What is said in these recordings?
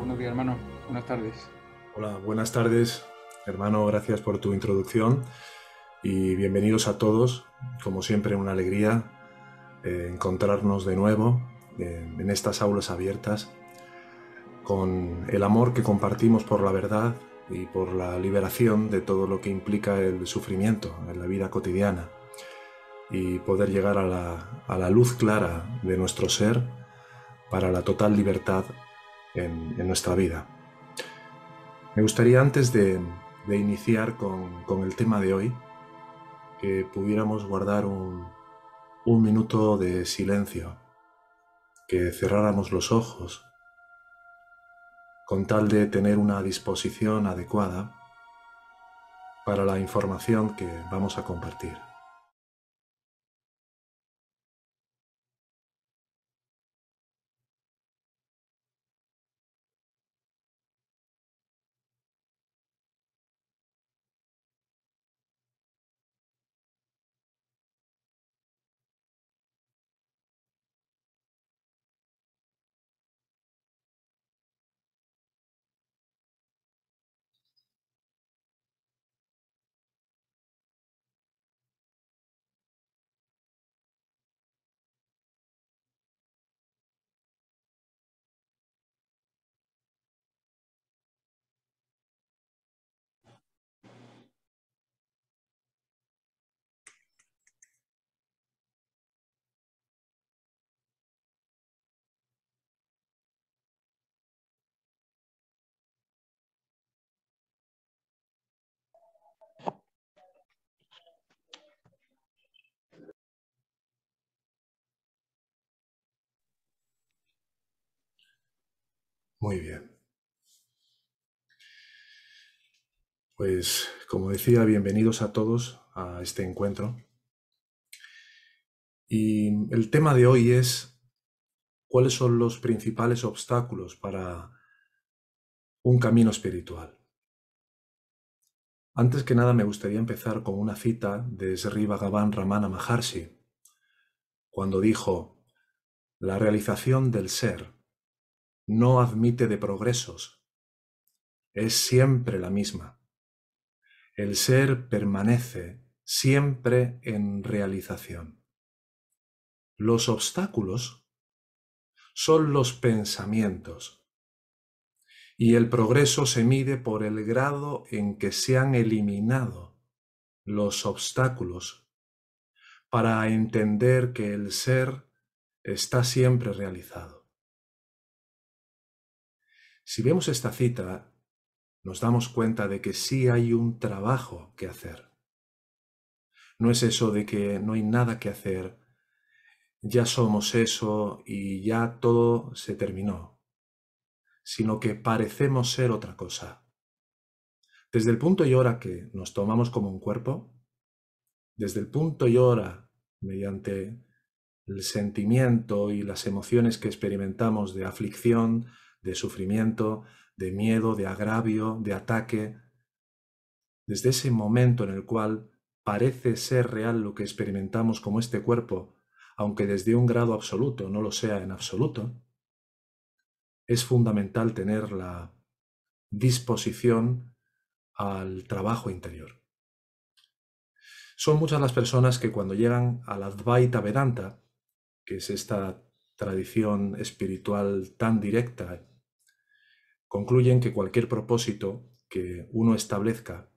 buenos días, hermano. Buenas tardes. Hola, buenas tardes, hermano. Gracias por tu introducción y bienvenidos a todos. Como siempre, una alegría eh, encontrarnos de nuevo eh, en estas aulas abiertas con el amor que compartimos por la verdad y por la liberación de todo lo que implica el sufrimiento en la vida cotidiana y poder llegar a la, luz clara de nuestro ser para la total libertad en, nuestra vida. Me gustaría antes de, iniciar con, el tema de hoy que pudiéramos guardar un, minuto de silencio, que cerráramos los ojos con tal de tener una disposición adecuada para la información que vamos a compartir. Muy bien. Pues como decía, bienvenidos a todos a este encuentro. Y el tema de hoy es cuáles son los principales obstáculos para un camino espiritual. Antes que nada me gustaría empezar con una cita de Sri Bhagavan Ramana Maharshi, cuando dijo, la realización del ser no admite de progresos, es siempre la misma. El ser permanece siempre en realización. Los obstáculos son los pensamientos y el progreso se mide por el grado en que se han eliminado los obstáculos para entender que el ser está siempre realizado. Si vemos esta cita, nos damos cuenta de que sí hay un trabajo que hacer. No es eso de que no hay nada que hacer, ya somos eso y ya todo se terminó, sino que parecemos ser otra cosa. Desde el punto y hora que nos tomamos como un cuerpo, desde el punto y hora mediante el sentimiento y las emociones que experimentamos de aflicción, de sufrimiento, de miedo, de agravio, de ataque. Desde ese momento en el cual parece ser real lo que experimentamos como este cuerpo, aunque desde un grado absoluto no lo sea en absoluto, es fundamental tener la disposición al trabajo interior. Son muchas las personas que cuando llegan a la Advaita Vedanta, que es esta tradición espiritual tan directa concluyen que cualquier propósito que uno establezca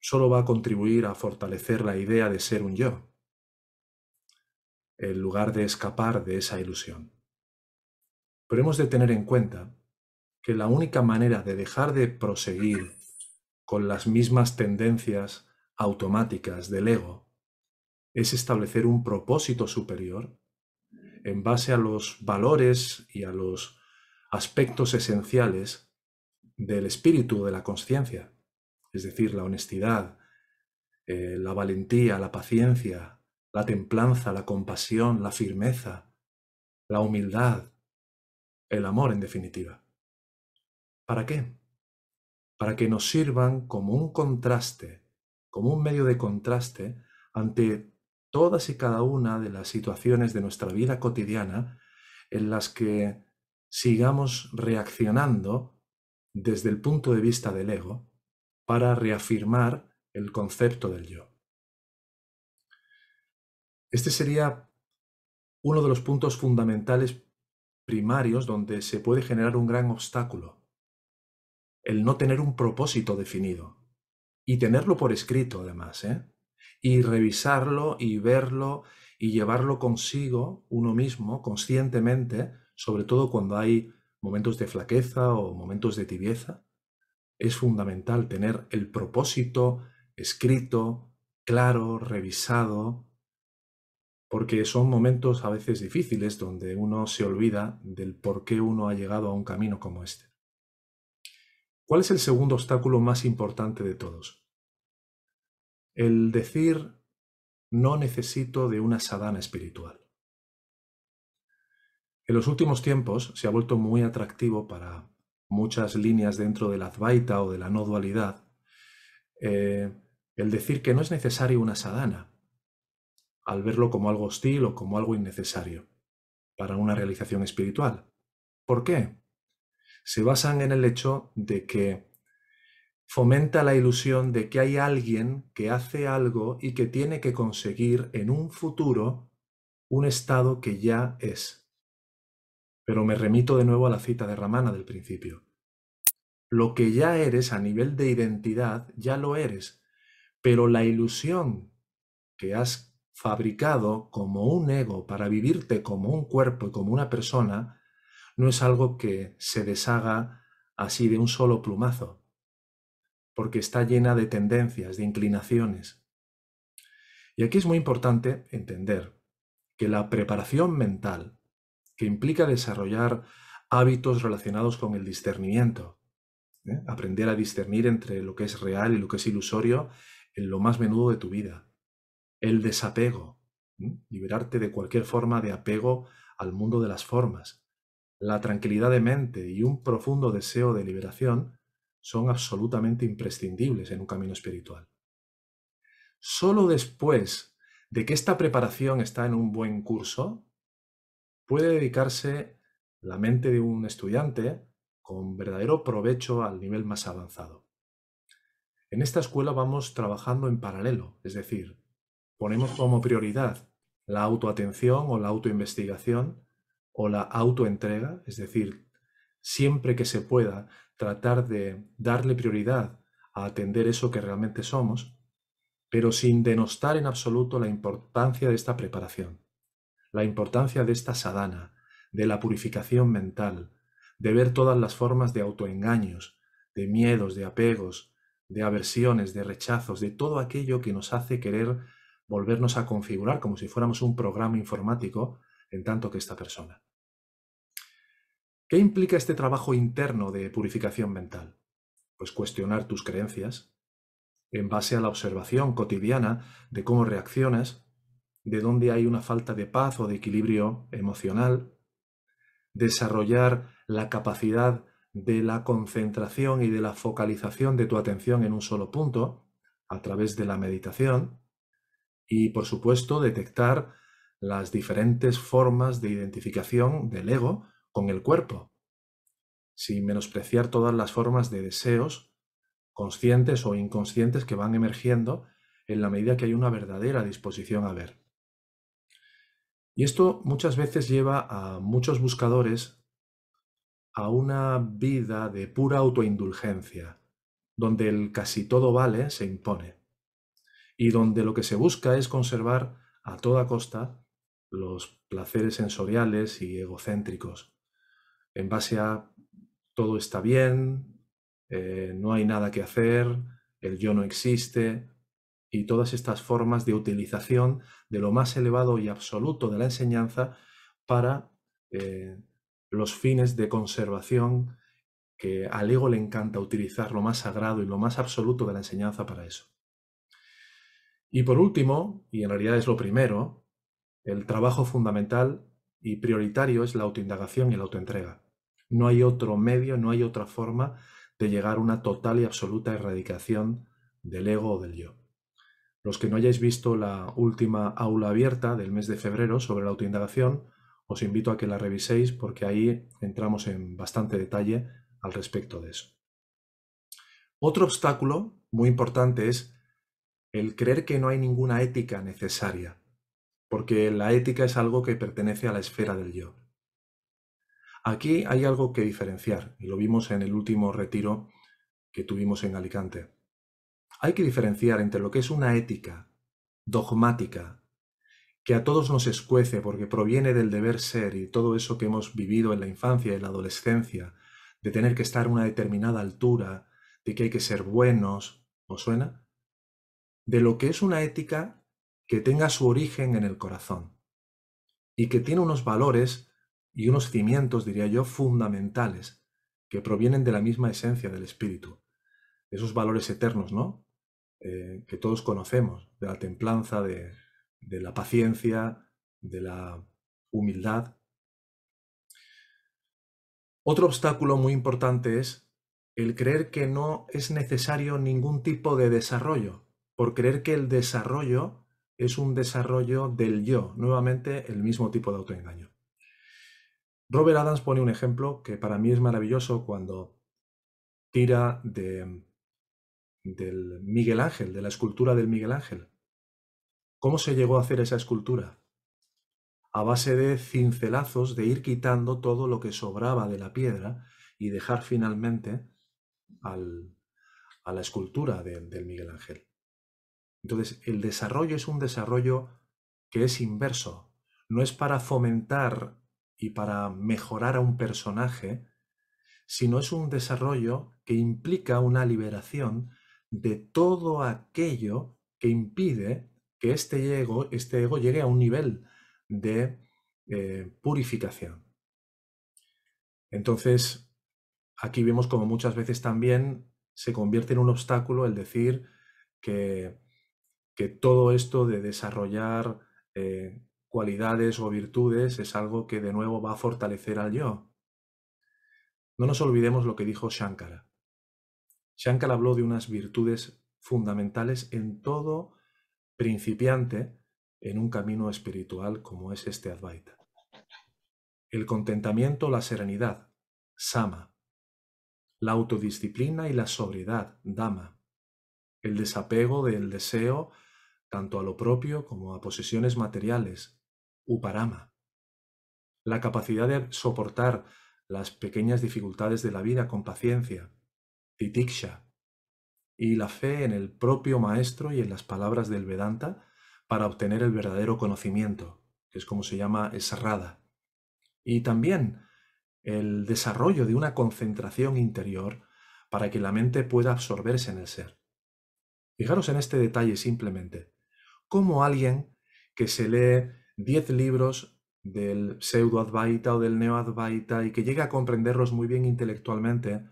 solo va a contribuir a fortalecer la idea de ser un yo, en lugar de escapar de esa ilusión. Pero hemos de tener en cuenta que la única manera de dejar de proseguir con las mismas tendencias automáticas del ego es establecer un propósito superior en base a los valores y a los aspectos esenciales del espíritu de la conciencia, es decir, la honestidad, eh, la valentía, la paciencia, la templanza, la compasión, la firmeza, la humildad, el amor en definitiva. ¿Para qué? Para que nos sirvan como un contraste, como un medio de contraste ante todas y cada una de las situaciones de nuestra vida cotidiana en las que sigamos reaccionando desde el punto de vista del ego para reafirmar el concepto del yo. Este sería uno de los puntos fundamentales primarios donde se puede generar un gran obstáculo. El no tener un propósito definido. Y tenerlo por escrito, además, ¿eh? Y revisarlo y verlo y llevarlo consigo uno mismo conscientemente, sobre todo cuando hay momentos de flaqueza o momentos de tibieza. Es fundamental tener el propósito escrito, claro, revisado, porque son momentos a veces difíciles donde uno se olvida del por qué uno ha llegado a un camino como este. ¿Cuál es el segundo obstáculo más importante de todos? El decir no necesito de una sadhana espiritual. En los últimos tiempos se ha vuelto muy atractivo para muchas líneas dentro de la Advaita o de la no dualidad eh, el decir que no es necesario una sadhana, al verlo como algo hostil o como algo innecesario para una realización espiritual. ¿Por qué? Se basan en el hecho de que fomenta la ilusión de que hay alguien que hace algo y que tiene que conseguir en un futuro un estado que ya es. Pero me remito de nuevo a la cita de Ramana del principio. Lo que ya eres a nivel de identidad, ya lo eres, pero la ilusión que has fabricado como un ego para vivirte como un cuerpo y como una persona, no es algo que se deshaga así de un solo plumazo, porque está llena de tendencias, de inclinaciones. Y aquí es muy importante entender que la preparación mental, que implica desarrollar hábitos relacionados con el discernimiento, ¿eh? aprender a discernir entre lo que es real y lo que es ilusorio en lo más menudo de tu vida, el desapego, liberarte de cualquier forma de apego al mundo de las formas. La tranquilidad de mente y un profundo deseo de liberación son absolutamente imprescindibles en un camino espiritual. Solo después de que esta preparación está en un buen curso, puede dedicarse la mente de un estudiante con verdadero provecho al nivel más avanzado. En esta escuela vamos trabajando en paralelo, es decir, ponemos como prioridad la autoatención o la autoinvestigación o la autoentrega, es decir, siempre que se pueda tratar de darle prioridad a atender eso que realmente somos, pero sin denostar en absoluto la importancia de esta preparación, la importancia de esta sadhana, de la purificación mental, de ver todas las formas de autoengaños, de miedos, de apegos, de aversiones, de rechazos, de todo aquello que nos hace querer volvernos a configurar como si fuéramos un programa informático en tanto que esta persona. ¿Qué implica este trabajo interno de purificación mental? Pues cuestionar tus creencias en base a la observación cotidiana de cómo reaccionas, de dónde hay una falta de paz o de equilibrio emocional, desarrollar la capacidad de la concentración y de la focalización de tu atención en un solo punto a través de la meditación, y, por supuesto, detectar las diferentes formas de identificación del ego con el cuerpo, sin menospreciar todas las formas de deseos conscientes o inconscientes que van emergiendo en la medida que hay una verdadera disposición a ver. Y esto muchas veces lleva a muchos buscadores a una vida de pura autoindulgencia, donde el casi todo vale se impone y donde lo que se busca es conservar a toda costa los placeres sensoriales y egocéntricos, en base a todo está bien, eh, no hay nada que hacer, el yo no existe, y todas estas formas de utilización de lo más elevado y absoluto de la enseñanza para eh, los fines de conservación que al ego le encanta utilizar lo más sagrado y lo más absoluto de la enseñanza para eso. Y por último, y en realidad es lo primero, el trabajo fundamental y prioritario es la autoindagación y la autoentrega. No hay otro medio, no hay otra forma de llegar a una total y absoluta erradicación del ego o del yo. Los que no hayáis visto la última aula abierta del mes de febrero sobre la autoindagación, Os invito a que la reviséis porque ahí entramos en bastante detalle al respecto de eso. Otro obstáculo muy importante es el creer que no hay ninguna ética necesaria, porque la ética es algo que pertenece a la esfera del yo. Aquí hay algo que diferenciar, y lo vimos en el último retiro que tuvimos en Alicante. Hay que diferenciar entre lo que es una ética dogmática, que a todos nos escuece porque proviene del deber ser y todo eso que hemos vivido en la infancia y la adolescencia, de tener que estar a una determinada altura, de que hay que ser buenos, ¿os suena? De lo que es una ética que tenga su origen en el corazón y que tiene unos valores y unos cimientos, diría yo, fundamentales, que provienen de la misma esencia del espíritu, esos valores eternos, ¿no? Eh, que todos conocemos, de la templanza, de, de la paciencia, de la humildad. Otro obstáculo muy importante es el creer que no es necesario ningún tipo de desarrollo, por creer que el desarrollo es un desarrollo del yo, nuevamente el mismo tipo de autoengaño. Robert Adams pone un ejemplo que para mí es maravilloso cuando tira de, del Miguel Ángel, de la escultura del Miguel Ángel. ¿Cómo se llegó a hacer esa escultura? A base de cincelazos, de ir quitando todo lo que sobraba de la piedra y dejar finalmente a la escultura del Miguel Ángel. Entonces, el desarrollo es un desarrollo que es inverso. No es para fomentar y para mejorar a un personaje, sino es un desarrollo que implica una liberación de todo aquello que impide que este ego, este ego llegue a un nivel de eh, purificación. Entonces, aquí vemos como muchas veces también se convierte en un obstáculo el decir que, que todo esto de desarrollar eh, cualidades o virtudes es algo que de nuevo va a fortalecer al yo. No nos olvidemos lo que dijo Shankara. Shankara habló de unas virtudes fundamentales en todo principiante en un camino espiritual como es este Advaita. El contentamiento, la serenidad, Sama la autodisciplina y la sobriedad, dama, el desapego del deseo tanto a lo propio como a posesiones materiales, uparama, la capacidad de soportar las pequeñas dificultades de la vida con paciencia, titiksha, y la fe en el propio maestro y en las palabras del Vedanta para obtener el verdadero conocimiento, que es como se llama esrada. Y también el desarrollo de una concentración interior para que la mente pueda absorberse en el ser. Fijaros en este detalle simplemente. ¿Cómo alguien que se lee diez libros del pseudo-advaita o del neo-advaita y que llega a comprenderlos muy bien intelectualmente,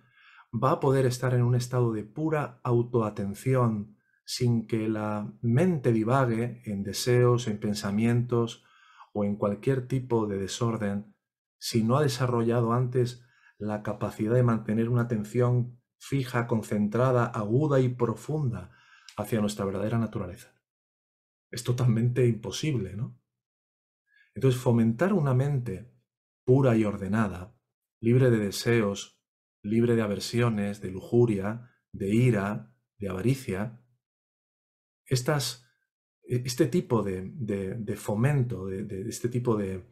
va a poder estar en un estado de pura autoatención sin que la mente divague en deseos, en pensamientos o en cualquier tipo de desorden si no ha desarrollado antes la capacidad de mantener una atención fija, concentrada, aguda y profunda hacia nuestra verdadera naturaleza. Es totalmente imposible, ¿no? Entonces, fomentar una mente pura y ordenada, libre de deseos, libre de aversiones, de lujuria, de ira, de avaricia, estas, este tipo de, fomento, de este tipo de,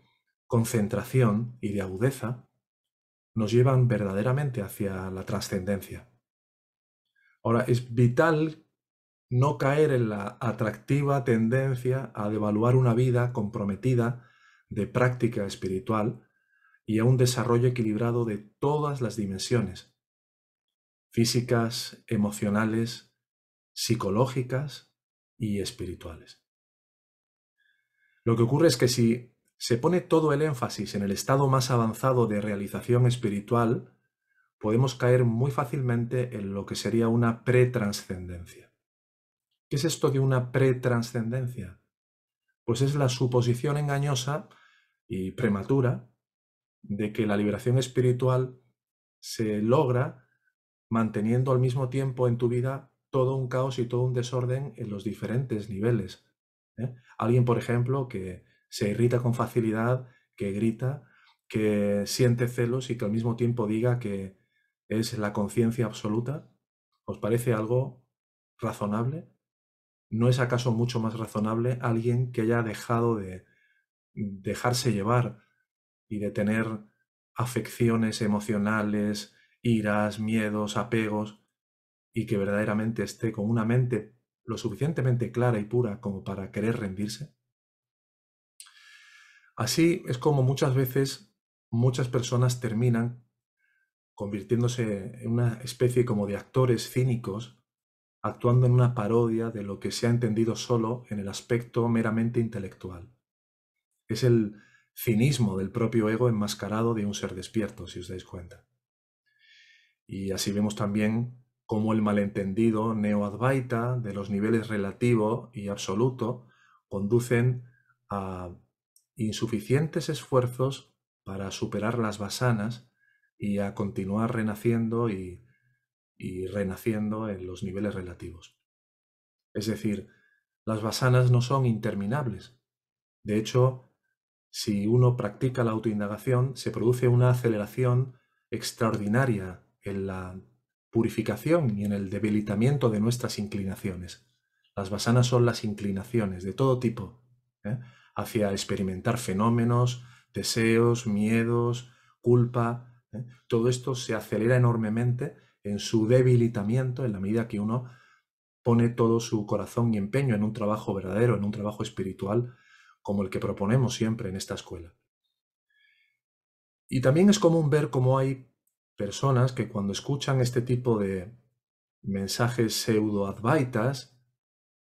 concentración y de agudeza nos llevan verdaderamente hacia la trascendencia. Ahora, es vital no caer en la atractiva tendencia a devaluar una vida comprometida de práctica espiritual y a un desarrollo equilibrado de todas las dimensiones, físicas, emocionales, psicológicas y espirituales. Lo que ocurre es que si se pone todo el énfasis en el estado más avanzado de realización espiritual, podemos caer muy fácilmente en lo que sería una pretranscendencia. ¿Qué es esto de una pretranscendencia? Pues es la suposición engañosa y prematura de que la liberación espiritual se logra manteniendo al mismo tiempo en tu vida todo un caos y todo un desorden en los diferentes niveles. ¿eh? Alguien, por ejemplo, que se irrita con facilidad, que grita, que siente celos y que al mismo tiempo diga que es la conciencia absoluta? ¿Os parece algo razonable? ¿No es acaso mucho más razonable alguien que haya dejado de dejarse llevar y de tener afecciones emocionales, iras, miedos, apegos, y que verdaderamente esté con una mente lo suficientemente clara y pura como para querer rendirse? Así es como muchas veces muchas personas terminan convirtiéndose en una especie como de actores cínicos, actuando en una parodia de lo que se ha entendido solo en el aspecto meramente intelectual. Es el cinismo del propio ego enmascarado de un ser despierto, si os dais cuenta. Y así vemos también cómo el malentendido neoadvaita de los niveles relativo y absoluto conducen a insuficientes esfuerzos para superar las basanas y a continuar renaciendo y, y renaciendo en los niveles relativos. Es decir, las basanas no son interminables. De hecho, si uno practica la autoindagación, se produce una aceleración extraordinaria en la purificación y en el debilitamiento de nuestras inclinaciones. Las basanas son las inclinaciones de todo tipo, ¿eh? hacia experimentar fenómenos, deseos, miedos, culpa. ¿eh? Todo esto se acelera enormemente en su debilitamiento en la medida que uno pone todo su corazón y empeño en un trabajo verdadero, en un trabajo espiritual como el que proponemos siempre en esta escuela. Y también es común ver cómo hay personas que cuando escuchan este tipo de mensajes pseudo-advaitas,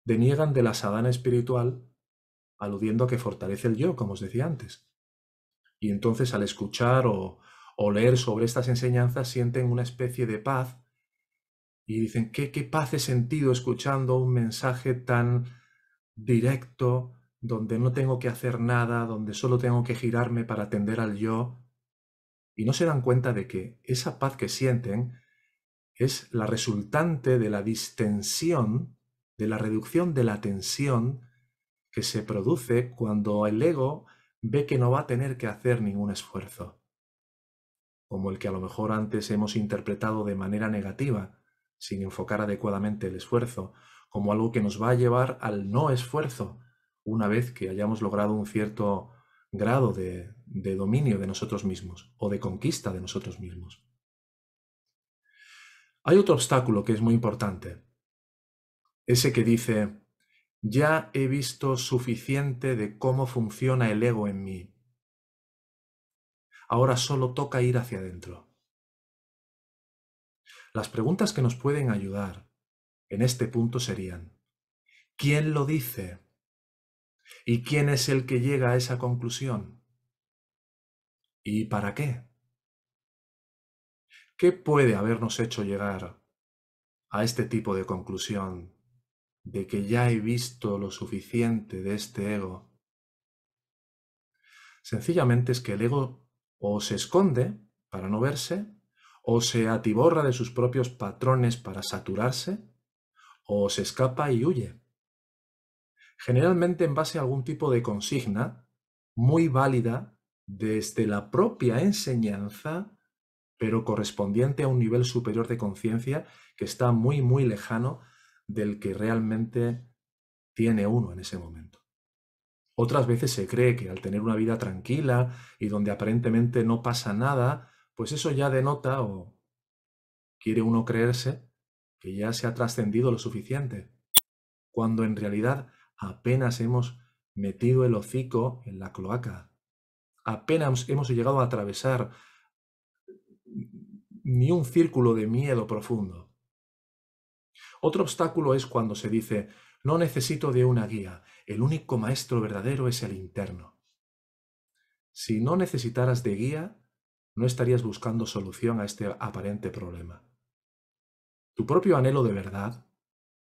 deniegan de la sadhana espiritual, aludiendo a que fortalece el yo, como os decía antes. Y entonces al escuchar o, leer sobre estas enseñanzas sienten una especie de paz y dicen, ¿qué, qué paz he sentido escuchando un mensaje tan directo, donde no tengo que hacer nada, donde solo tengo que girarme para atender al yo, y no se dan cuenta de que esa paz que sienten es la resultante de la distensión, de la reducción de la tensión que se produce cuando el ego ve que no va a tener que hacer ningún esfuerzo, como el que a lo mejor antes hemos interpretado de manera negativa, sin enfocar adecuadamente el esfuerzo, como algo que nos va a llevar al no esfuerzo, una vez que hayamos logrado un cierto grado de, dominio de nosotros mismos o de conquista de nosotros mismos. Hay otro obstáculo que es muy importante, ese que dice, ya he visto suficiente de cómo funciona el ego en mí. Ahora solo toca ir hacia adentro. Las preguntas que nos pueden ayudar en este punto serían, ¿quién lo dice? ¿Y quién es el que llega a esa conclusión? ¿Y para qué? ¿Qué puede habernos hecho llegar a este tipo de conclusión de que ya he visto lo suficiente de este ego? Sencillamente es que el ego o se esconde para no verse, o se atiborra de sus propios patrones para saturarse, o se escapa y huye generalmente en base a algún tipo de consigna muy válida desde la propia enseñanza, pero correspondiente a un nivel superior de conciencia que está muy, muy lejano del que realmente tiene uno en ese momento. Otras veces se cree que al tener una vida tranquila y donde aparentemente no pasa nada, pues eso ya denota o quiere uno creerse que ya se ha trascendido lo suficiente, cuando en realidad apenas hemos metido el hocico en la cloaca, apenas hemos llegado a atravesar ni un círculo de miedo profundo. Otro obstáculo es cuando se dice, no necesito de una guía, el único maestro verdadero es el interno. Si no necesitaras de guía, no estarías buscando solución a este aparente problema. Tu propio anhelo de verdad,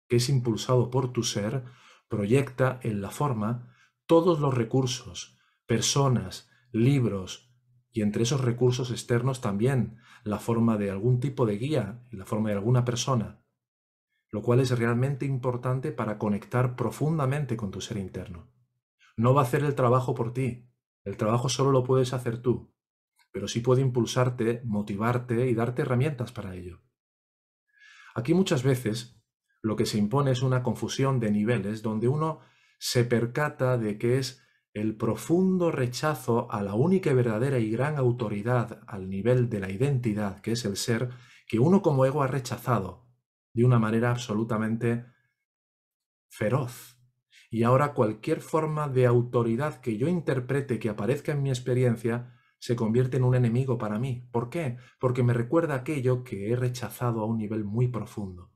que es impulsado por tu ser, proyecta en la forma todos los recursos, personas, libros, y entre esos recursos externos también la forma de algún tipo de guía, la forma de alguna persona, lo cual es realmente importante para conectar profundamente con tu ser interno. No va a hacer el trabajo por ti, El trabajo solo lo puedes hacer tú, pero sí puede impulsarte, motivarte y darte herramientas para ello. Aquí muchas veces lo que se impone es una confusión de niveles donde uno se percata de que es el profundo rechazo a la única y verdadera y gran autoridad al nivel de la identidad, que es el ser, que uno como ego ha rechazado de una manera absolutamente feroz. Y ahora cualquier forma de autoridad que yo interprete que aparezca en mi experiencia se convierte en un enemigo para mí. ¿Por qué? Porque me recuerda aquello que he rechazado a un nivel muy profundo.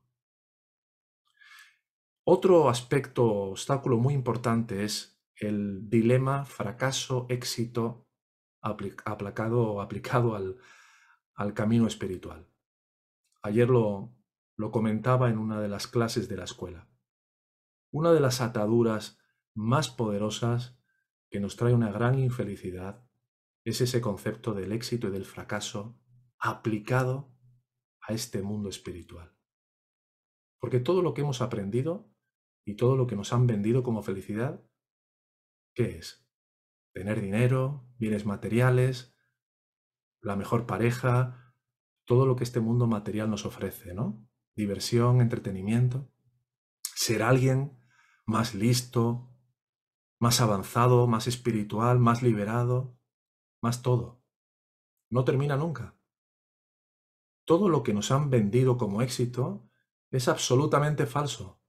Otro aspecto, obstáculo muy importante es el dilema fracaso-éxito aplicado, aplicado al, al camino espiritual. Ayer lo, lo comentaba en una de las clases de la escuela. Una de las ataduras más poderosas que nos trae una gran infelicidad es ese concepto del éxito y del fracaso aplicado a este mundo espiritual. Porque todo lo que hemos aprendido y todo lo que nos han vendido como felicidad, ¿qué es? Tener dinero, bienes materiales, la mejor pareja, todo lo que este mundo material nos ofrece, ¿no? Diversión, entretenimiento, ser alguien más listo, más avanzado, más espiritual, más liberado, más todo. No termina nunca. Todo lo que nos han vendido como éxito es absolutamente falso,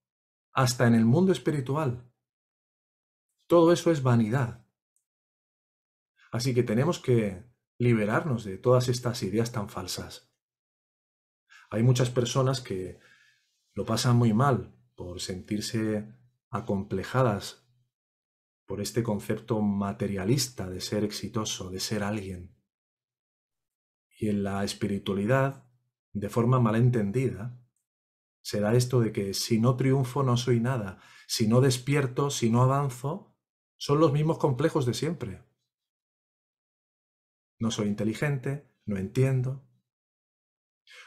hasta en el mundo espiritual. Todo eso es vanidad. Así que tenemos que liberarnos de todas estas ideas tan falsas. Hay muchas personas que lo pasan muy mal por sentirse acomplejadas por este concepto materialista de ser exitoso, de ser alguien. Y en la espiritualidad, de forma malentendida, se da esto de que si no triunfo no soy nada, si no despierto, si no avanzo, son los mismos complejos de siempre. No soy inteligente, no entiendo.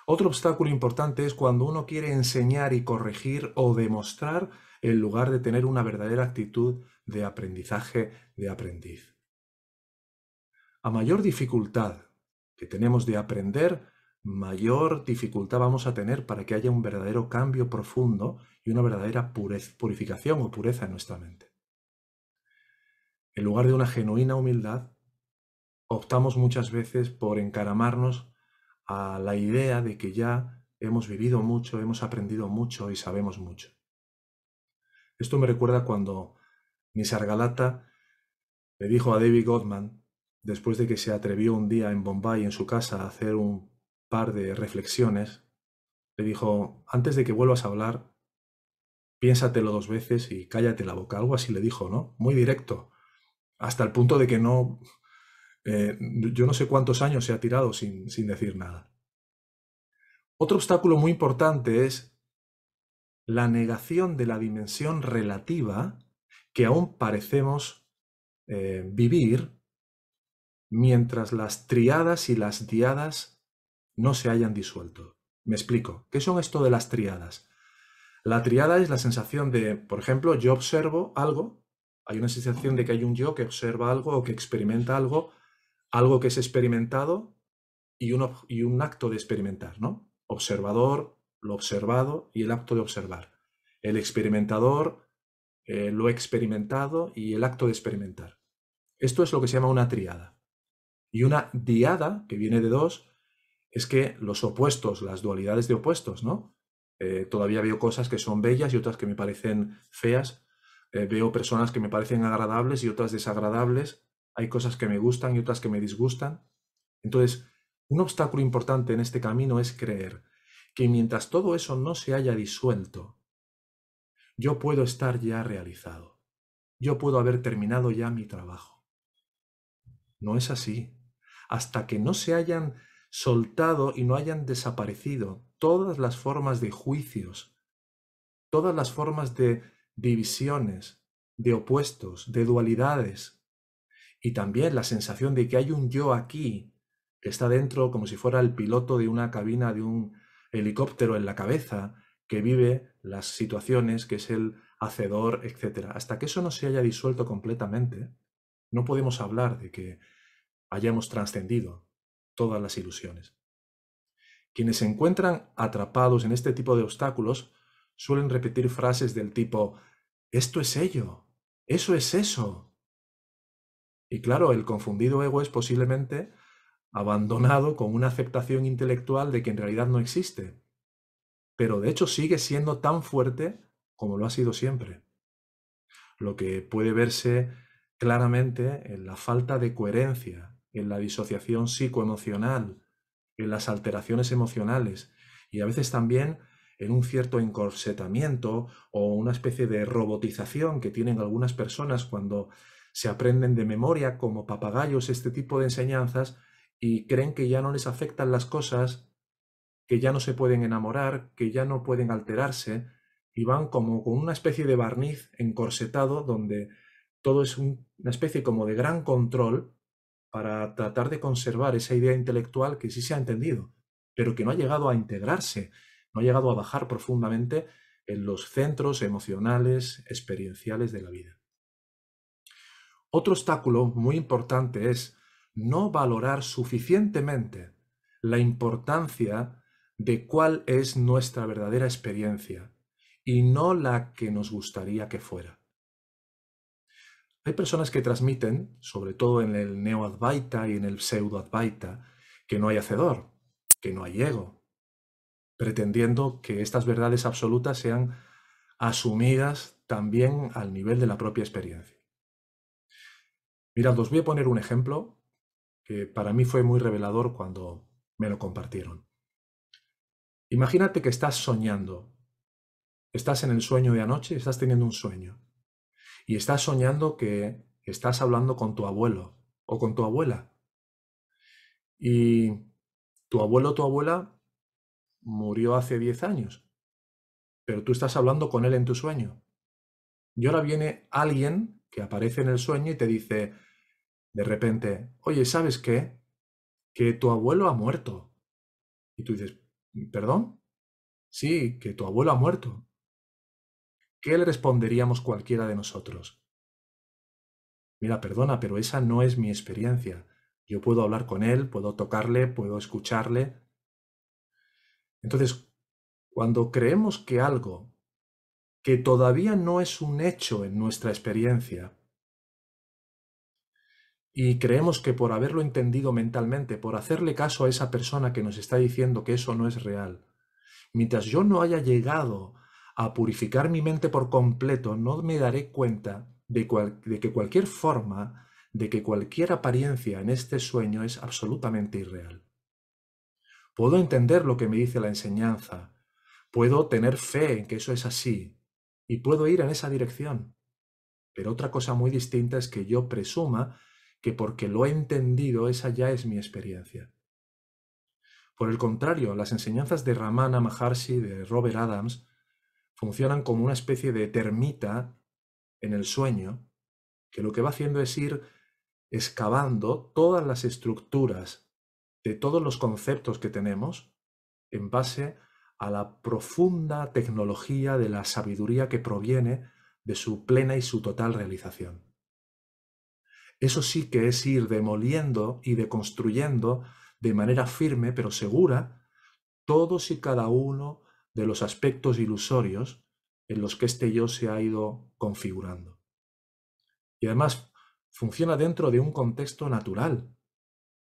Otro obstáculo importante es cuando uno quiere enseñar y corregir o demostrar en lugar de tener una verdadera actitud de aprendizaje de aprendiz. A mayor dificultad que tenemos de aprender, mayor dificultad vamos a tener para que haya un verdadero cambio profundo y una verdadera purificación o pureza en nuestra mente. En lugar de una genuina humildad, optamos muchas veces por encaramarnos a la idea de que ya hemos vivido mucho, hemos aprendido mucho y sabemos mucho. Esto me recuerda cuando Nisargadatta le dijo a David Goldman, después de que se atrevió un día en Bombay en su casa a hacer un par de reflexiones, le dijo, antes de que vuelvas a hablar, piénsatelo dos veces y cállate la boca. Algo así le dijo, ¿no? Muy directo. Hasta el punto de que no... Eh, yo no sé cuántos años se ha tirado sin, sin decir nada. Otro obstáculo muy importante es la negación de la dimensión relativa que aún parecemos eh, vivir mientras las triadas y las diadas no se hayan disuelto. Me explico. ¿Qué son esto de las triadas? La triada es la sensación de, por ejemplo, yo observo algo, hay una sensación de que hay un yo que observa algo o que experimenta algo, algo que es experimentado y un, y un acto de experimentar, ¿no? Observador, lo observado y el acto de observar. El experimentador, eh, lo experimentado y el acto de experimentar. Esto es lo que se llama una triada. Y una diada, que viene de dos, es que los opuestos, las dualidades de opuestos, ¿no? Eh, todavía veo cosas que son bellas y otras que me parecen feas. Eh, veo personas que me parecen agradables y otras desagradables. Hay cosas que me gustan y otras que me disgustan. Entonces, un obstáculo importante en este camino es creer que mientras todo eso no se haya disuelto, yo puedo estar ya realizado. Yo puedo haber terminado ya mi trabajo. No es así. Hasta que no se hayan soltado y no hayan desaparecido todas las formas de juicios, todas las formas de divisiones, de opuestos, de dualidades, y también la sensación de que hay un yo aquí que está dentro como si fuera el piloto de una cabina de un helicóptero en la cabeza que vive las situaciones, que es el hacedor, etc. Hasta que eso no se haya disuelto completamente, No podemos hablar de que hayamos trascendido todas las ilusiones. Quienes se encuentran atrapados en este tipo de obstáculos suelen repetir frases del tipo, esto es ello, eso es eso. Y claro, el confundido ego es posiblemente abandonado con una aceptación intelectual de que en realidad no existe, pero de hecho sigue siendo tan fuerte como lo ha sido siempre. Lo que puede verse claramente en la falta de coherencia, en la disociación psicoemocional, en las alteraciones emocionales y a veces también en un cierto encorsetamiento o una especie de robotización que tienen algunas personas cuando se aprenden de memoria como papagayos este tipo de enseñanzas y creen que ya no les afectan las cosas, que ya no se pueden enamorar, que ya no pueden alterarse y van como con una especie de barniz encorsetado donde todo es una especie como de gran control para tratar de conservar esa idea intelectual que sí se ha entendido, pero que no ha llegado a integrarse, no ha llegado a bajar profundamente en los centros emocionales, experienciales de la vida. Otro obstáculo muy importante es no valorar suficientemente la importancia de cuál es nuestra verdadera experiencia y no la que nos gustaría que fuera. Hay personas que transmiten, sobre todo en el neo-advaita y en el pseudo-advaita, que no hay hacedor, que no hay ego, pretendiendo que estas verdades absolutas sean asumidas también al nivel de la propia experiencia. Mirad, os voy a poner un ejemplo que para mí fue muy revelador cuando me lo compartieron. Imagínate que estás soñando, estás en el sueño de anoche, estás teniendo un sueño, y estás soñando que estás hablando con tu abuelo o con tu abuela. Y tu abuelo o tu abuela murió hace 10 años, pero tú estás hablando con él en tu sueño. Y ahora viene alguien que aparece en el sueño y te dice, de repente, oye, ¿sabes qué? Que tu abuelo ha muerto. Y tú dices, ¿perdón? Sí, que tu abuelo ha muerto. ¿Qué le responderíamos cualquiera de nosotros? Mira, perdona, pero esa no es mi experiencia. Yo puedo hablar con él, puedo tocarle, puedo escucharle. Entonces, cuando creemos que algo que todavía no es un hecho en nuestra experiencia, y creemos que por haberlo entendido mentalmente, por hacerle caso a esa persona que nos está diciendo que eso no es real, mientras yo no haya llegado a purificar mi mente por completo, no me daré cuenta de, que cualquier forma, de que cualquier apariencia en este sueño es absolutamente irreal. Puedo entender lo que me dice la enseñanza, puedo tener fe en que eso es así y puedo ir en esa dirección. Pero otra cosa muy distinta es que yo presuma que porque lo he entendido esa ya es mi experiencia. Por el contrario, las enseñanzas de Ramana Maharshi, de Robert Adams, funcionan como una especie de termita en el sueño, que lo que va haciendo es ir excavando todas las estructuras de todos los conceptos que tenemos en base a la profunda tecnología de la sabiduría que proviene de su plena y su total realización. Eso sí que es ir demoliendo y deconstruyendo de manera firme pero segura todos y cada uno de los aspectos ilusorios en los que este yo se ha ido configurando. Y además funciona dentro de un contexto natural,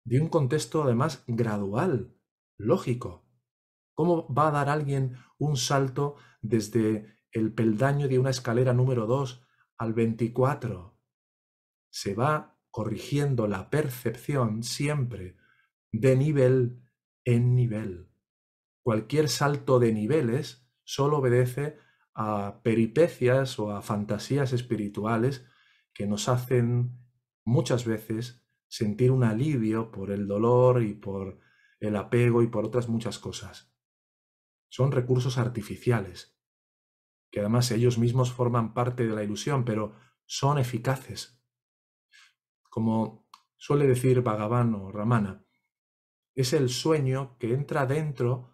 de un contexto además gradual, lógico. ¿Cómo va a dar alguien un salto desde el peldaño de una escalera número 2 al 24? Se va corrigiendo la percepción siempre de nivel en nivel cualquier salto de niveles solo obedece a peripecias o a fantasías espirituales que nos hacen muchas veces sentir un alivio por el dolor y por el apego y por otras muchas cosas. Son recursos artificiales, que además ellos mismos forman parte de la ilusión, pero son eficaces. Como suele decir Bhagavan o Ramana, es el sueño que entra dentro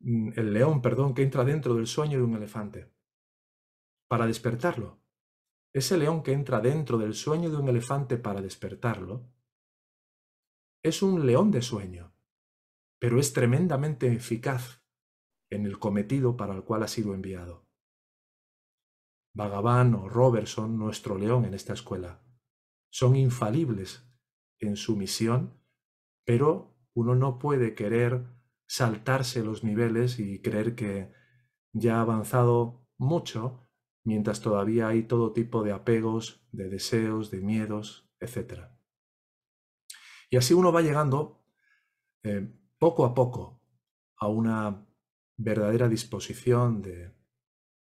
el león, perdón, que entra dentro del sueño de un elefante, para despertarlo. ese león que entra dentro del sueño de un elefante para despertarlo, es un león de sueño, pero es tremendamente eficaz en el cometido para el cual ha sido enviado. Bhagavan o Robertson, nuestro león en esta escuela, son infalibles en su misión, pero uno no puede querer saltarse los niveles y creer que ya ha avanzado mucho mientras todavía hay todo tipo de apegos, de deseos, de miedos, etc. Y así uno va llegando eh, poco a poco a una verdadera disposición de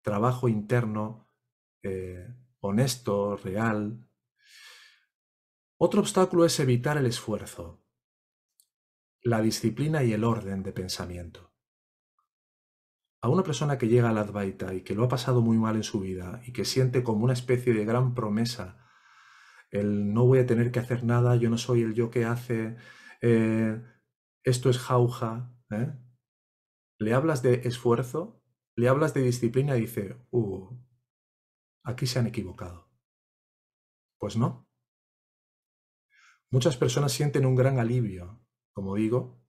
trabajo interno eh, honesto, real. Otro obstáculo es evitar el esfuerzo, la disciplina y el orden de pensamiento. A una persona que llega al Advaita y que lo ha pasado muy mal en su vida y que siente como una especie de gran promesa el no voy a tener que hacer nada, yo no soy el yo que hace, eh, esto es jauja, ¿eh? le hablas de esfuerzo, le hablas de disciplina y dice, uh, aquí se han equivocado. Pues no. Muchas personas sienten un gran alivio, como digo.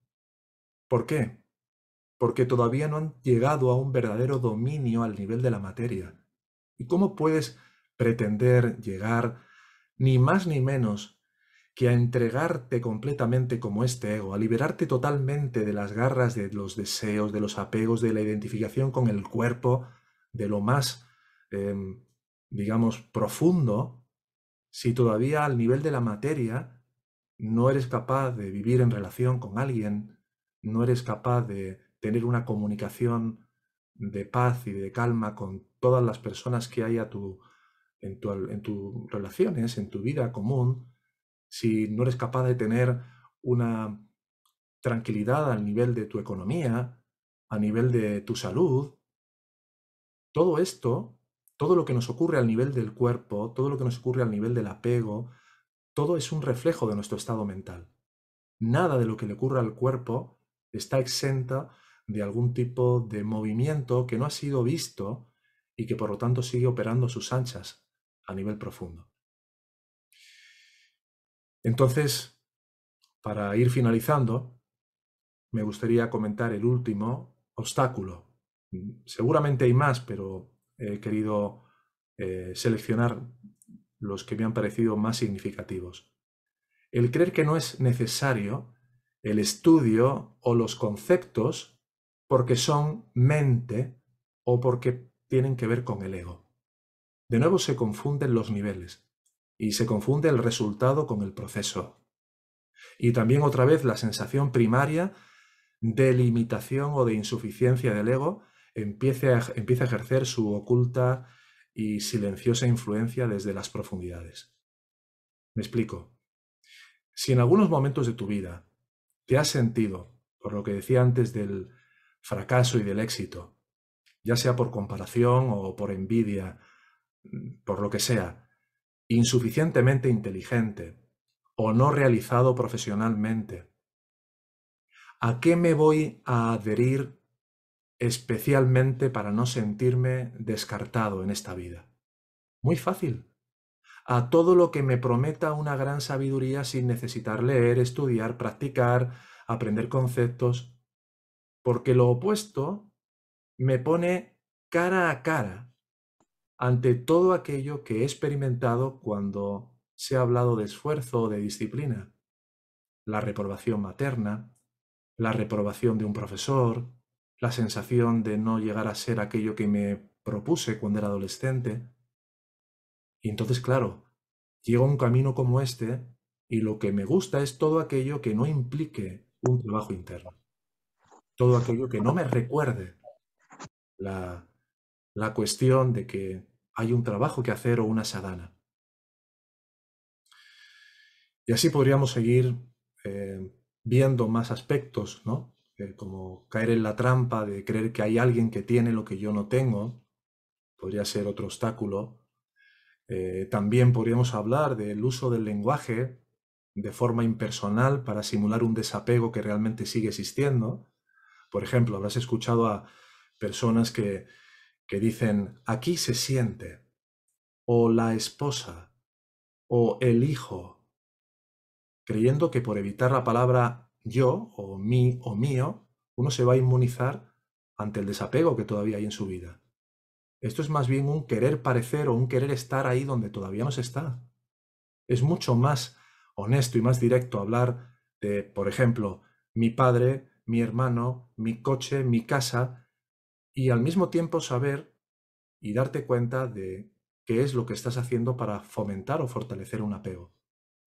¿Por qué? Porque todavía no han llegado a un verdadero dominio al nivel de la materia. ¿Y cómo puedes pretender llegar ni más ni menos que a entregarte completamente como este ego, a liberarte totalmente de las garras de los deseos, de los apegos, de la identificación con el cuerpo, de lo más em, digamos, profundo, si todavía al nivel de la materia no eres capaz de vivir en relación con alguien, no eres capaz de tener una comunicación de paz y de calma con todas las personas que hay a tu, en, tu, en tus relaciones, en tu vida común, si no eres capaz de tener una tranquilidad al nivel de tu economía, a nivel de tu salud, todo esto todo lo que nos ocurre al nivel del cuerpo, todo lo que nos ocurre al nivel del apego, todo es un reflejo de nuestro estado mental. Nada de lo que le ocurre al cuerpo está exenta de algún tipo de movimiento que no ha sido visto y que por lo tanto sigue operando sus anchas a nivel profundo. Entonces, para ir finalizando, me gustaría comentar el último obstáculo. Seguramente hay más, pero he querido eh, seleccionar los que me han parecido más significativos. El creer que no es necesario el estudio o los conceptos porque son mente o porque tienen que ver con el ego. De nuevo se confunden los niveles y se confunde el resultado con el proceso. Y también otra vez la sensación primaria de limitación o de insuficiencia del ego empieza a ejercer su oculta y silenciosa influencia desde las profundidades. Me explico. Si en algunos momentos de tu vida te has sentido, por lo que decía antes del fracaso y del éxito, ya sea por comparación o por envidia, por lo que sea, insuficientemente inteligente o no realizado profesionalmente, ¿a qué me voy a adherir especialmente para no sentirme descartado en esta vida? Muy fácil. A todo lo que me prometa una gran sabiduría sin necesitar leer, estudiar, practicar, aprender conceptos, porque lo opuesto me pone cara a cara ante todo aquello que he experimentado cuando se ha hablado de esfuerzo o de disciplina. La reprobación materna, la reprobación de un profesor, la sensación de no llegar a ser aquello que me propuse cuando era adolescente. Y entonces, claro, llego a un camino como este y lo que me gusta es todo aquello que no implique un trabajo interno. Todo aquello que no me recuerde la, la cuestión de que hay un trabajo que hacer o una sadhana. Y así podríamos seguir eh, viendo más aspectos, ¿no? Como caer en la trampa de creer que hay alguien que tiene lo que yo no tengo, podría ser otro obstáculo. Eh, también podríamos hablar del uso del lenguaje de forma impersonal para simular un desapego que realmente sigue existiendo. Por ejemplo, habrás escuchado a personas que, que dicen, aquí se siente. o la esposa o el hijo, creyendo que por evitar la palabra yo o mí o mío, uno se va a inmunizar ante el desapego que todavía hay en su vida. Esto es más bien un querer parecer o un querer estar ahí donde todavía no se está. Es mucho más honesto y más directo hablar de, por ejemplo, mi padre, mi hermano, mi coche, mi casa, y al mismo tiempo saber y darte cuenta de qué es lo que estás haciendo para fomentar o fortalecer un apego.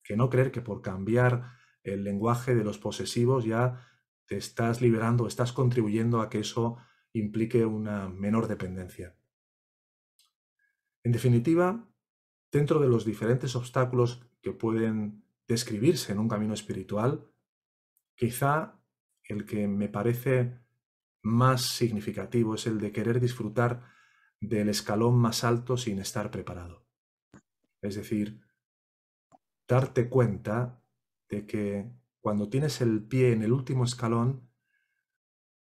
Que no creer que por cambiar el lenguaje de los posesivos ya te estás liberando, estás contribuyendo a que eso implique una menor dependencia. En definitiva, dentro de los diferentes obstáculos que pueden describirse en un camino espiritual, quizá el que me parece más significativo es el de querer disfrutar del escalón más alto sin estar preparado. Es decir, darte cuenta de que cuando tienes el pie en el último escalón,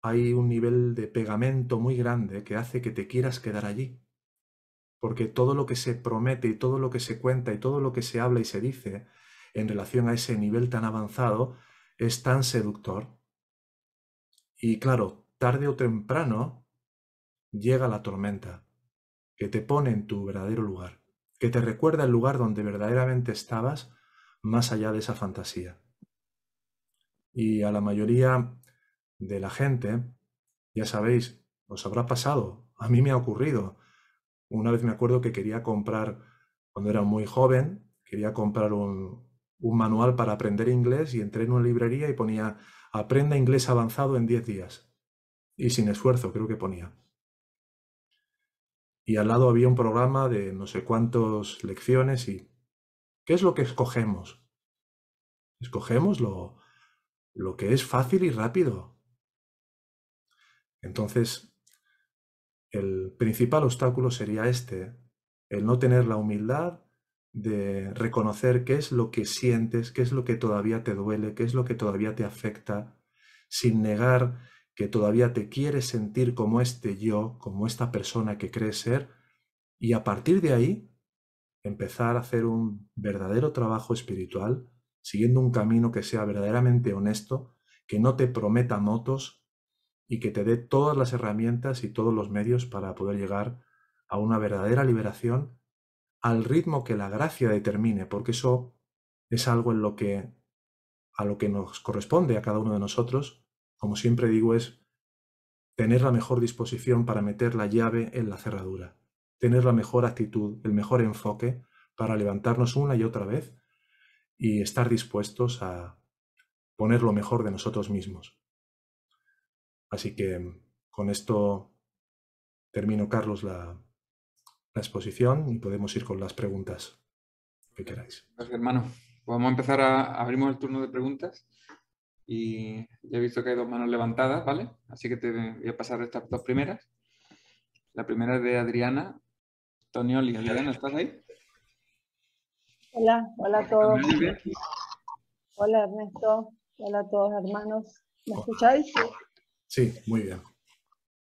hay un nivel de pegamento muy grande que hace que te quieras quedar allí. Porque todo lo que se promete y todo lo que se cuenta y todo lo que se habla y se dice en relación a ese nivel tan avanzado es tan seductor. Y claro, tarde o temprano llega la tormenta que te pone en tu verdadero lugar, que te recuerda el lugar donde verdaderamente estabas más allá de esa fantasía. Y a la mayoría de la gente, ya sabéis, os habrá pasado, a mí me ha ocurrido. Una vez me acuerdo que quería comprar, cuando era muy joven, quería comprar un, un manual para aprender inglés y entré en una librería y ponía Aprenda inglés avanzado en 10 días. Y sin esfuerzo, creo que ponía y al lado había un programa de no sé cuántas lecciones y ¿qué es lo que escogemos? Escogemos lo, lo que es fácil y rápido. Entonces, el principal obstáculo sería este, el no tener la humildad de reconocer qué es lo que sientes, qué es lo que todavía te duele, qué es lo que todavía te afecta, sin negar que todavía te quieres sentir como este yo, como esta persona que crees ser, y a partir de ahí empezar a hacer un verdadero trabajo espiritual, siguiendo un camino que sea verdaderamente honesto, que no te prometa motos y que te dé todas las herramientas y todos los medios para poder llegar a una verdadera liberación al ritmo que la gracia determine, porque eso es algo en lo que a lo que nos corresponde a cada uno de nosotros. Como siempre digo, es tener la mejor disposición para meter la llave en la cerradura, tener la mejor actitud, el mejor enfoque para levantarnos una y otra vez y estar dispuestos a poner lo mejor de nosotros mismos. Así que con esto termino, Carlos, la, exposición y podemos ir con las preguntas que queráis. Gracias, hermano. Vamos a empezar a abrimos el turno de preguntas y ya he visto que hay dos manos levantadas, ¿vale? Así que te voy a pasar estas dos primeras. La primera es de Adriana Tonioli. Adriana, ¿estás ahí? Hola, hola a todos. Hola Ernesto, hola a todos hermanos. ¿Me escucháis? Sí, muy bien.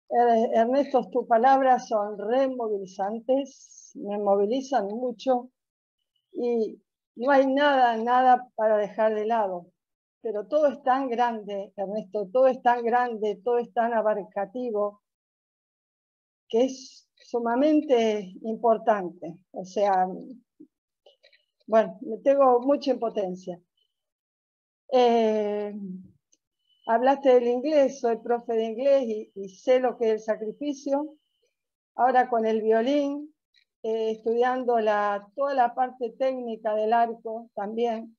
Eh, Ernesto, tus palabras son removilizantes, me movilizan mucho y no hay nada, nada para dejar de lado pero todo es tan grande, Ernesto, todo es tan grande, todo es tan abarcativo, que es sumamente importante. O sea, bueno, tengo mucha impotencia. Eh, hablaste del inglés, soy profe de inglés y, sé lo que es el sacrificio. Ahora con el violín, eh, estudiando la, toda la parte técnica del arco también,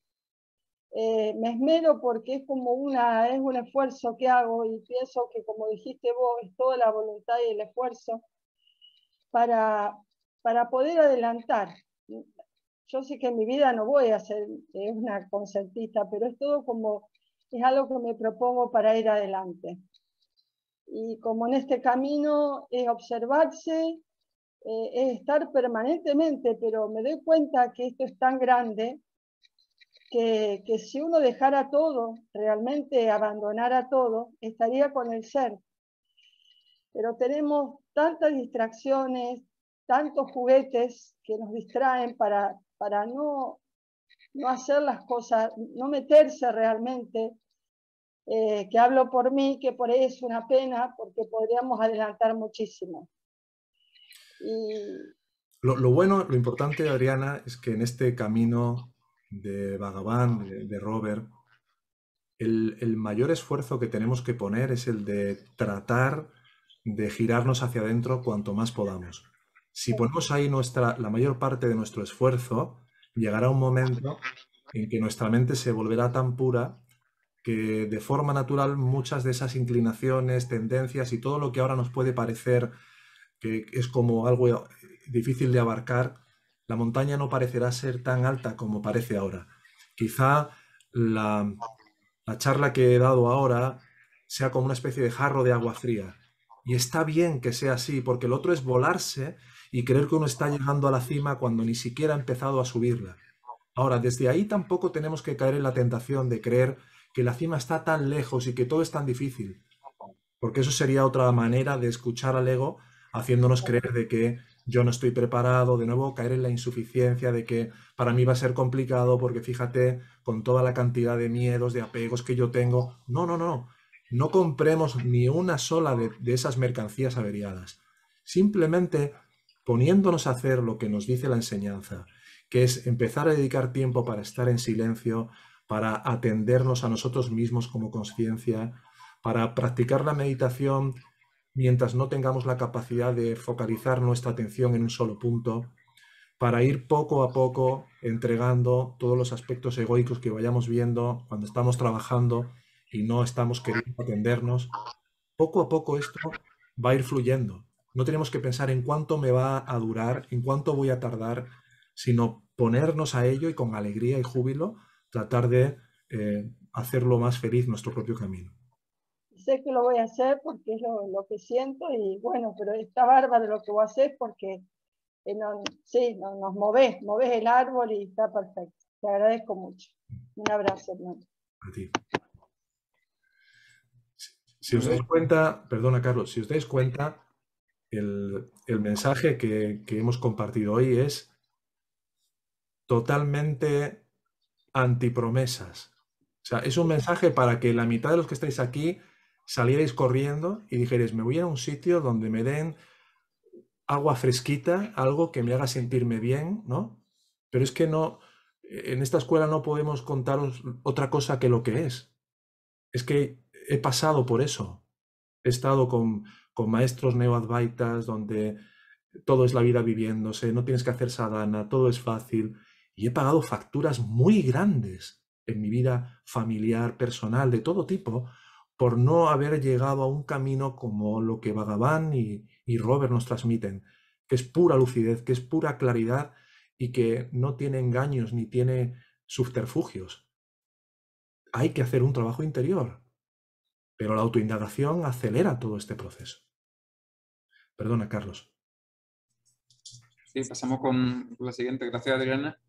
eh, me esmero porque es como una, es un esfuerzo que hago y pienso que como dijiste vos, es toda la voluntad y el esfuerzo para, para poder adelantar. Yo sé que en mi vida no voy a ser una concertista, pero es todo como, es algo que me propongo para ir adelante. Y como en este camino es observarse, eh, es estar permanentemente, pero me doy cuenta que esto es tan grande que, si uno dejara todo, realmente abandonara todo, estaría con el ser. Pero tenemos tantas distracciones, tantos juguetes que nos distraen para, para no, no hacer las cosas, no meterse realmente, eh, que hablo por mí, que por ahí es una pena, porque podríamos adelantar muchísimo. Lo, bueno, lo importante, Adriana, es que en este camino de Vagabán, de, Robert, el, el, mayor esfuerzo que tenemos que poner es el de tratar de girarnos hacia adentro cuanto más podamos. Si ponemos ahí nuestra, la mayor parte de nuestro esfuerzo, llegará un momento en que nuestra mente se volverá tan pura que de forma natural muchas de esas inclinaciones, tendencias y todo lo que ahora nos puede parecer que es como algo difícil de abarcar, la montaña no parecerá ser tan alta como parece ahora. Quizá la, la charla que he dado ahora sea como una especie de jarro de agua fría. Y está bien que sea así, porque el otro es volarse y creer que uno está llegando a la cima cuando ni siquiera ha empezado a subirla. Ahora, desde ahí tampoco tenemos que caer en la tentación de creer que la cima está tan lejos y que todo es tan difícil, porque eso sería otra manera de escuchar al ego haciéndonos creer de que yo no estoy preparado, de nuevo caer en la insuficiencia, de que para mí va a ser complicado porque fíjate con toda la cantidad de miedos, de apegos que yo tengo. No, no, no, no compremos ni una sola de, esas mercancías averiadas. Simplemente poniéndonos a hacer lo que nos dice la enseñanza, que es empezar a dedicar tiempo para estar en silencio, para atendernos a nosotros mismos como conciencia, para practicar la meditación mientras no tengamos la capacidad de focalizar nuestra atención en un solo punto, para ir poco a poco entregando todos los aspectos egoicos que vayamos viendo cuando estamos trabajando y no estamos queriendo atendernos. Poco a poco esto va a ir fluyendo. No tenemos que pensar en cuánto me va a durar, en cuánto voy a tardar, sino ponernos a ello y con alegría y júbilo tratar de eh, hacerlo más feliz nuestro propio camino sé que lo voy a hacer porque es lo, que siento y bueno, pero está bárbaro lo que voy a hacer porque eh, sí, nos moves, moves el árbol y está perfecto. Te agradezco mucho. Un abrazo, hermano. A ti. Si, os dais cuenta, perdona Carlos, si os dais cuenta, el, mensaje que, que hemos compartido hoy es totalmente antipromesas. O sea, es un mensaje para que la mitad de los que estáis aquí salierais corriendo y dijerais, me voy a un sitio donde me den agua fresquita, algo que me haga sentirme bien, ¿no? Pero es que no, en esta escuela no podemos contaros otra cosa que lo que es. Es que he pasado por eso. He estado con, con maestros neoadvaitas donde todo es la vida viviéndose, no tienes que hacer sadhana, todo es fácil. Y he pagado facturas muy grandes en mi vida familiar, personal, de todo tipo, por no haber llegado a un camino como lo que Bhagavan y, y Robert nos transmiten, que es pura lucidez, que es pura claridad y que no tiene engaños ni tiene subterfugios. Hay que hacer un trabajo interior, pero la autoindagación acelera todo este proceso. Perdona, Carlos. Sí, pasamos con la siguiente. Gracias, Adriana.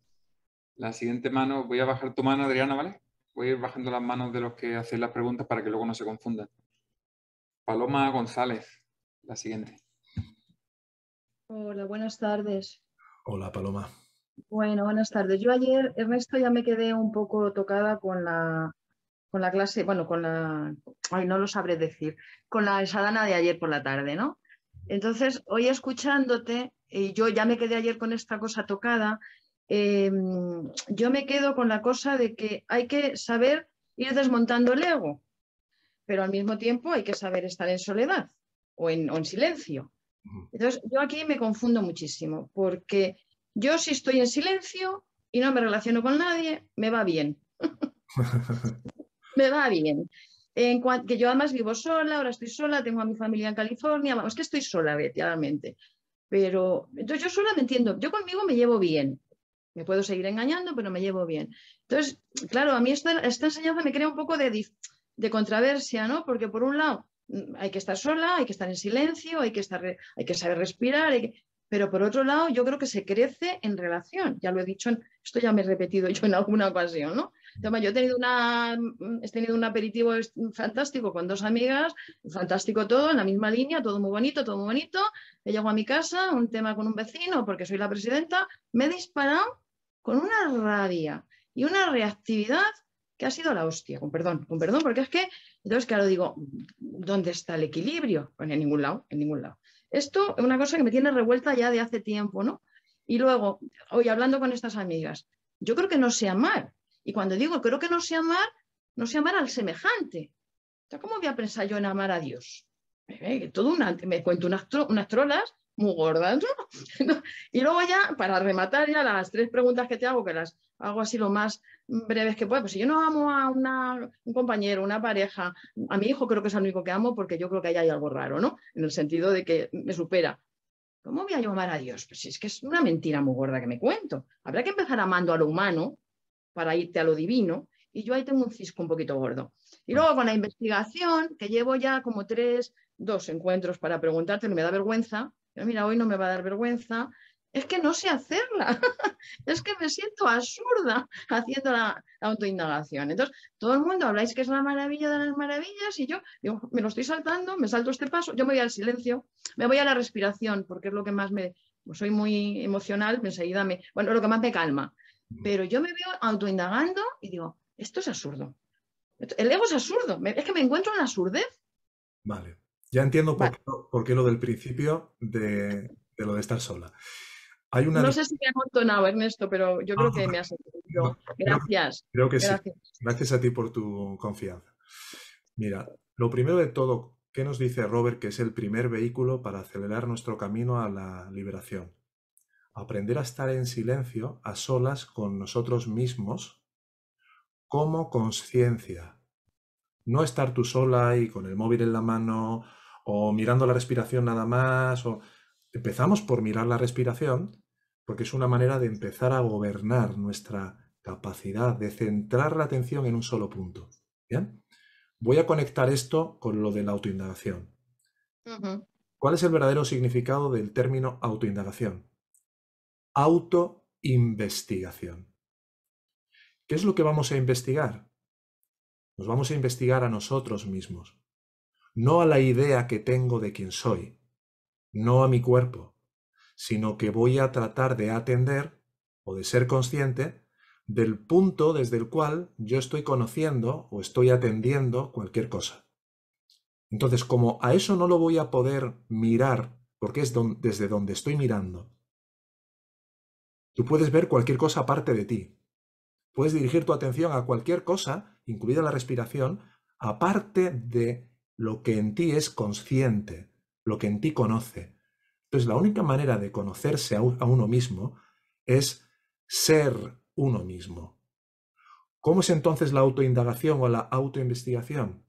La siguiente mano, voy a bajar tu mano, Adriana, ¿vale? Voy a ir bajando las manos de los que hacen las preguntas para que luego no se confundan. Paloma González, la siguiente. Hola, buenas tardes. Hola, Paloma. Bueno, buenas tardes. Yo ayer, Ernesto, ya me quedé un poco tocada con la, con la clase, bueno, con la, ay, no lo sabré decir, con la sadana de ayer por la tarde, ¿no? Entonces, hoy escuchándote, y yo ya me quedé ayer con esta cosa tocada, Em, yo me quedo con la cosa de que hay que saber ir desmontando el ego, pero al mismo tiempo hay que saber estar en soledad o en, silencio. Entonces, yo aquí me confundo muchísimo, porque yo si estoy en silencio y no me relaciono con nadie, me va bien. me va bien. En que yo además vivo sola, ahora estoy sola, tengo a mi familia en California, vamos, que estoy sola, realmente. Pero entonces yo sola me entiendo, yo conmigo me llevo bien, me puedo seguir engañando, pero me llevo bien. Entonces, claro, a mí esta, enseñanza me crea un poco de, de, controversia, ¿no? Porque por un lado mm, hay que estar sola, hay que estar en silencio, hay que, estar, hay que saber respirar, pero por otro lado, yo creo que se crece en relación. Ya lo he dicho, esto ya me he repetido yo en alguna ocasión, ¿no? Yo he tenido, una, mm, he tenido un aperitivo fantástico con dos amigas, fantástico todo, en la misma línea, todo muy bonito, todo muy bonito. He llegado a mi casa, un tema con un vecino, porque soy la presidenta, me he disparado con una rabia y una reactividad que ha sido la hostia, con perdón, con perdón, porque es que, entonces, claro, digo, ¿dónde está el equilibrio? Pues en ningún lado, en ningún lado. Esto es una cosa que me tiene revuelta ya de hace tiempo, ¿no? Y luego, hoy hablando con estas amigas, yo creo que no sé amar. Y cuando digo creo que no sé amar, no sé amar al semejante. ¿Cómo voy a pensar yo en amar a Dios? Todo una, me cuento unas, trolas muy gordas, ¿no? Y luego ya, para rematar ya las tres preguntas que te hago, que las hago así lo más breves que pueda, pues si yo no amo a un compañero, una pareja, a mi hijo creo que es el único que amo porque yo creo que ahí hay algo raro, ¿no? En el sentido de que me supera. ¿Cómo voy a llamar a Dios? Pues es que es una mentira muy gorda que me cuento. Habrá que empezar amando a lo humano para irte a lo divino y yo ahí tengo un cisco un poquito gordo. Y luego con la investigación, que llevo ya como tres, dos encuentros para preguntarte, me da vergüenza, pero mira, hoy no me va a dar vergüenza, es que no sé hacerla, es que me siento absurda haciendo la, autoindagación. Entonces, todo el mundo habláis que es la maravilla de las maravillas y yo digo, me lo estoy saltando, me salto este paso, yo me voy al silencio, me voy a la respiración, porque es lo que más me, pues soy muy emocional, enseguida me, bueno, lo que más me calma. Pero yo me veo autoindagando y digo, esto es absurdo. El ego es absurdo, es que me encuentro en la absurdez. Vale, ya entiendo por, qué, lo del principio de, de lo de estar sola. No sé si me ha emocionado, Ernesto, pero yo creo que me has entendido. Gracias. Creo, que sí. Gracias a ti por tu confianza. Mira, lo primero de todo, ¿qué nos dice Robert que es el primer vehículo para acelerar nuestro camino a la liberación? Aprender a estar en silencio, a solas con nosotros mismos, como conciencia. No estar tú sola y con el móvil en la mano o mirando la respiración nada más o Empezamos por mirar la respiración, porque es una manera de empezar a gobernar nuestra capacidad de centrar la atención en un solo punto. ¿Bien? Voy a conectar esto con lo de la autoindagación. ¿Cuál es el verdadero significado del término autoindagación? Autoinvestigación. ¿Qué es lo que vamos a investigar? Nos vamos a investigar a nosotros mismos, no a la idea que tengo de quién soy, no a mi cuerpo, sino que voy a tratar de atender o de ser consciente del punto desde el cual yo estoy conociendo o estoy atendiendo cualquier cosa. Entonces, como a eso no lo voy a poder mirar, porque es desde donde estoy mirando, tú puedes ver cualquier cosa aparte de ti. Puedes dirigir tu atención a cualquier cosa, incluida la respiración, aparte de lo que en ti es consciente, lo que en ti conoce. Entonces, la única manera de conocerse a, uno mismo es ser uno mismo. ¿Cómo es entonces la autoindagación o la autoinvestigación?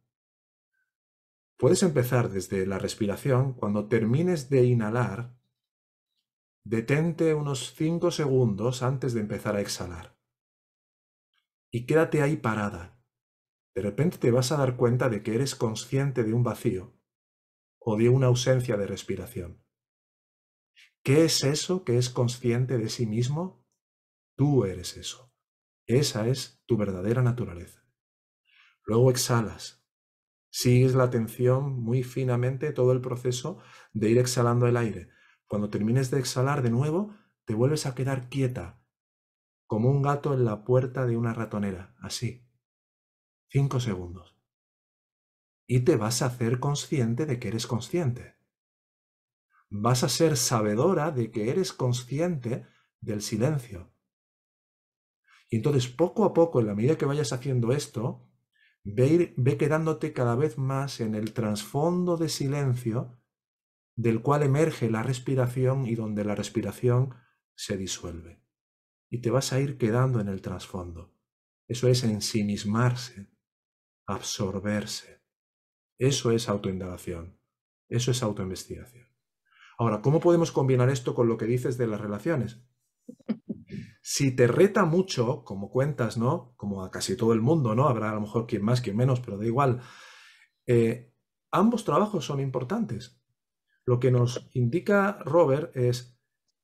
Puedes empezar desde la respiración. Cuando termines de inhalar, detente unos 5 segundos antes de empezar a exhalar. Y quédate ahí parada. De repente te vas a dar cuenta de que eres consciente de un vacío o de una ausencia de respiración. ¿Qué es eso que es consciente de sí mismo? Tú eres eso. Esa es tu verdadera naturaleza. Luego exhalas. Sigues la atención muy finamente todo el proceso de ir exhalando el aire. Cuando termines de exhalar de nuevo, te vuelves a quedar quieta, como un gato en la puerta de una ratonera, así. Cinco segundos y te vas a hacer consciente de que eres consciente. Vas a ser sabedora de que eres consciente del silencio. Y entonces poco a poco, en la medida que vayas haciendo esto, ve, ve quedándote cada vez más en el trasfondo de silencio del cual emerge la respiración y donde la respiración se disuelve. Y te vas a ir quedando en el trasfondo. Eso es ensimismarse, absorberse. Eso es autoindagación. Eso es autoinvestigación. Ahora, ¿cómo podemos combinar esto con lo que dices de las relaciones? Si te reta mucho, como cuentas, ¿no? Como a casi todo el mundo, ¿no? Habrá a lo mejor quien más, quien menos, pero da igual. Eh, ambos trabajos son importantes. Lo que nos indica Robert es,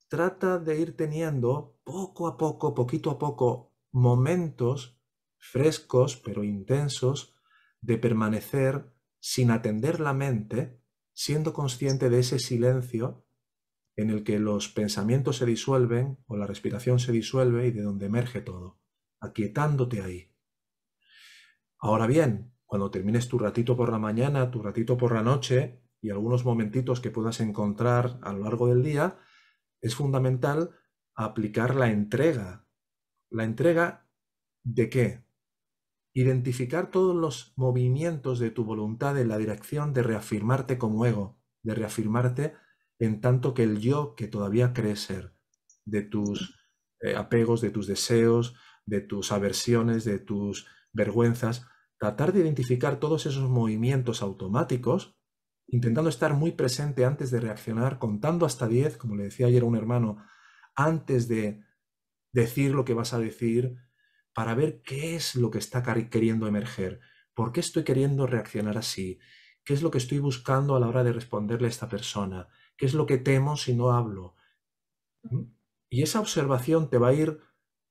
trata de ir teniendo poco a poco, poquito a poco, momentos frescos pero intensos de permanecer sin atender la mente, siendo consciente de ese silencio en el que los pensamientos se disuelven o la respiración se disuelve y de donde emerge todo, aquietándote ahí. Ahora bien, cuando termines tu ratito por la mañana, tu ratito por la noche y algunos momentitos que puedas encontrar a lo largo del día, es fundamental aplicar la entrega. ¿La entrega de qué? Identificar todos los movimientos de tu voluntad en la dirección de reafirmarte como ego, de reafirmarte en tanto que el yo que todavía crees ser, de tus eh, apegos, de tus deseos, de tus aversiones, de tus vergüenzas, tratar de identificar todos esos movimientos automáticos, intentando estar muy presente antes de reaccionar, contando hasta 10, como le decía ayer a un hermano, antes de decir lo que vas a decir, para ver qué es lo que está queriendo emerger, por qué estoy queriendo reaccionar así, qué es lo que estoy buscando a la hora de responderle a esta persona, qué es lo que temo si no hablo. ¿Mm? Y esa observación te va a ir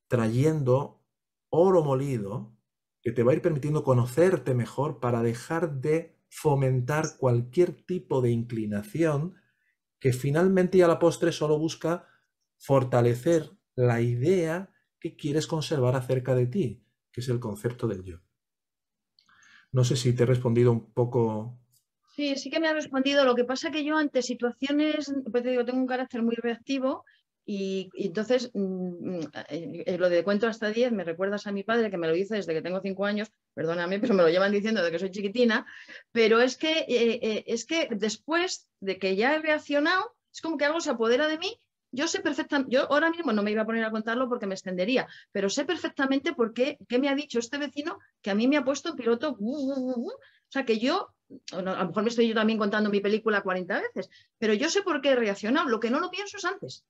trayendo oro molido que te va a ir permitiendo conocerte mejor para dejar de fomentar cualquier tipo de inclinación que finalmente y a la postre solo busca fortalecer la idea que quieres conservar acerca de ti, que es el concepto del yo. No sé si te he respondido un poco. Sí, sí que me ha respondido. Lo que pasa que yo ante situaciones, pues digo, tengo un carácter muy reactivo y, entonces, mm, mm, eh, eh, lo de cuento hasta 10 me recuerdas a mi padre, que me lo dice desde que tengo 5 años, perdóname, pero me lo llevan diciendo de que soy chiquitina, pero es que, eh, es que después de que ya he reaccionado, es como que algo se apodera de mí. Yo sé perfectamente, yo ahora mismo no me iba a poner a contarlo porque me extendería, pero sé perfectamente por qué, qué me ha dicho este vecino que a mí me ha puesto piloto. o sea, que yo, a lo mejor me estoy yo también contando mi película 40 veces, pero yo sé por qué he reaccionado. Lo que no lo pienso es antes.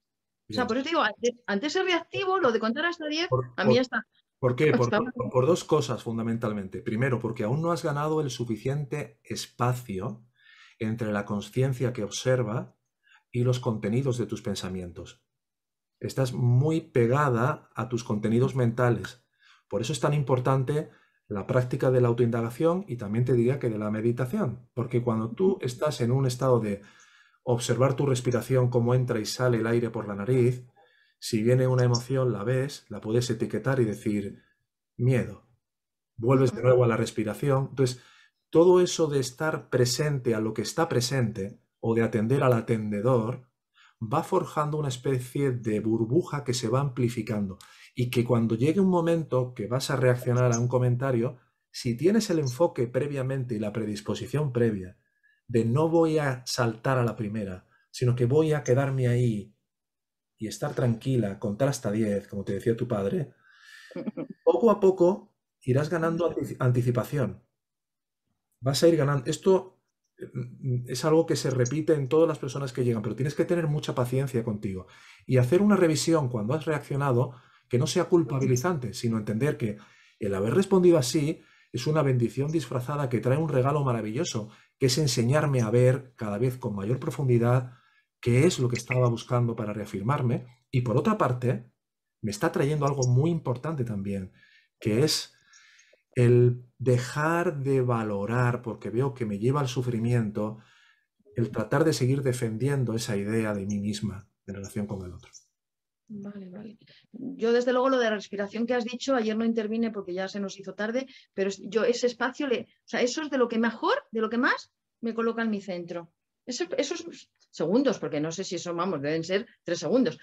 O sea, por eso digo, ante, ese reactivo, lo de contar hasta 10, a mí ya está. ¿Por qué? Por, dos cosas fundamentalmente. Primero, porque aún no has ganado el suficiente espacio entre la conciencia que observa y los contenidos de tus pensamientos. Estás muy pegada a tus contenidos mentales. Por eso es tan importante la práctica de la autoindagación y también te diría que de la meditación. Porque cuando tú estás en un estado de observar tu respiración, cómo entra y sale el aire por la nariz, si viene una emoción, la ves, la puedes etiquetar y decir miedo. Vuelves de nuevo a la respiración. Entonces, todo eso de estar presente a lo que está presente o de atender al atendedor va forjando una especie de burbuja que se va amplificando y que cuando llegue un momento que vas a reaccionar a un comentario, si tienes el enfoque previamente y la predisposición previa de no voy a saltar a la primera, sino que voy a quedarme ahí y estar tranquila, contar hasta 10, como te decía tu padre, poco a poco irás ganando anticipación. Vas a ir ganando. Esto mm, es algo que se repite en todas las personas que llegan, pero tienes que tener mucha paciencia contigo y hacer una revisión cuando has reaccionado que no sea culpabilizante, sino entender que el haber respondido así es una bendición disfrazada que trae un regalo maravilloso que es enseñarme a ver cada vez con mayor profundidad qué es lo que estaba buscando para reafirmarme. Y por otra parte, me está trayendo algo muy importante también, que es el dejar de valorar, porque veo que me lleva al sufrimiento, el tratar de seguir defendiendo esa idea de mí misma en relación con el otro. Vale, vale. Yo desde luego lo de la respiración que has dicho, ayer no intervine porque ya se nos hizo tarde, pero yo ese espacio, le, o sea, eso es de lo que mejor, de lo que más me coloca en mi centro. esos segundos, porque no sé si eso, vamos, deben ser tres segundos.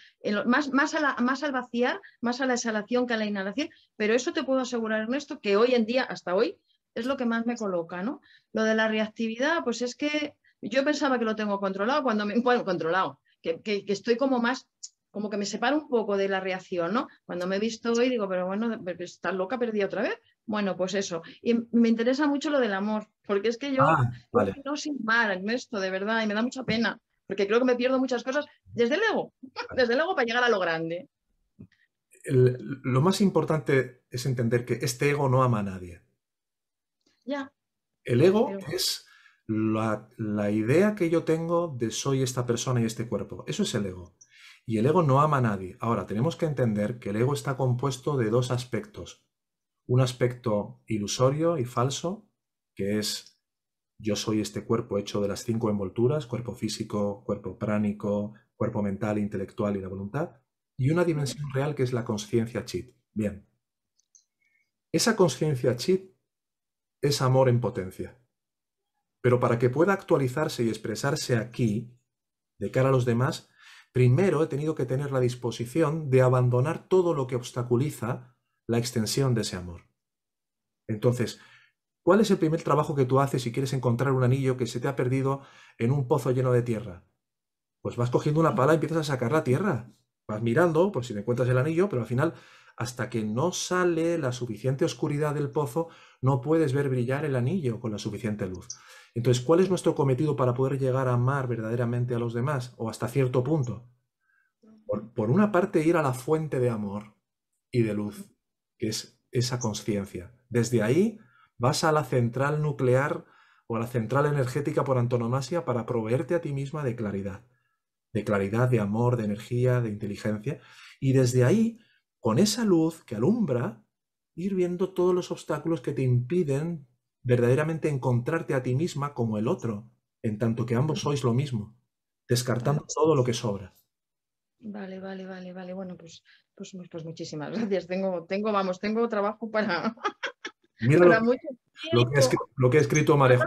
más, más, más al vaciar, más a la exhalación que a la inhalación, pero eso te puedo asegurar, Ernesto, que hoy en día, hasta hoy, es lo que más me coloca, ¿no? Lo de la reactividad, pues es que yo pensaba que lo tengo controlado cuando me, bueno, controlado, que, que estoy como más como que me separo un poco de la reacción, ¿no? Cuando me he visto hoy digo, pero bueno, ¿estás loca? ¿Perdí otra vez? Bueno, pues eso. Y me interesa mucho lo del amor, porque es que yo ah, no sin mal en esto, de verdad, y me da mucha pena, porque creo que me pierdo muchas cosas desde el ego, desde el ego para llegar a lo grande. lo más importante es entender que este ego no ama a nadie. Ya. El ego es la, la idea que yo tengo de soy esta persona y este cuerpo. Eso es el ego. Y el ego no ama a nadie. Ahora, tenemos que entender que el ego está compuesto de dos aspectos. Un aspecto ilusorio y falso, que es yo soy este cuerpo hecho de las cinco envolturas, cuerpo físico, cuerpo pránico, cuerpo mental, intelectual y la voluntad, y una dimensión real que es la conciencia chit. Bien. Esa conciencia chit es amor en potencia. Pero para que pueda actualizarse y expresarse aquí, de cara a los demás, primero he tenido que tener la disposición de abandonar todo lo que obstaculiza la extensión de ese amor. Entonces, ¿cuál es el primer trabajo que tú haces si quieres encontrar un anillo que se te ha perdido en un pozo lleno de tierra? Pues vas cogiendo una pala y empiezas a sacar la tierra. Vas mirando, pues si te encuentras el anillo, pero al final, hasta que no sale la suficiente oscuridad del pozo, no puedes ver brillar el anillo con la suficiente luz. Entonces, ¿cuál es nuestro cometido para poder llegar a amar verdaderamente a los demás o hasta cierto punto? Por, una parte, ir a la fuente de amor y de luz, que es esa conciencia. Desde ahí vas a la central nuclear o a la central energética por antonomasia para proveerte a ti misma de claridad, de claridad, de amor, de energía, de inteligencia. Y desde ahí, con esa luz que alumbra, ir viendo todos los obstáculos que te impiden verdaderamente encontrarte a ti misma como el otro, en tanto que ambos sois lo mismo, descartando todo lo que sobra. Vale, vale, vale, vale. Bueno, pues, pues, pues muchísimas gracias. Tengo, tengo, vamos, tengo trabajo para, Mira lo, que lo, que ha escrito María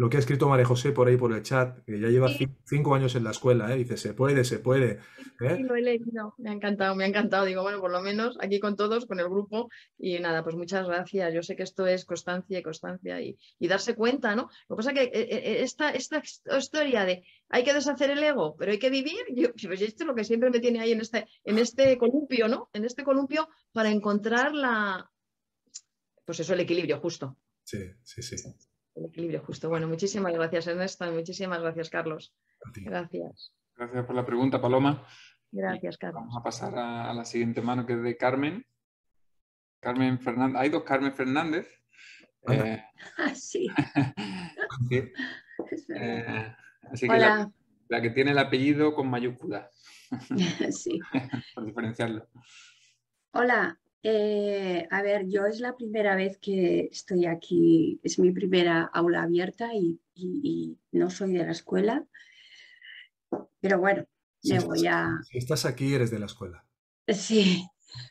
lo que ha escrito María José por ahí por el chat, que ya lleva cinco años en la escuela, ¿eh? dice, se puede, se puede. ¿eh? Sí, lo he leído, me ha encantado, me ha encantado. Digo, bueno, por lo menos aquí con todos, con el grupo, y nada, pues muchas gracias. Yo sé que esto es constancia y constancia y, darse cuenta, ¿no? Lo que pasa es que eh, esta, esta historia de hay que deshacer el ego, pero hay que vivir, yo, pues esto es lo que siempre me tiene ahí en este, en este columpio, ¿no? En este columpio para encontrar la, pues eso, el equilibrio justo. Sí, sí, sí el equilibrio justo. Bueno, muchísimas gracias Ernesto y muchísimas gracias Carlos. Gracias. Gracias por la pregunta, Paloma. Gracias, Carlos. Vamos a pasar a, la siguiente mano que es de Carmen. Carmen Fernández. Hay dos Carmen Fernández. Eh, ah, sí. Eh, así que la, la, que tiene el apellido con mayúscula. sí. por diferenciarlo. Hola, eh, a ver, yo es la primera vez que estoy aquí, es mi primera aula abierta y, no soy de la escuela, pero bueno, me voy a... Si estás aquí, eres de la escuela. Sí,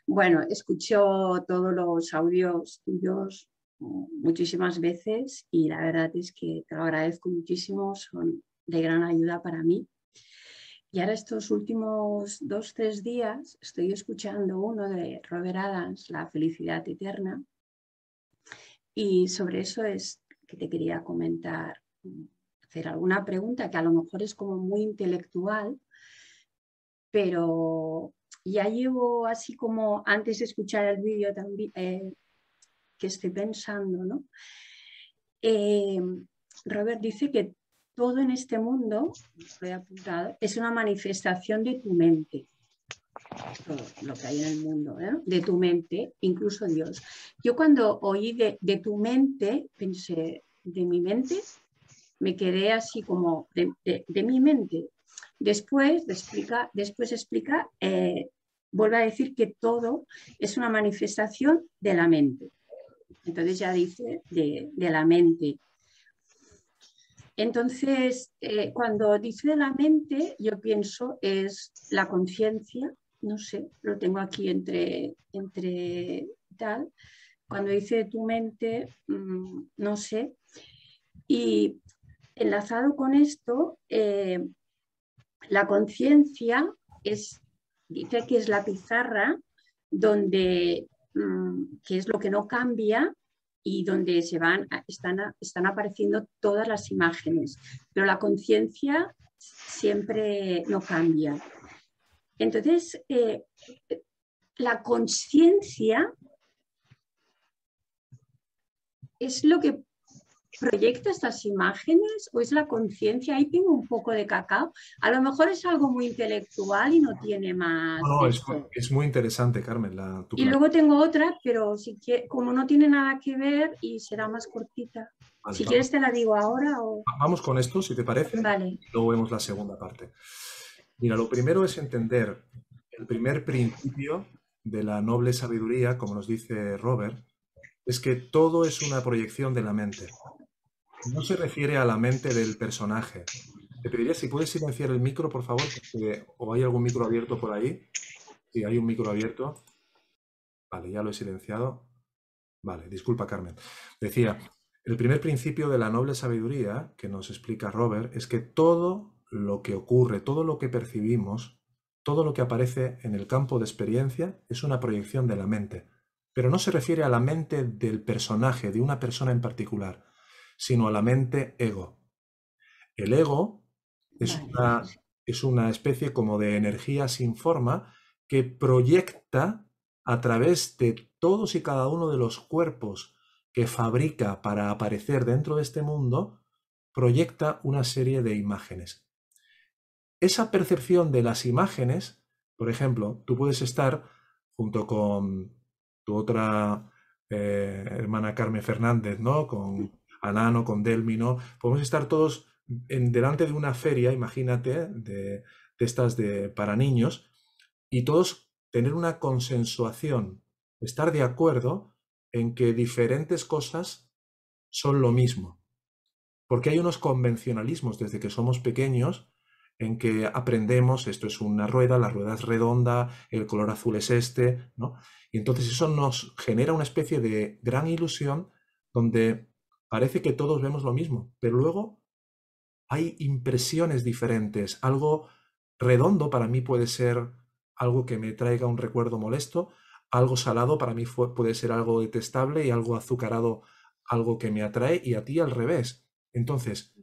bueno, escucho todos los audios tuyos muchísimas veces y la verdad es que te lo agradezco muchísimo, son de gran ayuda para mí. Y ahora estos últimos dos, tres días estoy escuchando uno de Robert Adams, La felicidad eterna. Y sobre eso es que te quería comentar, hacer alguna pregunta que a lo mejor es como muy intelectual, pero ya llevo así como antes de escuchar el vídeo también eh, que estoy pensando, ¿no? Eh, Robert dice que todo en este mundo, es una manifestación de tu mente. Todo lo que hay en el mundo, ¿eh? de tu mente, incluso Dios. Yo cuando oí de, tu mente, pensé, de mi mente, me quedé así como de, mi mente. Después explica, después explica eh, vuelve a decir que todo es una manifestación de la mente. Entonces ya dice de, de la mente. Entonces, eh, cuando dice de la mente, yo pienso es la conciencia, no sé, lo tengo aquí entre, entre tal. Cuando dice de tu mente, mm, no sé. Y enlazado con esto, eh, la conciencia es, dice que es la pizarra donde, mm, que es lo que no cambia, y donde se van, están, están apareciendo todas las imágenes, pero la conciencia siempre no cambia. Entonces, eh, la conciencia es lo que proyecta estas imágenes o es la conciencia? Ahí tengo un poco de cacao. A lo mejor es algo muy intelectual y no tiene más. No, es, muy interesante, Carmen. y luego tengo otra, pero si como no tiene nada que ver y será más cortita. si quieres te la digo ahora o... Vamos con esto, si te parece. Vale. luego vemos la segunda parte. Mira, lo primero es entender el primer principio de la noble sabiduría, como nos dice Robert, es que todo es una proyección de la mente. No se refiere a la mente del personaje. Te pediría si puedes silenciar el micro, por favor, o hay algún micro abierto por ahí. Si hay un micro abierto. Vale, ya lo he silenciado. Vale, disculpa, Carmen. Decía, el primer principio de la noble sabiduría que nos explica Robert es que todo lo que ocurre, todo lo que percibimos, todo lo que aparece en el campo de experiencia es una proyección de la mente. Pero no se refiere a la mente del personaje, de una persona en particular, sino a la mente ego. El ego es una, es una especie como de energía sin forma que proyecta a través de todos y cada uno de los cuerpos que fabrica para aparecer dentro de este mundo, proyecta una serie de imágenes. Esa percepción de las imágenes, por ejemplo, tú puedes estar junto con tu otra eh, hermana Carmen Fernández, ¿no? Con Anano, con Delmino, podemos estar todos en, delante de una feria, imagínate, de, de estas de, para niños, y todos tener una consensuación, estar de acuerdo en que diferentes cosas son lo mismo. Porque hay unos convencionalismos desde que somos pequeños en que aprendemos, esto es una rueda, la rueda es redonda, el color azul es este, ¿no? Y entonces eso nos genera una especie de gran ilusión donde parece que todos vemos lo mismo, pero luego hay impresiones diferentes. Algo redondo para mí puede ser algo que me traiga un recuerdo molesto, algo salado para mí puede ser algo detestable y algo azucarado algo que me atrae y a ti al revés. Entonces,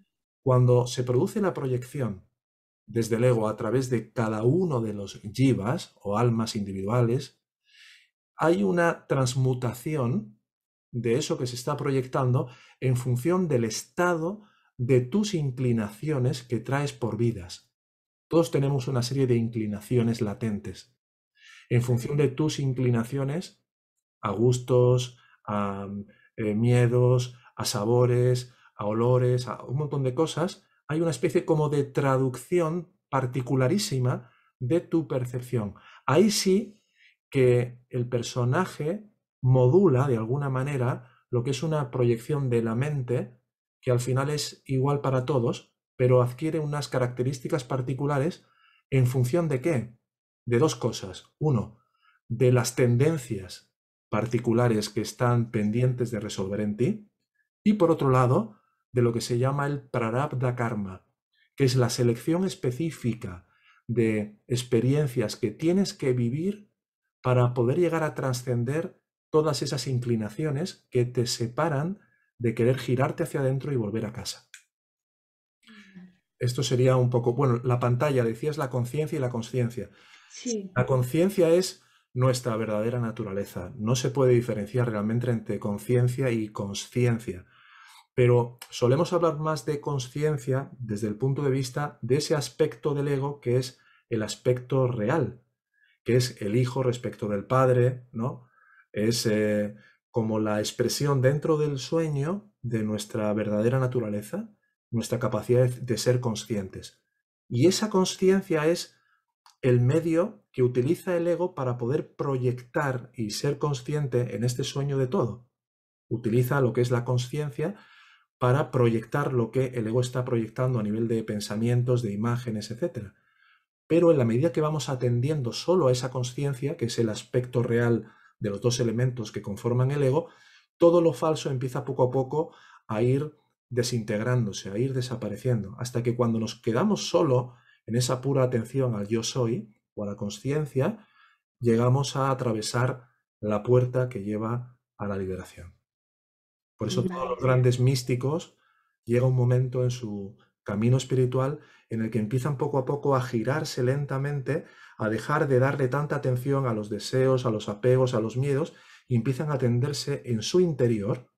cuando se produce la proyección desde el ego a través de cada uno de los jivas o almas individuales, hay una transmutación de eso que se está proyectando en función del estado de tus inclinaciones que traes por vidas. Todos tenemos una serie de inclinaciones latentes en función de tus inclinaciones a gustos, a eh, miedos, a sabores, a olores, a un montón de cosas, hay una especie como de traducción particularísima de tu percepción. Ahí sí que el personaje modula de alguna manera lo que es una proyección de la mente que al final es igual para todos, pero adquiere unas características particulares en función de qué? de dos cosas. Uno, de las tendencias particulares que están pendientes de resolver en ti. Y por otro lado, de lo que se llama el prarabdha karma, que es la selección específica de experiencias que tienes que vivir para poder llegar a trascender todas esas inclinaciones que te separan de querer girarte hacia adentro y volver a casa. Esto sería un poco, bueno, la pantalla, decías la conciencia y la conciencia. La conciencia es nuestra verdadera naturaleza. No se puede diferenciar realmente entre conciencia y consciencia. Pero solemos hablar más de conciencia desde el punto de vista de ese aspecto del ego que es el aspecto real, que es el hijo respecto del padre, ¿no? Es eh, como la expresión dentro del sueño de nuestra verdadera naturaleza, nuestra capacidad de ser conscientes. Y esa conciencia es el medio que utiliza el ego para poder proyectar y ser consciente en este sueño de todo. Utiliza lo que es la conciencia para proyectar lo que el ego está proyectando a nivel de pensamientos, de imágenes, etc. Pero en la medida que vamos atendiendo solo a esa conciencia, que es el aspecto real de los dos elementos que conforman el ego, todo lo falso empieza poco a poco a ir desintegrándose, a ir desapareciendo, hasta que cuando nos quedamos solo en esa pura atención al yo soy o a la conciencia, llegamos a atravesar la puerta que lleva a la liberación. Por eso todos los grandes místicos llega un momento en su camino espiritual en el que empiezan poco a poco a girarse lentamente, a dejar de darle tanta atención a los deseos, a los apegos, a los miedos, y empiezan a atenderse en su interior,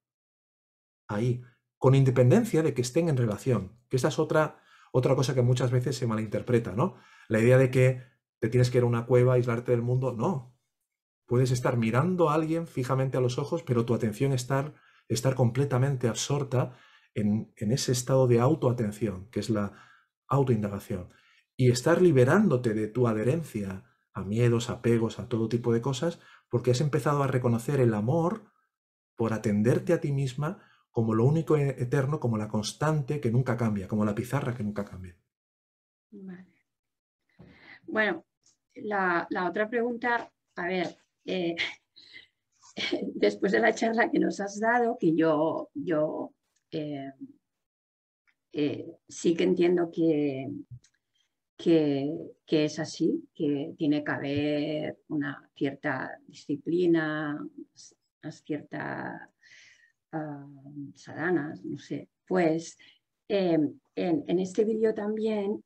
ahí, con independencia de que estén en relación, que esa es otra otra cosa que muchas veces se malinterpreta, ¿no? La idea de que te tienes que ir a una cueva, aislarte del mundo, no. Puedes estar mirando a alguien fijamente a los ojos, pero tu atención estar, estar completamente absorta en, en ese estado de autoatención, que es la autoindagación. Y estar liberándote de tu adherencia a miedos, apegos, a todo tipo de cosas, porque has empezado a reconocer el amor por atenderte a ti misma como lo único e-, eterno, como la constante que nunca cambia, como la pizarra que nunca cambia. Bueno, la, otra pregunta, a ver, eh, después de la charla que nos has dado, que yo, yo eh, eh, sí que entiendo que, que, es así, que tiene que haber una cierta disciplina, unas ciertas uh, sadanas, no sé. Pues em, en, este vídeo también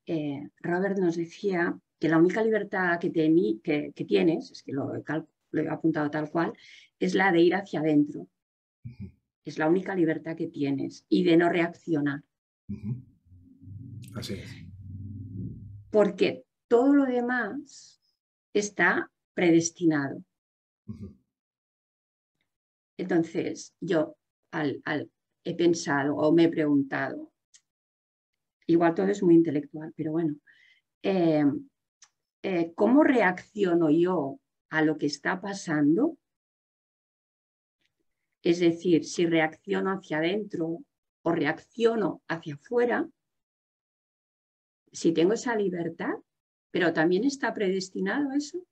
Robert nos decía que la única libertad que, que, tienes, es que lo he, lo he apuntado tal cual, es la de ir hacia adentro. Es la única libertad que tienes y de no reaccionar. Así es. Porque todo lo demás está predestinado. Entonces, yo al, he pensado o me he preguntado, igual todo es muy intelectual, pero bueno, eh, eh, ¿cómo reacciono yo a lo que está pasando es decir, si reacciono hacia adentro o reacciono hacia afuera, si tengo esa libertad, pero también está predestinado eso.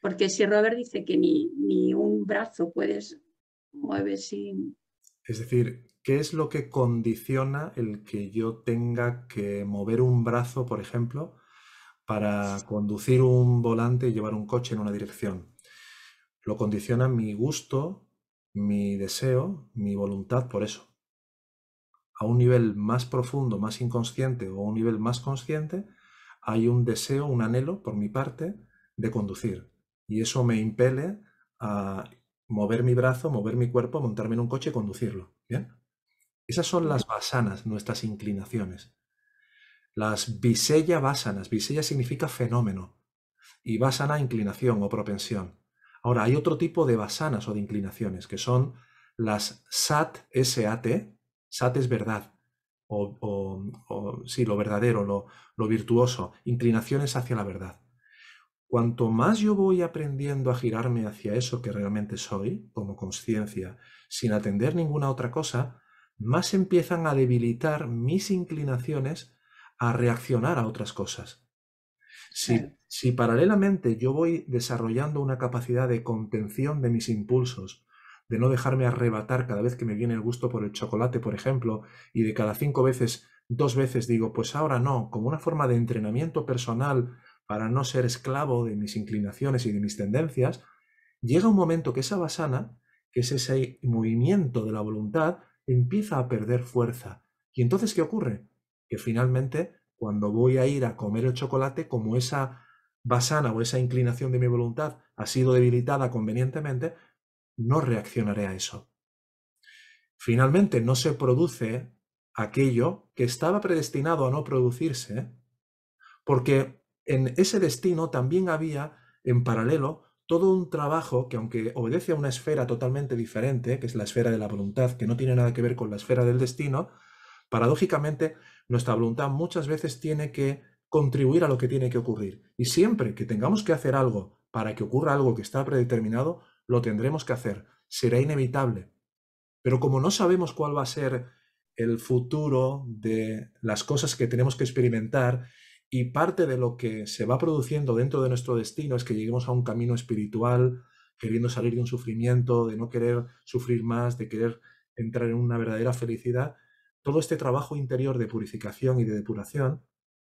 Porque si Robert dice que ni, ni un brazo puedes mover sin... Es decir, ¿qué es lo que condiciona el que yo tenga que mover un brazo, por ejemplo, para conducir un volante y llevar un coche en una dirección? Lo condiciona mi gusto mi deseo, mi voluntad por eso. A un nivel más profundo, más inconsciente o a un nivel más consciente, hay un deseo, un anhelo por mi parte de conducir. Y eso me impele a mover mi brazo, mover mi cuerpo, montarme en un coche y conducirlo. ¿Bien? Esas son las basanas, nuestras inclinaciones. Las visella basanas. Visella significa fenómeno. Y basana, inclinación o propensión. Ahora, hay otro tipo de basanas o de inclinaciones, que son las SAT, S-A-T, SAT es verdad, o, sí, lo verdadero, lo, lo virtuoso, inclinaciones hacia la verdad. Cuanto más yo voy aprendiendo a girarme hacia eso que realmente soy, como conciencia, sin atender ninguna otra cosa, más empiezan a debilitar mis inclinaciones a reaccionar a otras cosas. Si, paralelamente yo voy desarrollando una capacidad de contención de mis impulsos, de no dejarme arrebatar cada vez que me viene el gusto por el chocolate, por ejemplo, y de cada cinco veces, dos veces digo, pues ahora no, como una forma de entrenamiento personal para no ser esclavo de mis inclinaciones y de mis tendencias, llega un momento que esa basana, que es ese movimiento de la voluntad, empieza a perder fuerza. ¿Y entonces qué ocurre? Que finalmente cuando voy a ir a comer el chocolate, como esa basana o esa inclinación de mi voluntad ha sido debilitada convenientemente, no reaccionaré a eso. Finalmente, no se produce aquello que estaba predestinado a no producirse, porque en ese destino también había, en paralelo, todo un trabajo que aunque obedece a una esfera totalmente diferente, que es la esfera de la voluntad, que no tiene nada que ver con la esfera del destino, paradójicamente nuestra voluntad muchas veces tiene que contribuir a lo que tiene que ocurrir. Y siempre que tengamos que hacer algo para que ocurra algo que está predeterminado, lo tendremos que hacer. Será inevitable. Pero como no sabemos cuál va a ser el futuro de las cosas que tenemos que experimentar y parte de lo que se va produciendo dentro de nuestro destino es que lleguemos a un camino espiritual, queriendo salir de un sufrimiento, de no querer sufrir más, de querer entrar en una verdadera felicidad, todo este trabajo interior de purificación y de depuración,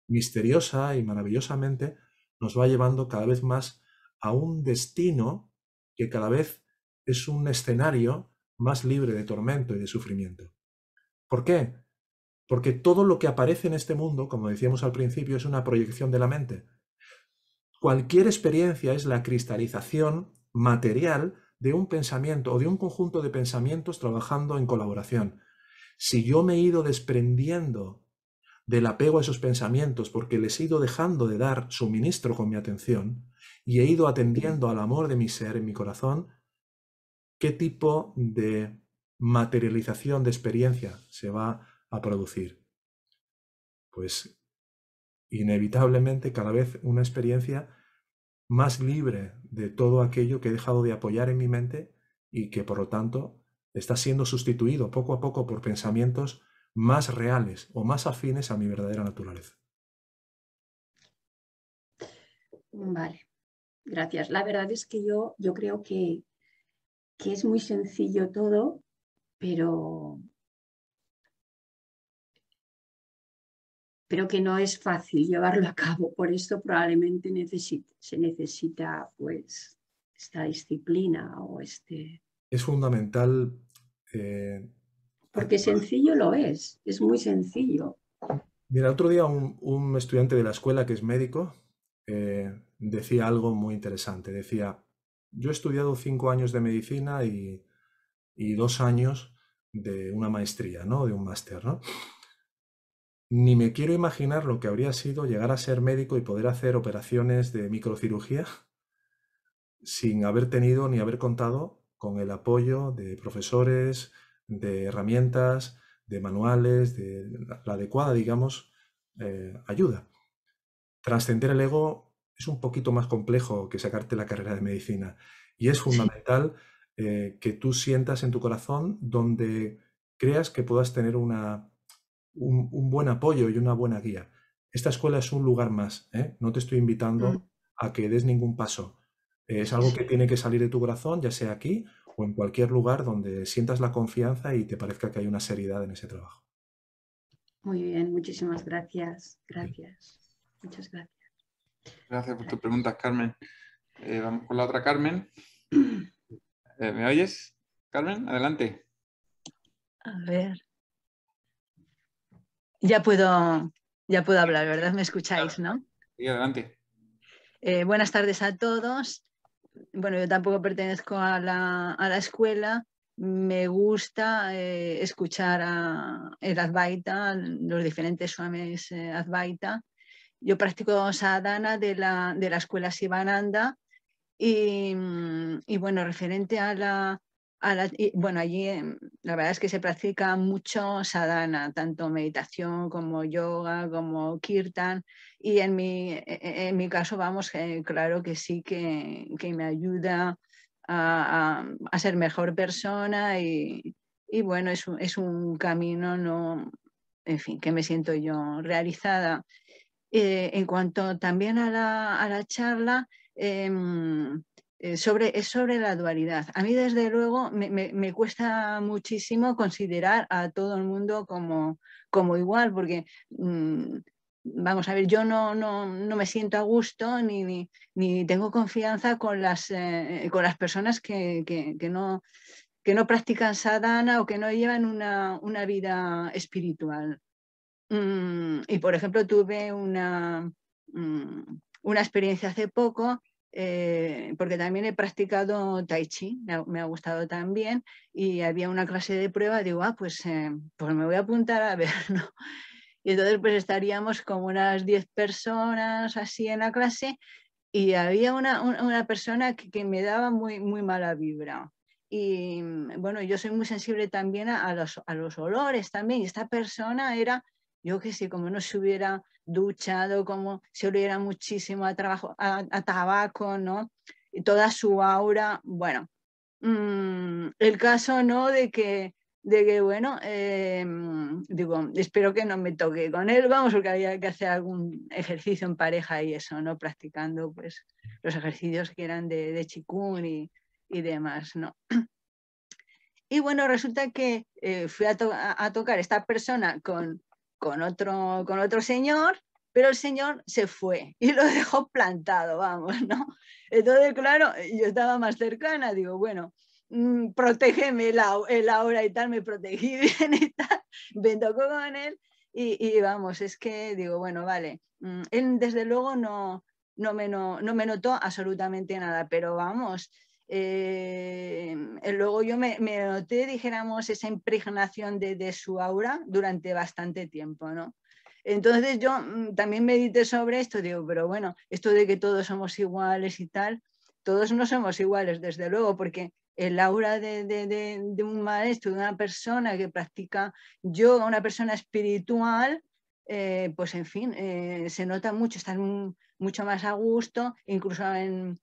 misteriosa y maravillosamente, nos va llevando cada vez más a un destino que cada vez es un escenario más libre de tormento y de sufrimiento. ¿Por qué? Porque todo lo que aparece en este mundo, como decíamos al principio, es una proyección de la mente. Cualquier experiencia es la cristalización material de un pensamiento o de un conjunto de pensamientos trabajando en colaboración. Si yo me he ido desprendiendo del apego a esos pensamientos porque les he ido dejando de dar suministro con mi atención y he ido atendiendo al amor de mi ser en mi corazón, ¿qué tipo de materialización de experiencia se va a producir? Pues inevitablemente cada vez una experiencia más libre de todo aquello que he dejado de apoyar en mi mente y que por lo tanto está siendo sustituido poco a poco por pensamientos más reales o más afines a mi verdadera naturaleza. Vale, gracias. La verdad es que yo, yo creo que, que es muy sencillo todo, pero, pero que no es fácil llevarlo a cabo. Por esto probablemente se necesita pues esta disciplina o este... Es fundamental. Eh, Porque sencillo lo es, es muy sencillo. Mira, otro día un, estudiante de la escuela que es médico eh, decía algo muy interesante. Decía, yo he estudiado cinco años de medicina y, dos años de una maestría, ¿no? De un máster, ¿no? Ni me quiero imaginar lo que habría sido llegar a ser médico y poder hacer operaciones de microcirugía sin haber tenido ni haber contado con el apoyo de profesores, de herramientas, de manuales, de la adecuada, digamos, eh, ayuda. Trascender el ego es un poquito más complejo que sacarte la carrera de medicina y es fundamental eh, que tú sientas en tu corazón donde creas que puedas tener una, un, buen apoyo y una buena guía. Esta escuela es un lugar más, ¿eh? no te estoy invitando mm. a que des ningún paso. Es algo que tiene que salir de tu corazón, ya sea aquí o en cualquier lugar donde sientas la confianza y te parezca que hay una seriedad en ese trabajo. Muy bien, muchísimas gracias. Gracias. Muchas gracias. Gracias por tus preguntas, Carmen. Eh, vamos con la otra Carmen. Eh, ¿Me oyes, Carmen? Adelante. A ver. Ya puedo, ya puedo hablar, ¿verdad? ¿Me escucháis, no? Sí, adelante. Eh, buenas tardes a todos. Bueno, yo tampoco pertenezco a la, escuela. Me gusta escuchar a el Advaita, los diferentes swamis Advaita. Yo practico sadhana de la, de la escuela Sivananda y, y bueno, referente a la, bueno, allí em, la verdad es que se practica mucho sadhana, tanto meditación como yoga, como kirtan, y en mi, e, e, en mi caso, vamos, eh, claro que sí que, me ayuda a, ser mejor persona y, bueno, es, es, un camino, no, en fin, que me siento yo realizada. Eh, en cuanto también a la, a la charla, em, eh, sobre, es sobre la dualidad. A mí, desde luego, me, cuesta muchísimo considerar a todo el mundo como, como igual, porque, mm, vamos a ver, yo no, no, me siento a gusto ni, ni, tengo confianza con las, eh, con las personas que, no, que no practican sadhana o que no llevan una, vida espiritual. Mm, y, por ejemplo, tuve una, mm, una experiencia hace poco eh, porque también he practicado tai chi, me ha, gustado también, y había una clase de prueba, digo, ah, pues, eh, pues me voy a apuntar a ver, ¿no? Y entonces pues estaríamos como unas 10 personas así en la clase y había una, persona que, me daba muy, muy mala vibra. Y bueno, yo soy muy sensible también a, los, a los olores también, y esta persona era, yo qué sé, como no se hubiera duchado, como se oliera muchísimo a, trabajo, a, tabaco, ¿no? Y toda su aura, bueno, mm, el caso, ¿no? De que, de que bueno, em, digo, espero que no me toque con él, vamos, porque había que hacer algún ejercicio en pareja y eso, ¿no? Practicando, pues, los ejercicios que eran de, de y, demás, ¿no? Y bueno, resulta que eh, fui a, a, tocar esta persona con, con otro, con otro señor, pero el señor se fue y lo dejó plantado, vamos, ¿no? Entonces, claro, yo estaba más cercana, digo, bueno, mmm, protégeme el, ahora y tal, me protegí bien y tal, me tocó con él y, vamos, es que digo, bueno, vale, mm, él desde luego no, no, me, no, no me notó absolutamente nada, pero vamos, eh, luego yo me, noté, dijéramos, esa impregnación de, su aura durante bastante tiempo, ¿no? Entonces yo mm, también medité sobre esto, digo, pero bueno, esto de que todos somos iguales y tal, todos no somos iguales, desde luego, porque el aura de, un maestro, de una persona que practica yoga, una persona espiritual, eh, pues en fin, eh, se nota mucho, estás mucho más a gusto, incluso en,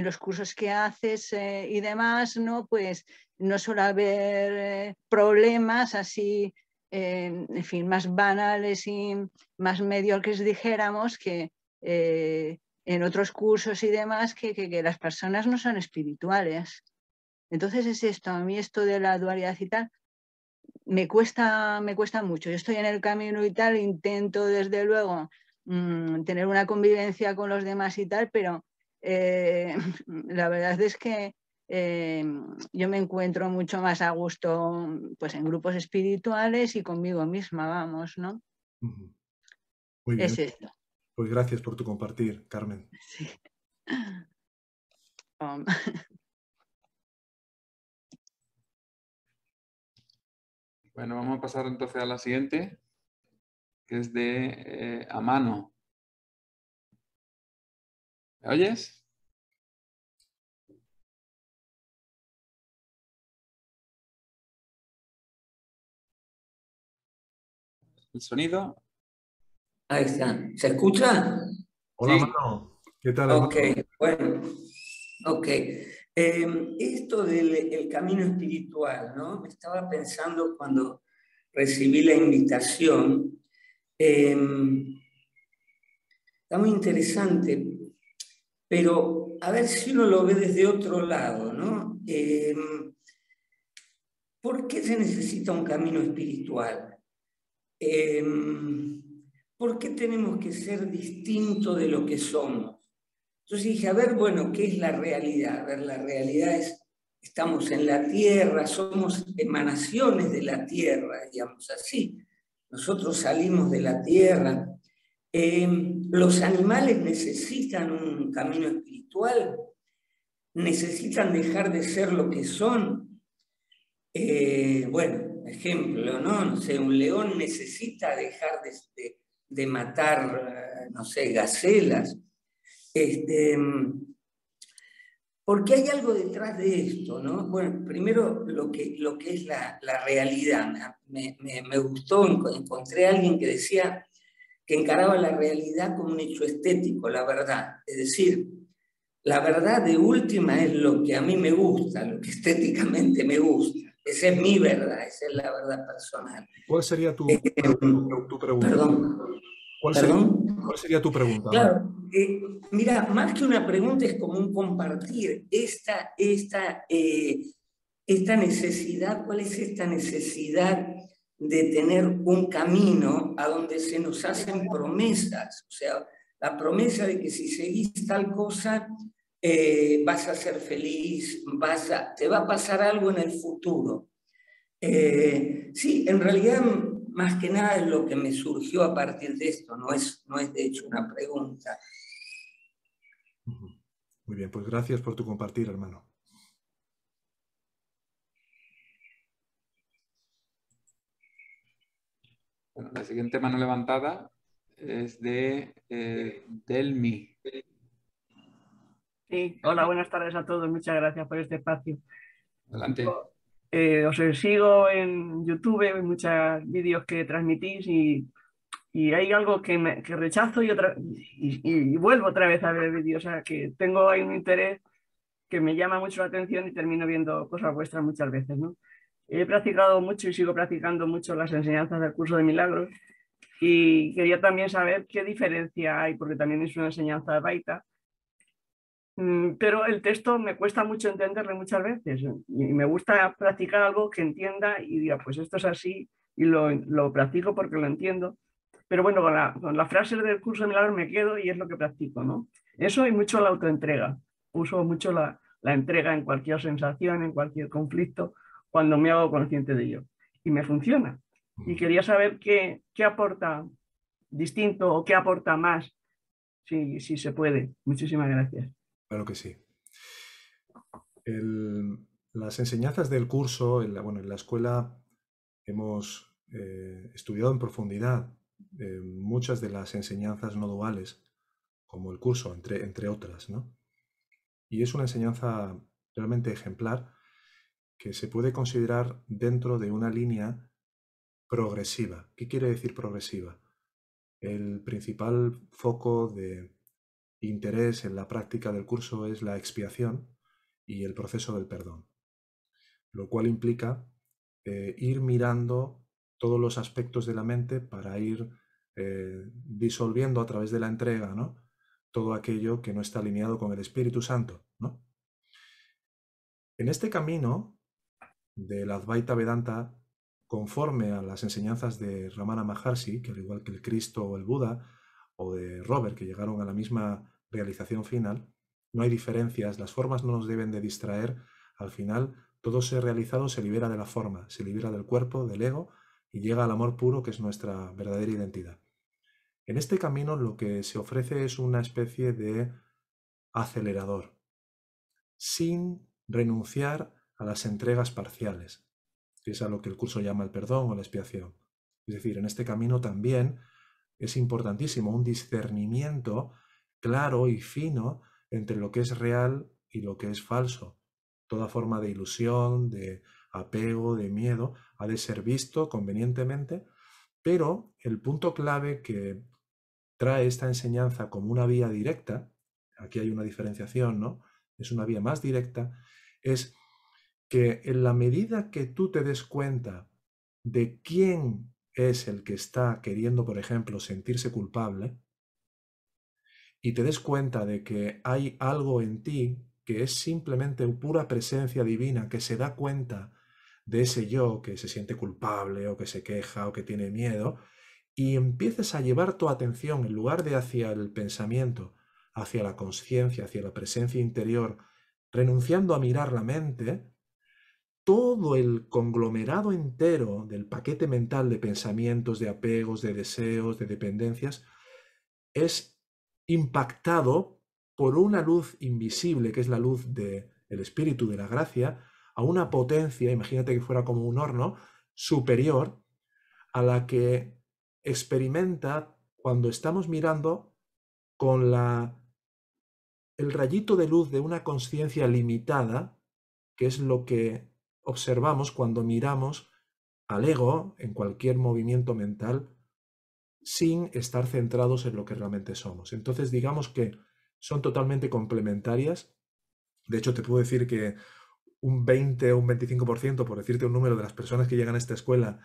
los cursos que haces eh, y demás, ¿no? Pues no suele haber problemas así, en fin, más banales y más mediocres, dijéramos, que en otros cursos y demás, que, que las personas no son espirituales. Entonces es esto, a mí esto de la dualidad y tal, me cuesta, me cuesta mucho. Yo estoy en el camino y tal, intento desde luego mm, tener una convivencia con los demás y tal, pero eh, la verdad es que eh, yo me encuentro mucho más a gusto pues, en grupos espirituales y conmigo misma, vamos, ¿no? Muy bien. Es esto. Pues gracias por tu compartir, Carmen. Sí. Bueno, vamos a pasar entonces a la siguiente, que es de eh, a mano. ¿Me oyes? ¿El sonido? Ahí está. ¿Se escucha? Hola, Mano. ¿Qué tal? Ok, bueno. Ok. Em, esto del camino espiritual, ¿no? Me estaba pensando cuando recibí la invitación. Em, está muy interesante, pero a ver si uno lo ve desde otro lado, ¿no? Em, ¿Por qué se necesita un camino espiritual? ¿Por qué tenemos que ser distintos de lo que somos? Entonces dije, a ver, bueno, ¿qué es la realidad? A ver, la realidad es, estamos en la tierra, somos emanaciones de la tierra, digamos así. Nosotros salimos de la tierra. Eh, los animales necesitan un camino espiritual, necesitan dejar de ser lo que son. Eh, bueno, ejemplo, ¿no? No sé, un león necesita dejar de, de matar, no sé, gacelas este, porque hay algo detrás de esto, ¿no? Bueno, primero lo que, lo que es la, realidad. Me, gustó, encontré a alguien que decía que encaraba la realidad como un hecho estético, la verdad. Es decir, la verdad de última es lo que a mí me gusta, lo que estéticamente me gusta. Esa es mi verdad, esa es la verdad personal. ¿Cuál sería tu, eh, tu pregunta? Perdón. ¿Cuál, Sería, tu pregunta? Claro, eh, mira, más que una pregunta es como un compartir esta, esta, eh, esta necesidad, ¿cuál es esta necesidad de tener un camino a donde se nos hacen promesas? O sea, la promesa de que si seguís tal cosa, eh, vas a ser feliz, vas te va a pasar algo en el futuro. sí, en realidad más que nada es lo que me surgió a partir de esto, no es, no es de hecho una pregunta. Muy bien, pues gracias por tu compartir, hermano. Bueno, la siguiente mano levantada es de eh, Delmi. Sí, hola, buenas tardes a todos. Muchas gracias por este espacio. Adelante. Eh, os sigo en YouTube, en muchos vídeos que transmitís y, hay algo que, me, rechazo y, otra, y, vuelvo otra vez a ver vídeos. O sea, que tengo ahí un interés que me llama mucho la atención y termino viendo cosas vuestras muchas veces. ¿no? He practicado mucho y sigo practicando mucho las enseñanzas del curso de milagros y quería también saber qué diferencia hay, porque también es una enseñanza de Baita, Mm, pero el texto me cuesta mucho entenderle muchas veces y me gusta practicar algo que entienda y diga, pues esto es así y lo, lo practico porque lo entiendo. Pero bueno, con la, con la frase del curso de milagros me quedo y es lo que practico, ¿no? Eso y mucho la autoentrega. Uso mucho la, la entrega en cualquier sensación, en cualquier conflicto, cuando me hago consciente de ello. Y me funciona. Y quería saber qué, qué aporta distinto o qué aporta más, si, si se puede. Muchísimas gracias. Claro que sí. las enseñanzas del curso, en la, bueno, en la escuela hemos eh, estudiado en profundidad eh, muchas de las enseñanzas no duales, como el curso, entre, entre otras, ¿no? Y es una enseñanza realmente ejemplar que se puede considerar dentro de una línea progresiva. ¿Qué quiere decir progresiva? el principal foco de interés en la práctica del curso es la expiación y el proceso del perdón, lo cual implica eh, ir mirando todos los aspectos de la mente para ir eh, disolviendo a través de la entrega ¿no? todo aquello que no está alineado con el Espíritu Santo. ¿no? En este camino del Advaita Vedanta, conforme a las enseñanzas de Ramana Maharshi, que al igual que el Cristo o el Buda, o de Robert, que llegaron a la misma realización final, no hay diferencias, las formas no nos deben de distraer, al final todo ser realizado se libera de la forma, se libera del cuerpo, del ego, y llega al amor puro que es nuestra verdadera identidad. En este camino lo que se ofrece es una especie de acelerador, sin renunciar a las entregas parciales, es a lo que el curso llama el perdón o la expiación. Es decir, en este camino también es importantísimo un discernimiento claro y fino entre lo que es real y lo que es falso. Toda forma de ilusión, de apego, de miedo, ha de ser visto convenientemente, pero el punto clave que trae esta enseñanza como una vía directa, aquí hay una diferenciación, ¿no? Es una vía más directa, es que en la medida que tú te des cuenta de quién es el que está queriendo, por ejemplo, sentirse culpable, y te des cuenta de que hay algo en ti que es simplemente pura presencia divina, que se da cuenta de ese yo que se siente culpable o que se queja o que tiene miedo, y empieces a llevar tu atención en lugar de hacia el pensamiento, hacia la conciencia, hacia la presencia interior, renunciando a mirar la mente, todo el conglomerado entero del paquete mental de pensamientos, de apegos, de deseos, de dependencias, es impactado por una luz invisible, que es la luz del espíritu de la gracia, a una potencia, imagínate que fuera como un horno, superior a la que experimenta cuando estamos mirando con la el rayito de luz de una conciencia limitada, que es lo que observamos cuando miramos al ego en cualquier movimiento mental sin estar centrados en lo que realmente somos. Entonces, digamos que son totalmente complementarias. De hecho, te puedo decir que un 20 o un 25%, por decirte un número de las personas que llegan a esta escuela,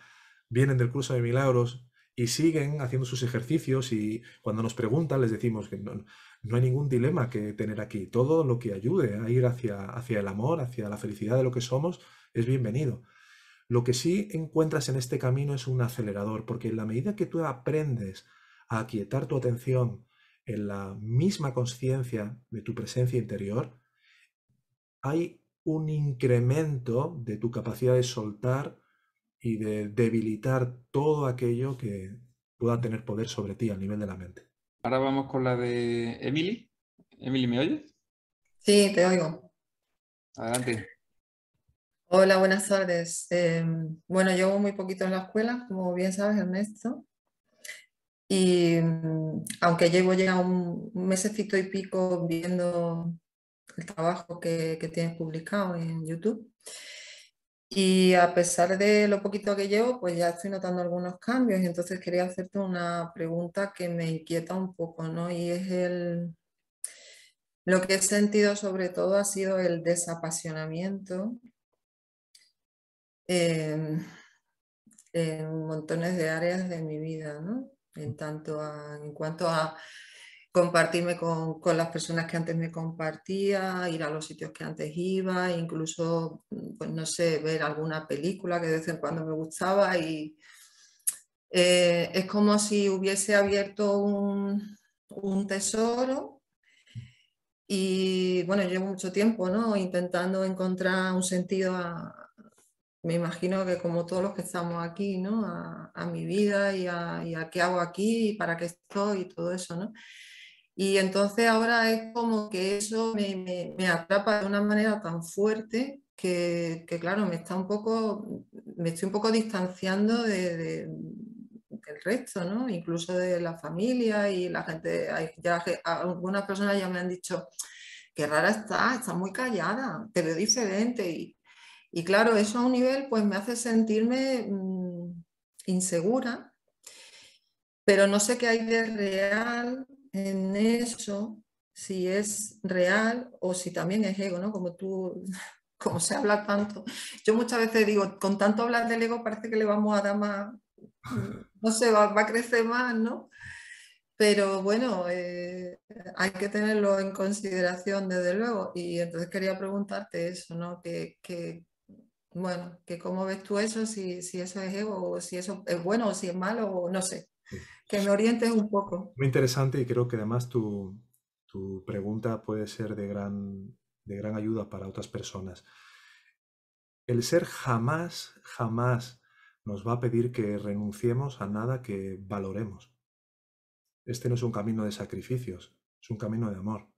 vienen del curso de milagros y siguen haciendo sus ejercicios y cuando nos preguntan les decimos que no, hay ningún dilema que tener aquí. Todo lo que ayude a ir hacia, hacia el amor, hacia la felicidad de lo que somos, es bienvenido. Lo que sí encuentras en este camino es un acelerador, porque en la medida que tú aprendes a aquietar tu atención en la misma conciencia de tu presencia interior, hay un incremento de tu capacidad de soltar y de debilitar todo aquello que pueda tener poder sobre ti a nivel de la mente. Ahora vamos con la de Emily. Emily, ¿me oyes? Sí, te oigo. Adelante. Hola, buenas tardes. Em, bueno, llevo muy poquito en la escuela, como bien sabes, Ernesto. Y mm, aunque llevo ya un, mesecito y pico viendo el trabajo que, tienes publicado en YouTube, y a pesar de lo poquito que llevo, pues ya estoy notando algunos cambios. Entonces quería hacerte una pregunta que me inquieta un poco, ¿no? Y es el... Lo que he sentido sobre todo ha sido el desapasionamiento en, montones de áreas de mi vida, ¿no? En, tanto en cuanto a compartirme con, con, las personas que antes me compartía, ir a los sitios que antes iba, incluso, pues no sé, ver alguna película que de vez en cuando me gustaba y eh, es como si hubiese abierto un, un, tesoro y bueno, llevo mucho tiempo, ¿no? Intentando encontrar un sentido a, me imagino que como todos los que estamos aquí, ¿no? A, mi vida y a, qué hago aquí y para qué estoy y todo eso, ¿no? Y entonces ahora es como que eso me, atrapa de una manera tan fuerte que, claro, me está un poco, me estoy un poco distanciando de, del resto, ¿no? Incluso de la familia y la gente, algunas personas ya me han dicho, qué rara está, está muy callada, te veo diferente y y claro, eso a un nivel pues me hace sentirme mm, insegura, pero no sé qué hay de real en eso, si es real o si también es ego, ¿no? Como tú, como se habla tanto. Yo muchas veces digo, con tanto hablar del ego parece que le vamos a dar más, no sé, va, a crecer más, ¿no? Pero bueno, eh, hay que tenerlo en consideración desde luego. Y entonces quería preguntarte eso, ¿no? Que, que bueno, que cómo ves tú eso, si, si eso es ego, o si eso es bueno, o si es malo, o no sé. Que me orientes un poco. Muy interesante y creo que además tu, tu pregunta puede ser de gran, de gran ayuda para otras personas. El ser jamás, jamás nos va a pedir que renunciemos a nada que valoremos. Este no es un camino de sacrificios, es un camino de amor.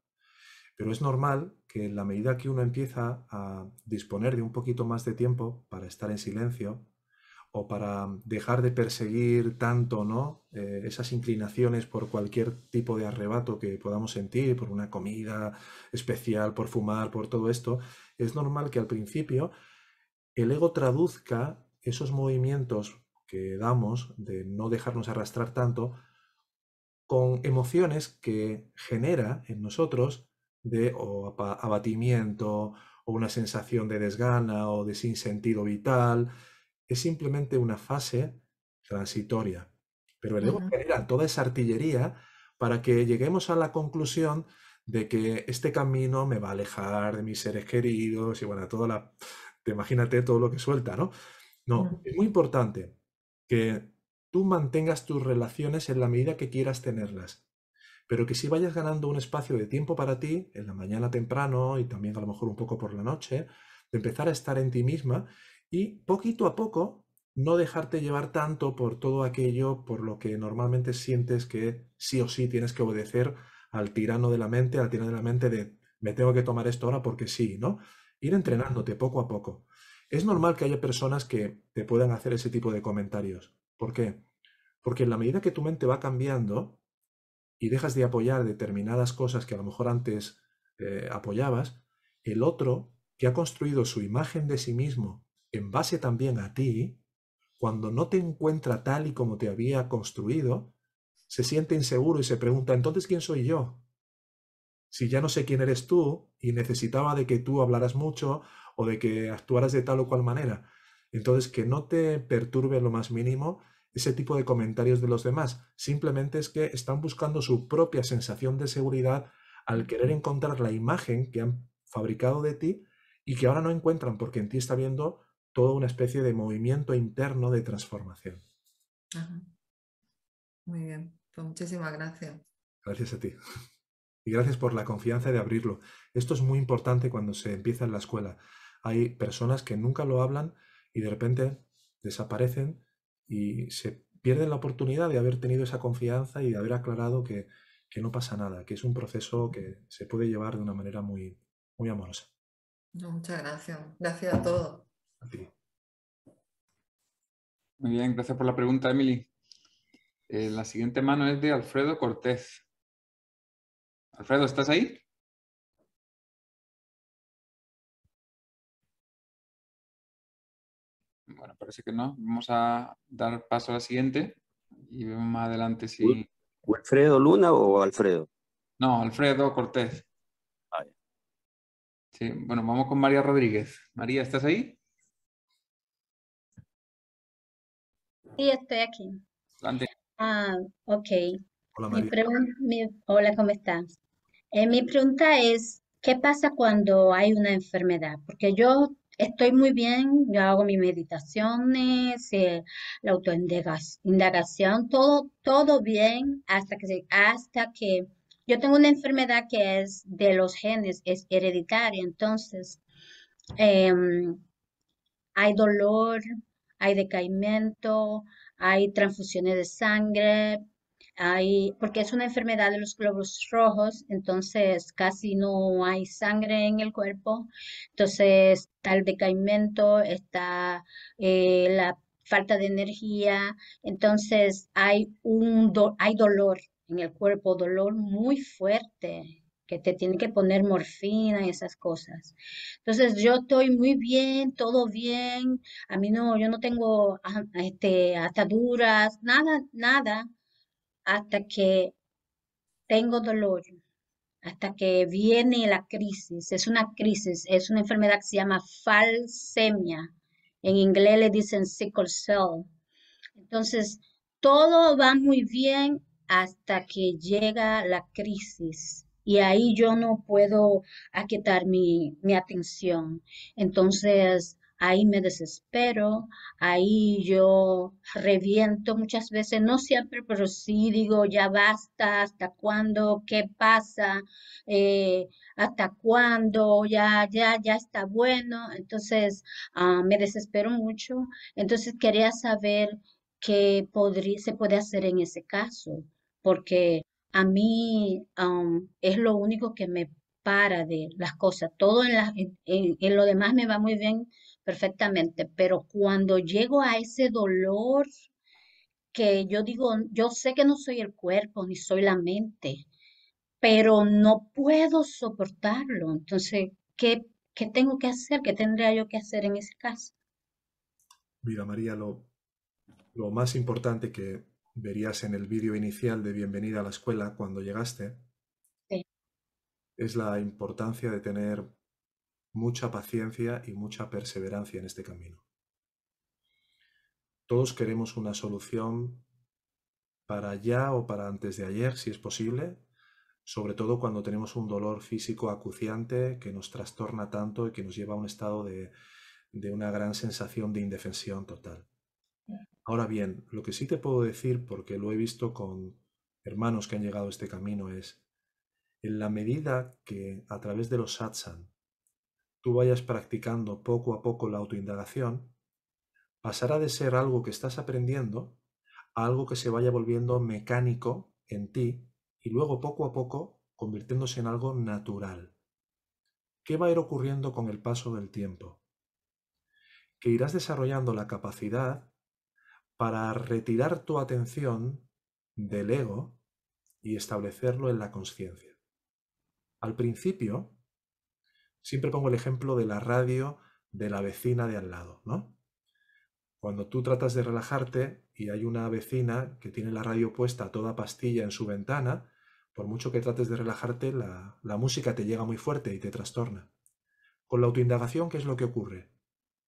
Pero es normal que en la medida que uno empieza a disponer de un poquito más de tiempo para estar en silencio o para dejar de perseguir tanto ¿no? Eh, esas inclinaciones por cualquier tipo de arrebato que podamos sentir, por una comida especial, por fumar, por todo esto, es normal que al principio el ego traduzca esos movimientos que damos de no dejarnos arrastrar tanto con emociones que genera en nosotros de abatimiento o una sensación de desgana o de sinsentido vital. Es simplemente una fase transitoria. Pero el ego genera toda esa artillería para que lleguemos a la conclusión de que este camino me va a alejar de mis seres queridos y bueno, toda la... Imagínate todo lo que suelta, ¿no? No, es muy importante que tú mantengas tus relaciones en la medida que quieras tenerlas, pero que si vayas ganando un espacio de tiempo para ti, en la mañana temprano y también a lo mejor un poco por la noche, de empezar a estar en ti misma y poquito a poco no dejarte llevar tanto por todo aquello por lo que normalmente sientes que sí o sí tienes que obedecer al tirano de la mente, al tirano de la mente de me tengo que tomar esto ahora porque sí, ¿no? Ir entrenándote poco a poco. Es normal que haya personas que te puedan hacer ese tipo de comentarios. ¿Por qué? Porque en la medida que tu mente va cambiando y dejas de apoyar determinadas cosas que a lo mejor antes eh, apoyabas, el otro que ha construido su imagen de sí mismo en base también a ti, cuando no te encuentra tal y como te había construido, se siente inseguro y se pregunta, entonces, ¿quién soy yo? Si ya no sé quién eres tú y necesitaba de que tú hablaras mucho o de que actuaras de tal o cual manera. Entonces, que no te perturbe lo más mínimo ese tipo de comentarios de los demás. Simplemente es que están buscando su propia sensación de seguridad al querer encontrar la imagen que han fabricado de ti y que ahora no encuentran porque en ti está viendo toda una especie de movimiento interno de transformación. Muy bien, pues muchísimas gracias. Gracias a ti. Y gracias por la confianza de abrirlo. Esto es muy importante cuando se empieza en la escuela. Hay personas que nunca lo hablan y de repente desaparecen y se pierden la oportunidad de haber tenido esa confianza y de haber aclarado que, no pasa nada, que es un proceso que se puede llevar de una manera muy, muy amorosa. muchas gracias. Gracias a todos. Muy bien, gracias por la pregunta, Emily. Eh, la siguiente mano es de Alfredo Cortés. Alfredo, ¿estás ahí? Parece que no. Vamos a dar paso a la siguiente y vemos más adelante si... ¿Alfredo Luna o Alfredo? No, Alfredo Cortés. Ah, sí, bueno, vamos con María Rodríguez. María, ¿estás ahí? Sí, estoy aquí. Adelante. Ah, ok. Hola, María. hola, ¿cómo estás? Eh, mi pregunta es, ¿qué pasa cuando hay una enfermedad? Porque yo estoy muy bien, yo hago mis meditaciones, eh, la autoindagación, todo, todo bien hasta que, hasta que yo tengo una enfermedad que es de los genes, es hereditaria, entonces em, hay dolor, hay decaimiento, hay transfusiones de sangre, hay, porque es una enfermedad de los globos rojos, entonces casi no hay sangre en el cuerpo, entonces está el decaimiento, está eh, la falta de energía, entonces hay, un hay dolor en el cuerpo, dolor muy fuerte, que te tiene que poner morfina y esas cosas. Entonces yo estoy muy bien, todo bien, a mí no, yo no tengo este, ataduras, nada, nada, hasta que tengo dolor, hasta que viene la crisis. Es una crisis, es una enfermedad que se llama falsemia. En inglés le dicen sickle cell. Entonces, todo va muy bien hasta que llega la crisis y ahí yo no puedo aquietar mi, mi atención. Entonces, ahí me desespero, ahí yo reviento muchas veces, no siempre, pero sí digo, ya basta, hasta cuándo, qué pasa, eh, hasta cuándo, ya, ya, ya está bueno. Entonces, ah, me desespero mucho. Entonces, quería saber qué podría, se puede hacer en ese caso, porque a mí es lo único que me para de las cosas. Todo en, en, lo demás me va muy bien, perfectamente, pero cuando llego a ese dolor que yo digo, yo sé que no soy el cuerpo ni soy la mente, pero no puedo soportarlo. Entonces, ¿qué, qué tengo que hacer? ¿Qué tendría yo que hacer en ese caso? Mira, María, lo, lo más importante que verías en el vídeo inicial de Bienvenida a la escuela cuando llegaste es la importancia de tener mucha paciencia y mucha perseverancia en este camino. Todos queremos una solución para ya o para antes de ayer, si es posible, sobre todo cuando tenemos un dolor físico acuciante que nos trastorna tanto y que nos lleva a un estado de, de una gran sensación de indefensión total. Ahora bien, lo que sí te puedo decir, porque lo he visto con hermanos que han llegado a este camino, es, en la medida que a través de los satsang tú vayas practicando poco a poco la autoindagación, pasará de ser algo que estás aprendiendo a algo que se vaya volviendo mecánico en ti y luego poco a poco convirtiéndose en algo natural. ¿Qué va a ir ocurriendo con el paso del tiempo? Que irás desarrollando la capacidad para retirar tu atención del ego y establecerlo en la conciencia. Al principio, siempre pongo el ejemplo de la radio de la vecina de al lado, ¿no? Cuando tú tratas de relajarte y hay una vecina que tiene la radio puesta a toda pastilla en su ventana, por mucho que trates de relajarte, la, la música te llega muy fuerte y te trastorna. Con la autoindagación, ¿qué es lo que ocurre?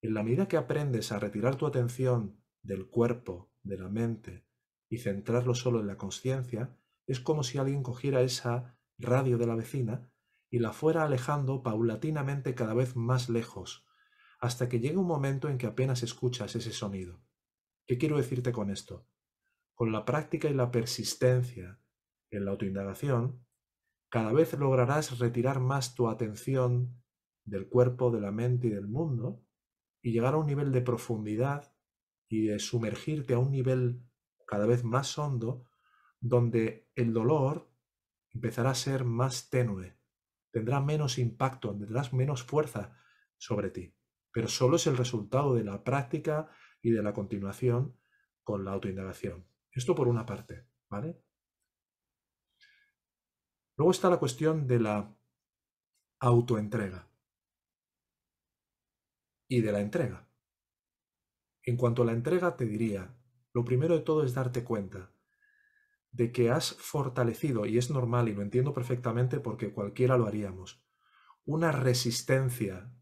En la medida que aprendes a retirar tu atención del cuerpo, de la mente, y centrarlo solo en la conciencia, es como si alguien cogiera esa radio de la vecina y la fuera alejando paulatinamente cada vez más lejos, hasta que llegue un momento en que apenas escuchas ese sonido. ¿Qué quiero decirte con esto? Con la práctica y la persistencia en la autoindagación, cada vez lograrás retirar más tu atención del cuerpo, de la mente y del mundo y llegar a un nivel de profundidad y de sumergirte a un nivel cada vez más hondo, donde el dolor empezará a ser más tenue, tendrá menos impacto, tendrás menos fuerza sobre ti. Pero solo es el resultado de la práctica y de la continuación con la autoindagación. Esto por una parte, ¿vale? Luego está la cuestión de la autoentrega y de la entrega. En cuanto a la entrega, te diría, lo primero de todo es darte cuenta de que has fortalecido, y es normal y lo entiendo perfectamente porque cualquiera lo haríamos, una resistencia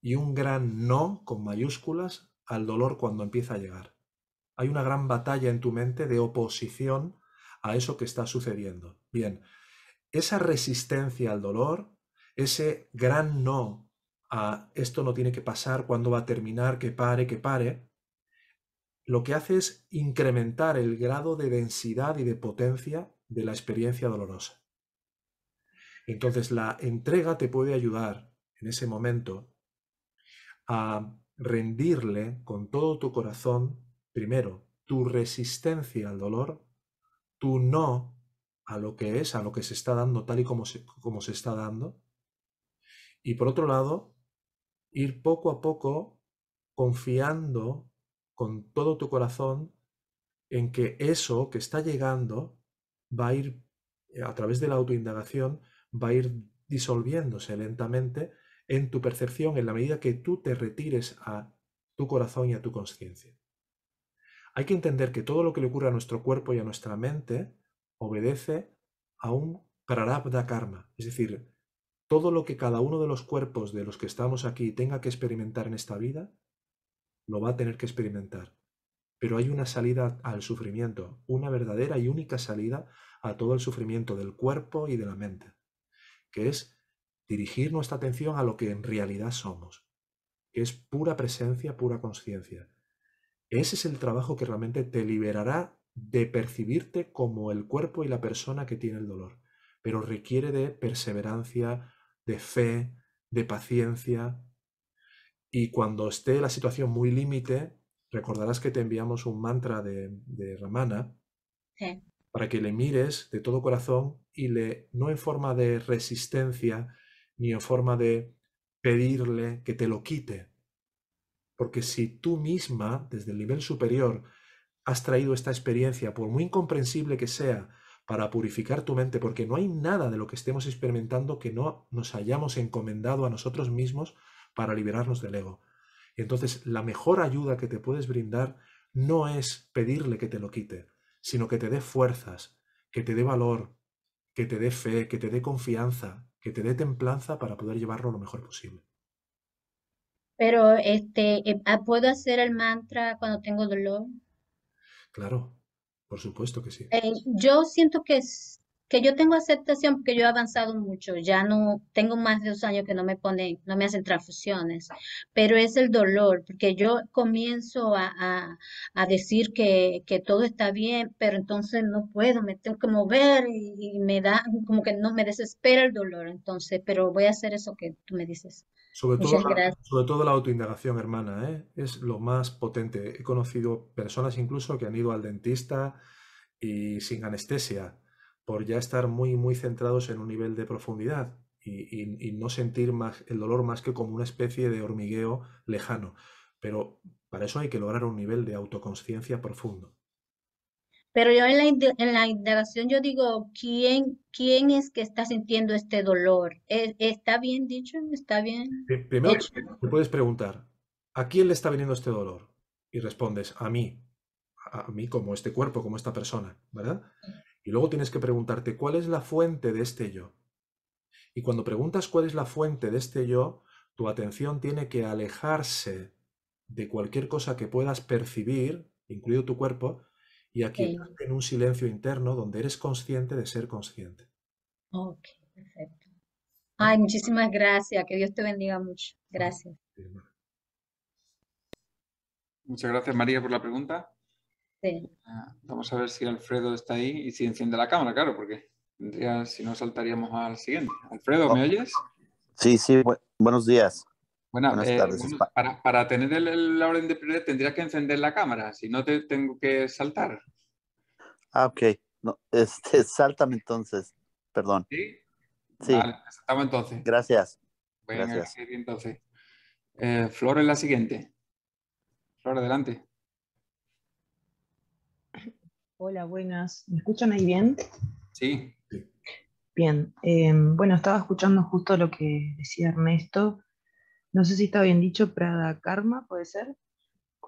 y un gran no con mayúsculas al dolor cuando empieza a llegar. Hay una gran batalla en tu mente de oposición a eso que está sucediendo. Bien, esa resistencia al dolor, ese gran no esto no tiene que pasar, cuándo va a terminar, que pare, que pare, lo que hace es incrementar el grado de densidad y de potencia de la experiencia dolorosa. Entonces la entrega te puede ayudar en ese momento a rendirle con todo tu corazón, primero, tu resistencia al dolor, tu no a lo que es, a lo que se está dando tal y como se, como se está dando, y por otro lado, ir poco a poco confiando con todo tu corazón en que eso que está llegando va a ir, eh, a través de la autoindagación, va a ir disolviéndose lentamente en tu percepción en la medida que tú te retires a tu corazón y a tu conciencia. Hay que entender que todo lo que le ocurre a nuestro cuerpo y a nuestra mente obedece a un prarabdha karma, es decir, todo lo que cada uno de los cuerpos de los que estamos aquí tenga que experimentar en esta vida, lo va a tener que experimentar. Pero hay una salida al sufrimiento, una verdadera y única salida a todo el sufrimiento del cuerpo y de la mente, que es dirigir nuestra atención a lo que en realidad somos, que es pura presencia, pura conciencia. Ese es el trabajo que realmente te liberará de percibirte como el cuerpo y la persona que tiene el dolor, pero requiere de perseverancia, de fe, de paciencia. Y cuando esté la situación muy límite, recordarás que te enviamos un mantra de, de Ramana para que le mires de todo corazón y le, no en forma de resistencia, ni en forma de pedirle que te lo quite. Porque si tú misma, desde el nivel superior, has traído esta experiencia, por muy incomprensible que sea, para purificar tu mente, porque no hay nada de lo que estemos experimentando que no nos hayamos encomendado a nosotros mismos para liberarnos del ego. Y entonces la mejor ayuda que te puedes brindar no es pedirle que te lo quite, sino que te dé fuerzas, que te dé valor, que te dé fe, que te dé confianza, que te dé templanza para poder llevarlo lo mejor posible. Pero este, eh, ah, ¿puedo hacer el mantra cuando tengo dolor? Claro, por supuesto que sí. Eh, yo siento que, que yo tengo aceptación porque yo he avanzado mucho. Ya no tengo más de dos años que no me ponen, no me hacen transfusiones, pero es el dolor, porque yo comienzo a, decir que, todo está bien, pero entonces no puedo, me tengo que mover y, me da como que no me desespera el dolor. Entonces, pero voy a hacer eso que tú me dices. Sobre todo, la, sobre todo la autoindagación, hermana, ¿eh? es lo más potente. He conocido personas incluso que han ido al dentista y sin anestesia, por ya estar muy, muy centrados en un nivel de profundidad y, no sentir más el dolor más que como una especie de hormigueo lejano. Pero para eso hay que lograr un nivel de autoconsciencia profundo. Pero yo en la, en la indagación yo digo, ¿quién, ¿quién es que está sintiendo este dolor? ¿E, ¿Está bien dicho? ¿Está bien? Primero te puedes preguntar, ¿a quién le está viniendo este dolor? Y respondes, a mí, a mí como este cuerpo, como esta persona, ¿verdad? Y luego tienes que preguntarte, ¿cuál es la fuente de este yo? Y cuando preguntas cuál es la fuente de este yo, tu atención tiene que alejarse de cualquier cosa que puedas percibir, incluido tu cuerpo, y aquí en un silencio interno donde eres consciente de ser consciente. Ok, perfecto. Ay, muchísimas gracias. Que Dios te bendiga mucho. Gracias. Muchas gracias, María, por la pregunta. Sí. Ah, vamos a ver si Alfredo está ahí y si enciende la cámara, claro, porque si no saltaríamos al siguiente. Alfredo, ¿me oyes? Sí, sí, buenos días. Buenas eh, tardes. para, tener el, la orden de prioridad tendrías que encender la cámara, si no te tengo que saltar. Ah, ok. No, este, sáltame entonces, perdón. ¿Sí? Sí. Vale, saltamos entonces. Gracias. Venga, Gracias. entonces. Eh, Flor es la siguiente. Flor, adelante. Hola, buenas. ¿Me escuchan ahí bien? Sí. Bien. Eh, bueno, estaba escuchando justo lo que decía Ernesto no sé si está bien dicho, Prada Karma, ¿puede ser?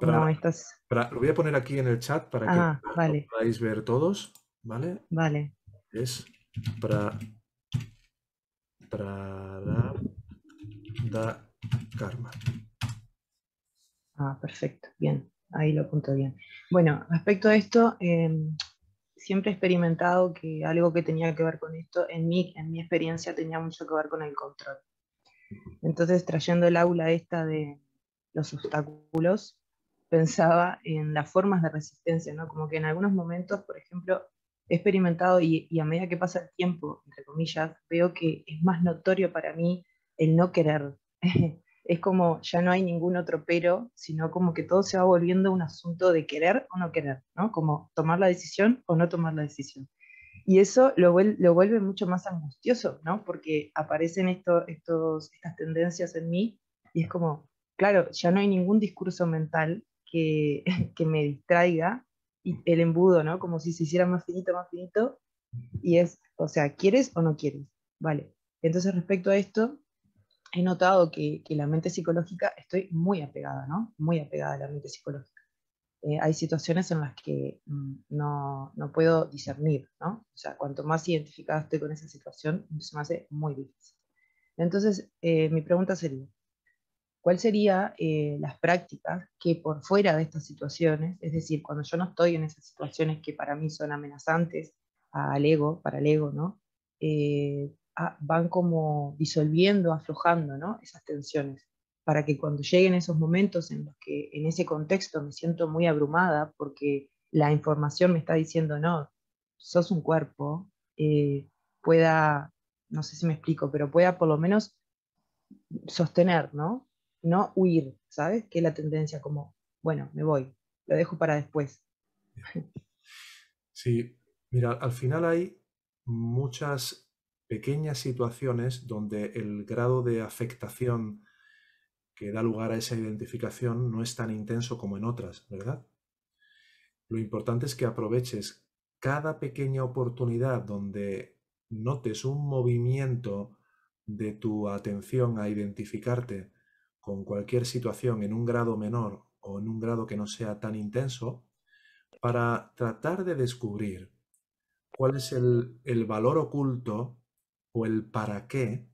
no, estás... lo voy a poner aquí en el chat para que ah, vale. podáis ver todos, ¿vale? Vale. Es pra, Prada Karma. Ah, perfecto, bien, ahí lo apunto bien. Bueno, respecto a esto, em, siempre he experimentado que algo que tenía que ver con esto, en mí, en mi experiencia, tenía mucho que ver con el control. Entonces, trayendo el aula esta de los obstáculos, pensaba en las formas de resistencia, ¿no? Como que en algunos momentos, por ejemplo, he experimentado y, a medida que pasa el tiempo, entre comillas, veo que es más notorio para mí el no querer. Es como ya no hay ningún otro pero, sino como que todo se va volviendo un asunto de querer o no querer, ¿no? Como tomar la decisión o no tomar la decisión. Y eso lo, vuelve mucho más angustioso, ¿no? Porque aparecen estos, estas tendencias en mí y es como, claro, ya no hay ningún discurso mental que, que me distraiga y el embudo, ¿no? Como si se hiciera más finito, más finito. Y es, o sea, ¿quieres o no quieres? Vale. Entonces, respecto a esto, he notado que, que la mente psicológica, estoy muy apegada, ¿no? Muy apegada a la mente psicológica. eh, hay situaciones en las que mm, no, no, puedo discernir, ¿no? O sea, cuanto más identificada estoy con esa situación, se me hace muy difícil. Entonces, eh, mi pregunta sería, ¿cuáles serían eh, las prácticas que por fuera de estas situaciones, es decir, cuando yo no estoy en esas situaciones que para mí son amenazantes al ego, para el ego, ¿no? Van como disolviendo, aflojando, ¿no? Esas tensiones para que cuando lleguen esos momentos en los que en ese contexto me siento muy abrumada porque la información me está diciendo, no, sos un cuerpo, eh, pueda, no sé si me explico, pero pueda por lo menos sostener, ¿no? No huir, ¿sabes? Que es la tendencia como, bueno, me voy, lo dejo para después. Sí, mira, al final hay muchas pequeñas situaciones donde el grado de afectación que da lugar a esa identificación no es tan intenso como en otras, ¿verdad? Lo importante es que aproveches cada pequeña oportunidad donde notes un movimiento de tu atención a identificarte con cualquier situación en un grado menor o en un grado que no sea tan intenso, para tratar de descubrir cuál es el, el valor oculto o el para qué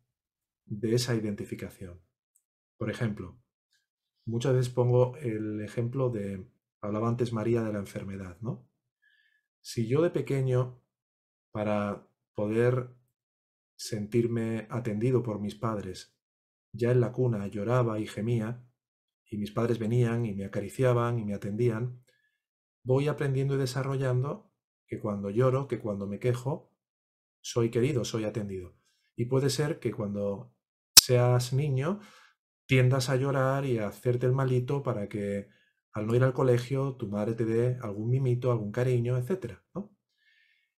de esa identificación. Por ejemplo, muchas veces pongo el ejemplo de, hablaba antes María de la enfermedad, ¿no? Si yo de pequeño, para poder sentirme atendido por mis padres, ya en la cuna lloraba y gemía, y mis padres venían y me acariciaban y me atendían, voy aprendiendo y desarrollando que cuando lloro, que cuando me quejo, soy querido, soy atendido. Y puede ser que cuando seas niño tiendas a llorar y a hacerte el malito para que al no ir al colegio tu madre te dé algún mimito, algún cariño, etc.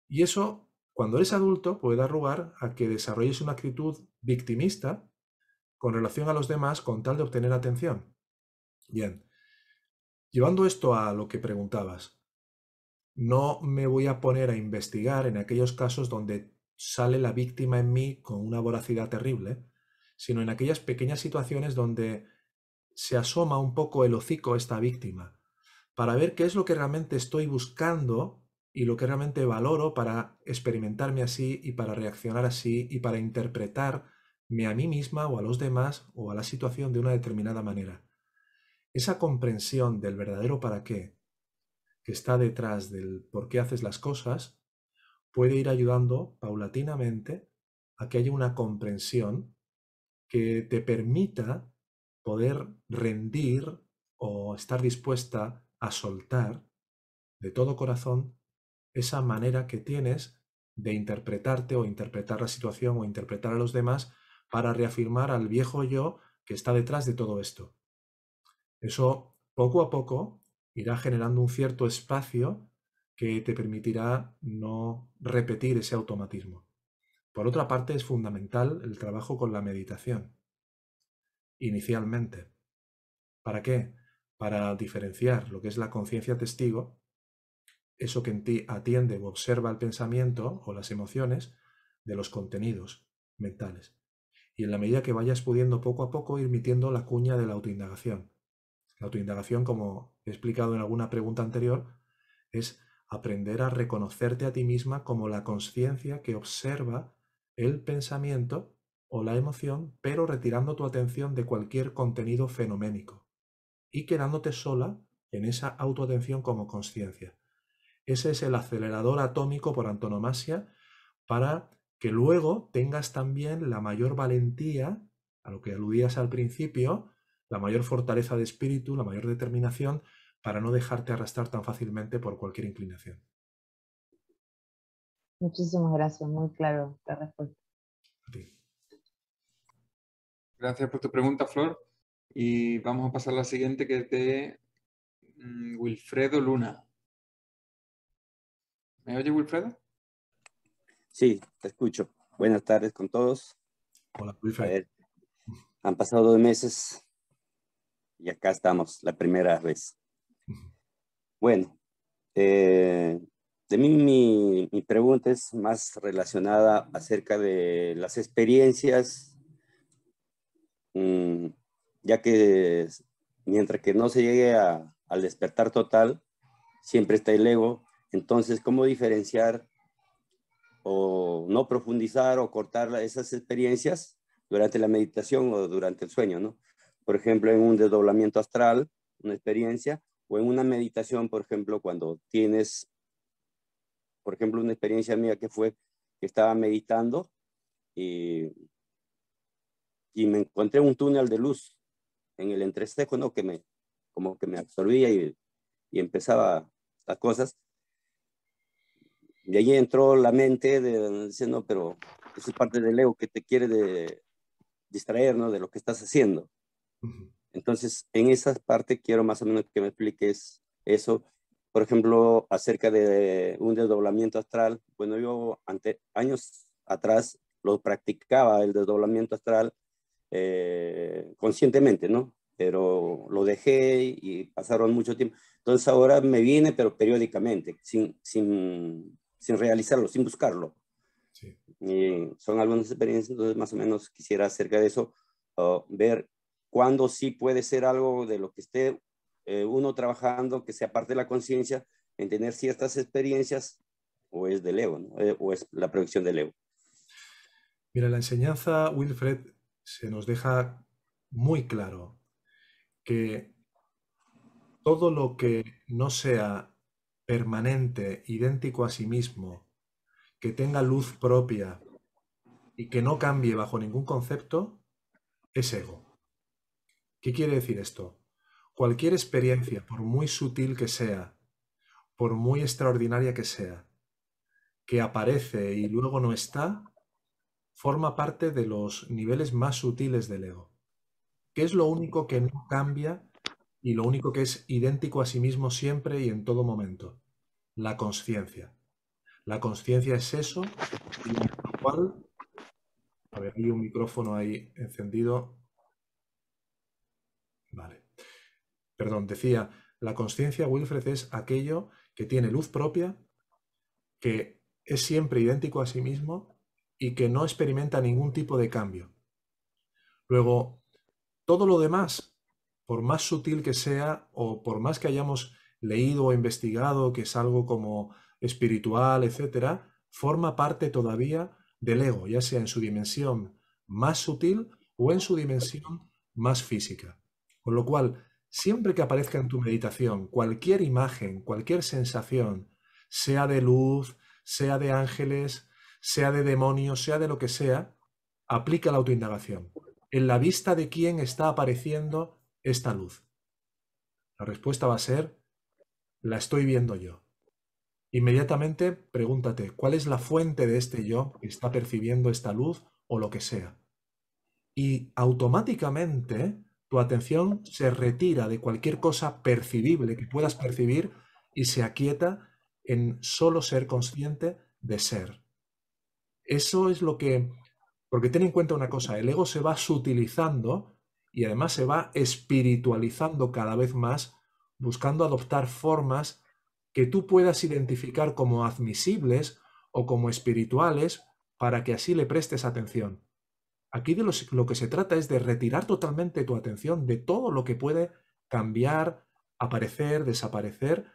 Y eso, cuando eres adulto, puede dar lugar a que desarrolles una actitud victimista con relación a los demás con tal de obtener atención. Bien, llevando esto a lo que preguntabas, no me voy a poner a investigar en aquellos casos donde sale la víctima en mí con una voracidad terrible, sino en aquellas pequeñas situaciones donde se asoma un poco el hocico esta víctima, para ver qué es lo que realmente estoy buscando y lo que realmente valoro para experimentarme así y para reaccionar así y para interpretarme a mí misma o a los demás o a la situación de una determinada manera. Esa comprensión del verdadero para qué que está detrás del por qué haces las cosas puede ir ayudando paulatinamente a que haya una comprensión que te permita poder rendir o estar dispuesta a soltar de todo corazón esa manera que tienes de interpretarte o interpretar la situación o interpretar a los demás para reafirmar al viejo yo que está detrás de todo esto. Eso poco a poco irá generando un cierto espacio que te permitirá no repetir ese automatismo. Por otra parte, es fundamental el trabajo con la meditación. Inicialmente. ¿Para qué? Para diferenciar lo que es la conciencia testigo, eso que en ti atiende o observa el pensamiento o las emociones, de los contenidos mentales. Y en la medida que vayas pudiendo poco a poco ir metiendo la cuña de la autoindagación. La autoindagación, como he explicado en alguna pregunta anterior, es aprender a reconocerte a ti misma como la conciencia que observa el pensamiento o la emoción, pero retirando tu atención de cualquier contenido fenoménico y quedándote sola en esa autoatención como conciencia. Ese es el acelerador atómico por antonomasia para que luego tengas también la mayor valentía, a lo que aludías al principio, la mayor fortaleza de espíritu, la mayor determinación para no dejarte arrastrar tan fácilmente por cualquier inclinación. Muchísimas gracias, muy claro la respuesta. Gracias por tu pregunta, Flor. Y vamos a pasar a la siguiente, que es de mm, Wilfredo Luna. ¿Me oye, Wilfredo? Sí, te escucho. Buenas tardes con todos. Hola, Wilfredo. han pasado dos meses y acá estamos, la primera vez. Bueno, eh, de mí mi, mi, pregunta es más relacionada acerca de las experiencias, mmm, ya que mientras que no se llegue a, al despertar total, siempre está el ego. Entonces, ¿cómo diferenciar o no profundizar o cortar esas experiencias durante la meditación o durante el sueño, ¿no? Por ejemplo, en un desdoblamiento astral, una experiencia, o en una meditación, por ejemplo, cuando tienes, por ejemplo, una experiencia mía que fue que estaba meditando y, y me encontré un túnel de luz en el entrecejo, ¿no? Que me, como que me absorbía y, y empezaba las cosas. Y ahí entró la mente de, diciendo, pero eso es parte del ego que te quiere de, distraer, ¿no? De lo que estás haciendo. Entonces, en esa parte quiero más o menos que me expliques eso. Por ejemplo, acerca de un desdoblamiento astral. Bueno, yo ante, años atrás lo practicaba, el desdoblamiento astral, eh, conscientemente, ¿no? Pero lo dejé y pasaron mucho tiempo. Entonces ahora me viene, pero periódicamente, sin, sin, sin realizarlo, sin buscarlo. Sí. Y son algunas experiencias, entonces más o menos quisiera acerca de eso, uh, ver cuándo sí puede ser algo de lo que esté eh, uno trabajando, que sea parte de la conciencia, en tener ciertas experiencias, o es del ego, eh, o es la proyección del ego. Mira, la enseñanza, Wilfred, se nos deja muy claro que todo lo que no sea permanente, idéntico a sí mismo, que tenga luz propia y que no cambie bajo ningún concepto, es ego. ¿Qué quiere decir esto? Cualquier experiencia, por muy sutil que sea, por muy extraordinaria que sea, que aparece y luego no está, forma parte de los niveles más sutiles del ego. ¿Qué es lo único que no cambia y lo único que es idéntico a sí mismo siempre y en todo momento? La conciencia. La conciencia es eso, y lo cual, a ver, hay un micrófono ahí encendido, Vale. Perdón, decía, la conciencia, Wilfred, es aquello que tiene luz propia, que es siempre idéntico a sí mismo y que no experimenta ningún tipo de cambio. Luego, todo lo demás, por más sutil que sea o por más que hayamos leído o investigado que es algo como espiritual, etcétera, forma parte todavía del ego, ya sea en su dimensión más sutil o en su dimensión más física. Con lo cual, siempre que aparezca en tu meditación cualquier imagen, cualquier sensación, sea de luz, sea de ángeles, sea de demonios, sea de lo que sea, aplica la autoindagación. En la vista de quién está apareciendo esta luz. La respuesta va a ser, la estoy viendo yo. Inmediatamente pregúntate, ¿cuál es la fuente de este yo que está percibiendo esta luz o lo que sea? Y automáticamente tu atención se retira de cualquier cosa percibible que puedas percibir y se aquieta en solo ser consciente de ser. Eso es lo que, porque ten en cuenta una cosa, el ego se va sutilizando y además se va espiritualizando cada vez más, buscando adoptar formas que tú puedas identificar como admisibles o como espirituales para que así le prestes atención. Aquí de lo que se trata es de retirar totalmente tu atención de todo lo que puede cambiar, aparecer, desaparecer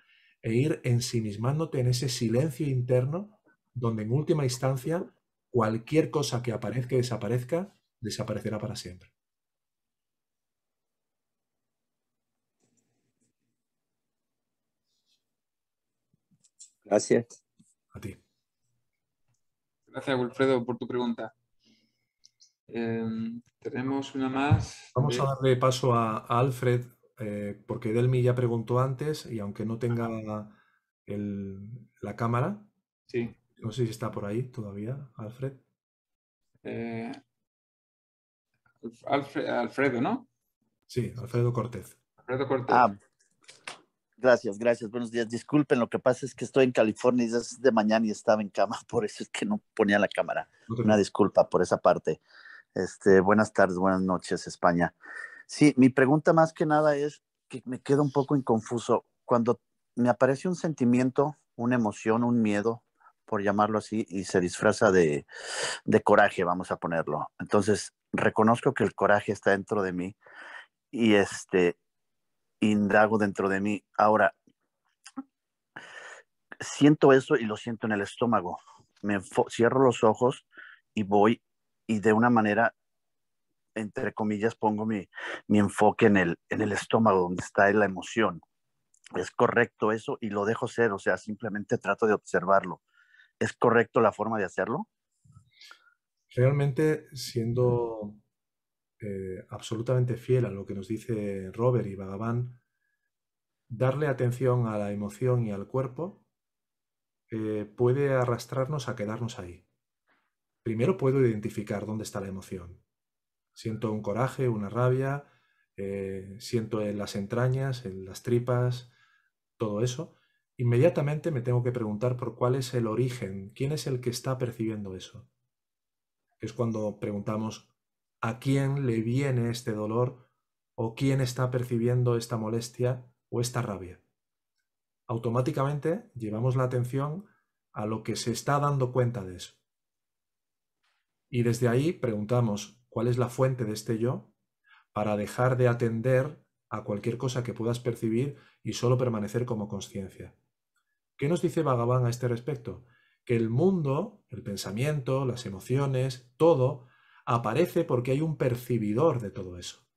e ir ensimismándote en ese silencio interno donde en última instancia cualquier cosa que aparezca y desaparezca desaparecerá para siempre. Gracias. A ti. Gracias, Wilfredo, por tu pregunta. Em, tenemos una más. Vamos a darle paso a, Alfred, eh, porque Delmi ya preguntó antes y aunque no tenga la cámara, sí. no sé si está por ahí todavía, Alfred. Eh, Alfredo, ¿no? Sí, Alfredo Cortés. Alfredo Cortés. Ah, gracias, gracias. Buenos días. Disculpen, lo que pasa es que estoy en California y es de mañana y estaba en cama, por eso es que no ponía la cámara. Una disculpa por esa parte. Este, buenas tardes, buenas noches, España. Sí, mi pregunta más que nada es que me quedo un poco inconfuso. Cuando me aparece un sentimiento, una emoción, un miedo, por llamarlo así, y se disfraza de, de coraje, vamos a ponerlo. Entonces, reconozco que el coraje está dentro de mí y este indago dentro de mí. Ahora, siento eso y lo siento en el estómago. Me cierro los ojos y voy y de una manera, entre comillas, pongo mi, mi enfoque en el, en el estómago, donde está la emoción. Es correcto eso y lo dejo ser, o sea, simplemente trato de observarlo. ¿Es correcto la forma de hacerlo? Realmente, siendo eh, absolutamente fiel a lo que nos dice Robert y Bhagavan, darle atención a la emoción y al cuerpo eh, puede arrastrarnos a quedarnos ahí. Primero puedo identificar dónde está la emoción. Siento un coraje, una rabia, eh, siento en las entrañas, en las tripas, todo eso. Inmediatamente me tengo que preguntar por cuál es el origen, quién es el que está percibiendo eso. Es cuando preguntamos a quién le viene este dolor o quién está percibiendo esta molestia o esta rabia. Automáticamente llevamos la atención a lo que se está dando cuenta de eso. Y desde ahí preguntamos cuál es la fuente de este yo para dejar de atender a cualquier cosa que puedas percibir y solo permanecer como conciencia. ¿Qué nos dice Bhagavan a este respecto? Que el mundo, el pensamiento, las emociones, todo, aparece porque hay un percibidor de todo eso.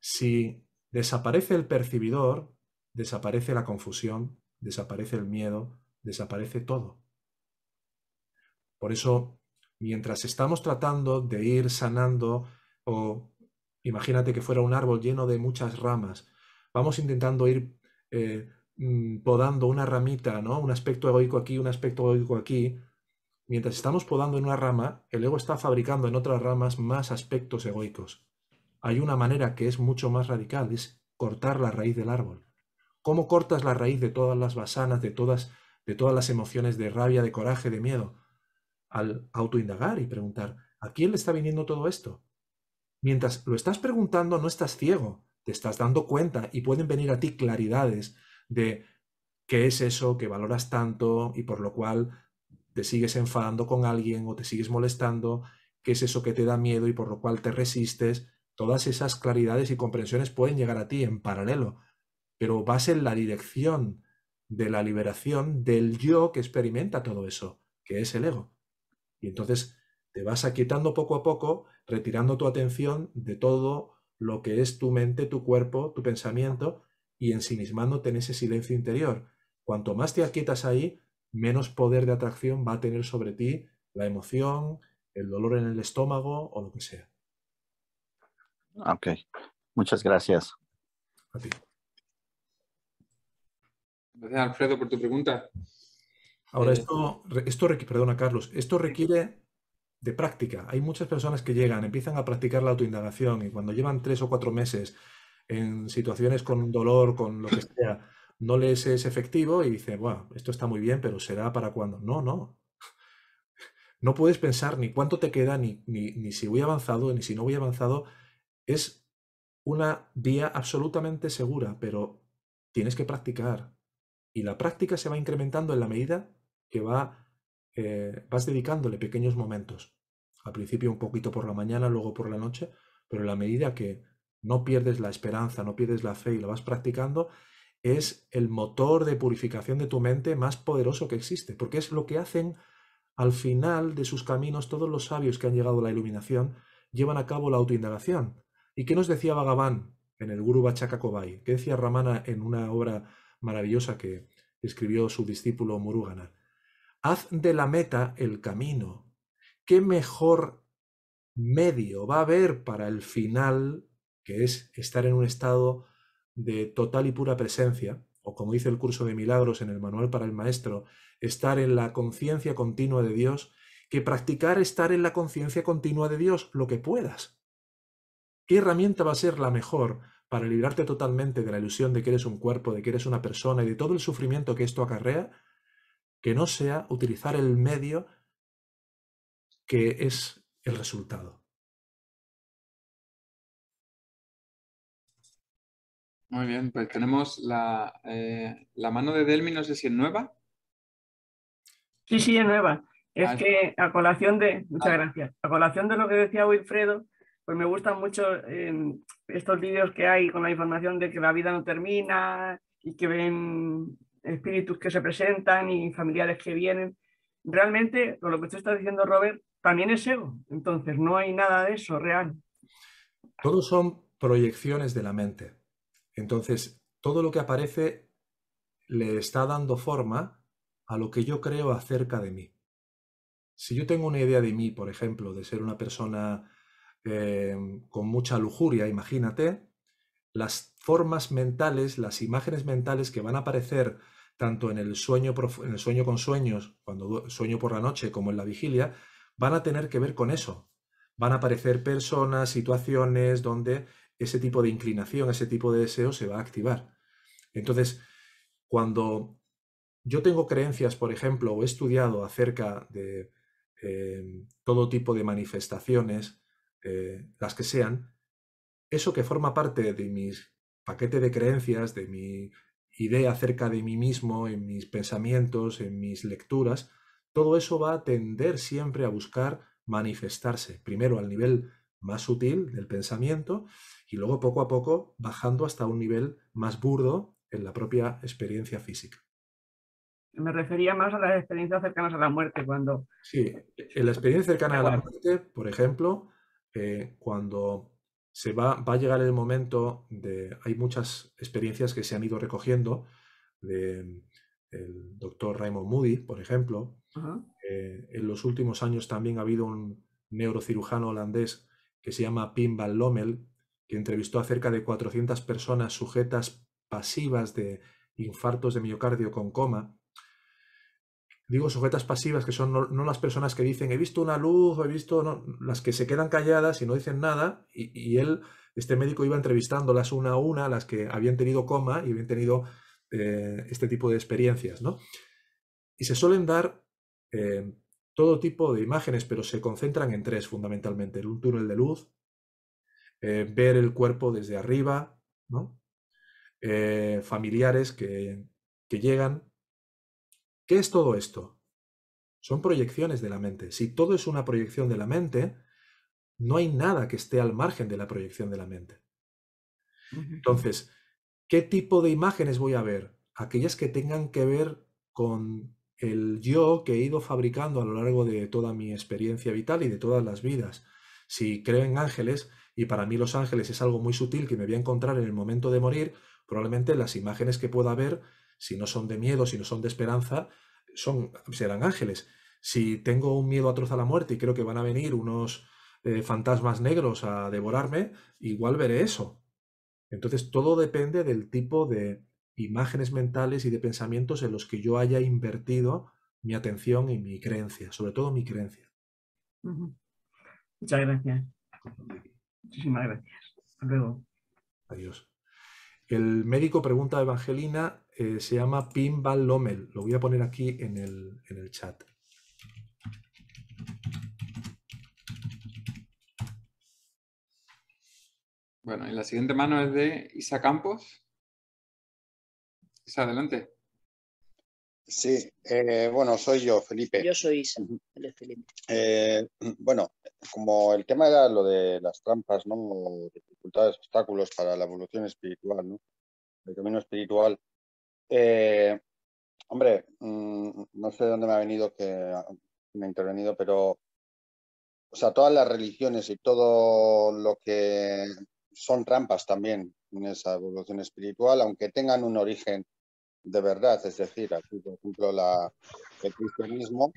Si desaparece el percibidor, desaparece la confusión, desaparece el miedo, desaparece todo. Por eso, mientras estamos tratando de ir sanando, o imagínate que fuera un árbol lleno de muchas ramas, vamos intentando ir eh, mm, podando una ramita, ¿no? Un aspecto egoico aquí, un aspecto egoico aquí, Mientras estamos podando en una rama, el ego está fabricando en otras ramas más aspectos egoicos. Hay una manera que es mucho más radical, es cortar la raíz del árbol. ¿Cómo cortas la raíz de todas las basanas, de todas, de todas las emociones de rabia, de coraje, de miedo? Al autoindagar y preguntar, ¿a quién le está viniendo todo esto? Mientras lo estás preguntando, no estás ciego, te estás dando cuenta y pueden venir a ti claridades de qué es eso que valoras tanto y por lo cual te sigues enfadando con alguien o te sigues molestando, qué es eso que te da miedo y por lo cual te resistes, todas esas claridades y comprensiones pueden llegar a ti en paralelo, pero vas en la dirección de la liberación del yo que experimenta todo eso, que es el ego. Y entonces te vas aquietando poco a poco, retirando tu atención de todo lo que es tu mente, tu cuerpo, tu pensamiento, y ensimismándote en ese silencio interior. Cuanto más te aquietas ahí, menos poder de atracción va a tener sobre ti la emoción, el dolor en el estómago o lo que sea. Ok, muchas gracias. A ti. Gracias, Alfredo, por tu pregunta. Ahora, esto, esto, requ- perdona, Carlos, esto requiere de práctica. Hay muchas personas que llegan, empiezan a practicar la autoindagación y cuando llevan tres o cuatro meses en situaciones con dolor, con lo que sea, no les es efectivo y dice, bueno, esto está muy bien, pero será para cuándo. No, no. No puedes pensar ni cuánto te queda, ni, ni, ni si voy avanzado, ni si no voy avanzado. Es una vía absolutamente segura, pero tienes que practicar. Y la práctica se va incrementando en la medida que va, eh, vas dedicándole pequeños momentos. Al principio un poquito por la mañana, luego por la noche, pero en la medida que no pierdes la esperanza, no pierdes la fe y lo vas practicando, es el motor de purificación de tu mente más poderoso que existe, porque es lo que hacen al final de sus caminos todos los sabios que han llegado a la iluminación, llevan a cabo la autoindagación. ¿Y qué nos decía Bhagavan en el Guru Bachaka Kobai? ¿Qué decía Ramana en una obra maravillosa que escribió su discípulo Murugana? Haz de la meta el camino. ¿Qué mejor medio va a haber para el final, que es estar en un estado de total y pura presencia, o como dice el curso de milagros en el manual para el maestro, estar en la conciencia continua de Dios, que practicar estar en la conciencia continua de Dios lo que puedas. ¿Qué herramienta va a ser la mejor para librarte totalmente de la ilusión de que eres un cuerpo, de que eres una persona y de todo el sufrimiento que esto acarrea? Que no sea utilizar el medio que es el resultado. Muy bien, pues tenemos la, eh, la mano de Delmi, no sé si es nueva. Sí, sí, es nueva. Es Ah, que a colación de, muchas Ah. gracias, a colación de lo que decía Wilfredo, pues me gusta mucho eh, estos vídeos que hay con la información de que la vida no termina y que ven espíritus que se presentan y familiares que vienen. Realmente, con lo que usted está diciendo, Robert, también es ego. Entonces, no hay nada de eso real. Todos son proyecciones de la mente. Entonces, todo lo que aparece le está dando forma a lo que yo creo acerca de mí. Si yo tengo una idea de mí, por ejemplo, de ser una persona eh, con mucha lujuria, imagínate, las formas mentales, las imágenes mentales que van a aparecer tanto en el sueño, en el sueño con sueños, cuando sueño por la noche, como en la vigilia, van a tener que ver con eso. Van a aparecer personas, situaciones donde ese tipo de inclinación, ese tipo de deseo se va a activar. Entonces, cuando yo tengo creencias, por ejemplo, o he estudiado acerca de eh, todo tipo de manifestaciones, eh, las que sean, eso que forma parte de mis paquete de creencias, de mi idea acerca de mí mismo, en mis pensamientos, en mis lecturas, todo eso va a tender siempre a buscar manifestarse, primero al nivel más sutil del pensamiento y luego poco a poco bajando hasta un nivel más burdo en la propia experiencia física. Me refería más a las experiencias cercanas a la muerte, cuando... Sí, en la experiencia cercana a la muerte, por ejemplo, eh, cuando se va, va, a llegar el momento de... Hay muchas experiencias que se han ido recogiendo de el doctor Raymond Moody, por ejemplo. Eh, en los últimos años también ha habido un neurocirujano holandés que se llama Pim Van Lommel, que entrevistó a cerca de 400 personas sujetas pasivas de infartos de miocardio con coma. Digo sujetas pasivas, que son no, las personas que dicen he visto una luz he visto, las que se quedan calladas y no dicen nada. Y, él, este médico, iba entrevistándolas una a una, las que habían tenido coma y habían tenido eh, este tipo de experiencias. ¿no? Y se suelen dar eh, todo tipo de imágenes, pero se concentran en tres fundamentalmente. Un túnel de luz, eh, ver el cuerpo desde arriba, ¿no? Familiares que, que llegan. ¿Qué es todo esto? Son proyecciones de la mente. Si todo es una proyección de la mente, no hay nada que esté al margen de la proyección de la mente. Entonces, ¿qué tipo de imágenes voy a ver? Aquellas que tengan que ver con el yo que he ido fabricando a lo largo de toda mi experiencia vital y de todas las vidas. Si creo en ángeles, y para mí los ángeles es algo muy sutil que me voy a encontrar en el momento de morir, probablemente las imágenes que pueda ver, si no son de miedo, si no son de esperanza, son, serán ángeles. Si tengo un miedo atroz a la muerte y creo que van a venir unos eh, fantasmas negros a devorarme, igual veré eso. Entonces todo depende del tipo de imágenes mentales y de pensamientos en los que yo haya invertido mi atención y mi creencia, sobre todo mi creencia. Muchas gracias. Muchísimas gracias. Hasta luego. Adiós. El médico pregunta a Evangelina, eh, se llama Pim Van Lommel. Lo voy a poner aquí en el, en el chat. Bueno, y la siguiente mano es de Isa Campos. Isa, adelante. Sí, eh, bueno, soy yo, Felipe. Yo soy Isa, Felipe. Eh, bueno, como el tema era lo de las trampas, ¿no? Dificultades, obstáculos para la evolución espiritual, ¿no? El camino espiritual. Eh, hombre, mm, no sé de dónde me ha venido que me ha intervenido, pero, o sea, todas las religiones y todo lo que son trampas también en esa evolución espiritual, aunque tengan un origen de verdad, es decir, aquí, por ejemplo, el cristianismo,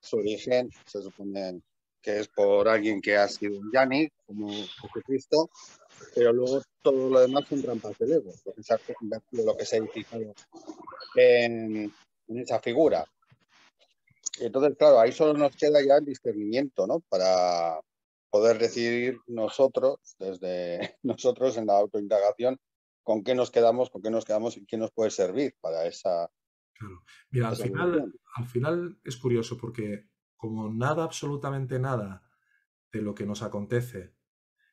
su origen se supone que es por alguien que ha sido un yani, como Jesucristo, pero luego todo lo demás son trampas del ego, lo que se ha edificado en, en, esa figura. Entonces, claro, ahí solo nos queda ya el discernimiento, ¿no? Para poder decidir nosotros, desde nosotros en la autoindagación, con qué nos quedamos, con qué nos quedamos y qué nos puede servir para esa. Claro. Mira, al final, al final es curioso porque como nada, absolutamente nada de lo que nos acontece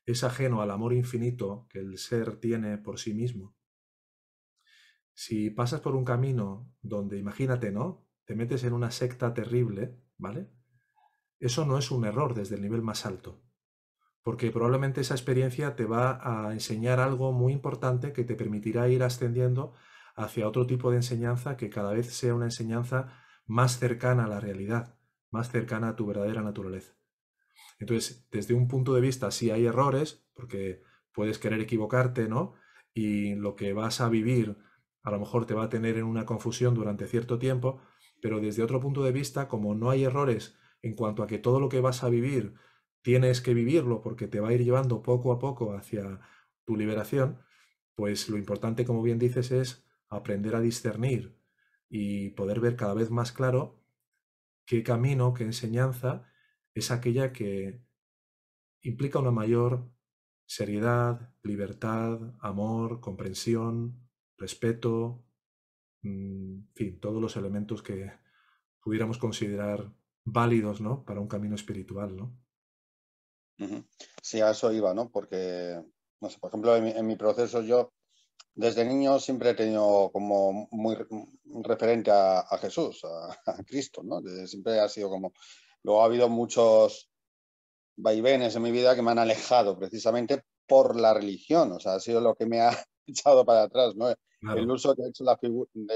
es ajeno al amor infinito que el ser tiene por sí mismo, si pasas por un camino donde, imagínate, ¿no? Te metes en una secta terrible, ¿vale? Eso no es un error desde el nivel más alto. porque probablemente esa experiencia te va a enseñar algo muy importante que te permitirá ir ascendiendo hacia otro tipo de enseñanza que cada vez sea una enseñanza más cercana a la realidad, más cercana a tu verdadera naturaleza. Entonces, desde un punto de vista, sí hay errores, porque puedes querer equivocarte, ¿no? Y lo que vas a vivir a lo mejor te va a tener en una confusión durante cierto tiempo, pero desde otro punto de vista, como no hay errores en cuanto a que todo lo que vas a vivir tienes que vivirlo porque te va a ir llevando poco a poco hacia tu liberación, pues lo importante, como bien dices, es aprender a discernir y poder ver cada vez más claro qué camino, qué enseñanza es aquella que implica una mayor seriedad, libertad, amor, comprensión, respeto, mm, en fin, todos los elementos que pudiéramos considerar válidos ¿no? para un camino espiritual. ¿no? Sí, a eso iba, ¿no? Porque, no sé, por ejemplo, en mi, proceso yo desde niño siempre he tenido como muy referente a, Jesús, a, Cristo, ¿no? siempre ha sido como... Luego ha habido muchos vaivenes en mi vida que me han alejado precisamente por la religión, o sea, ha sido lo que me ha echado para atrás, ¿no? El uso que ha hecho la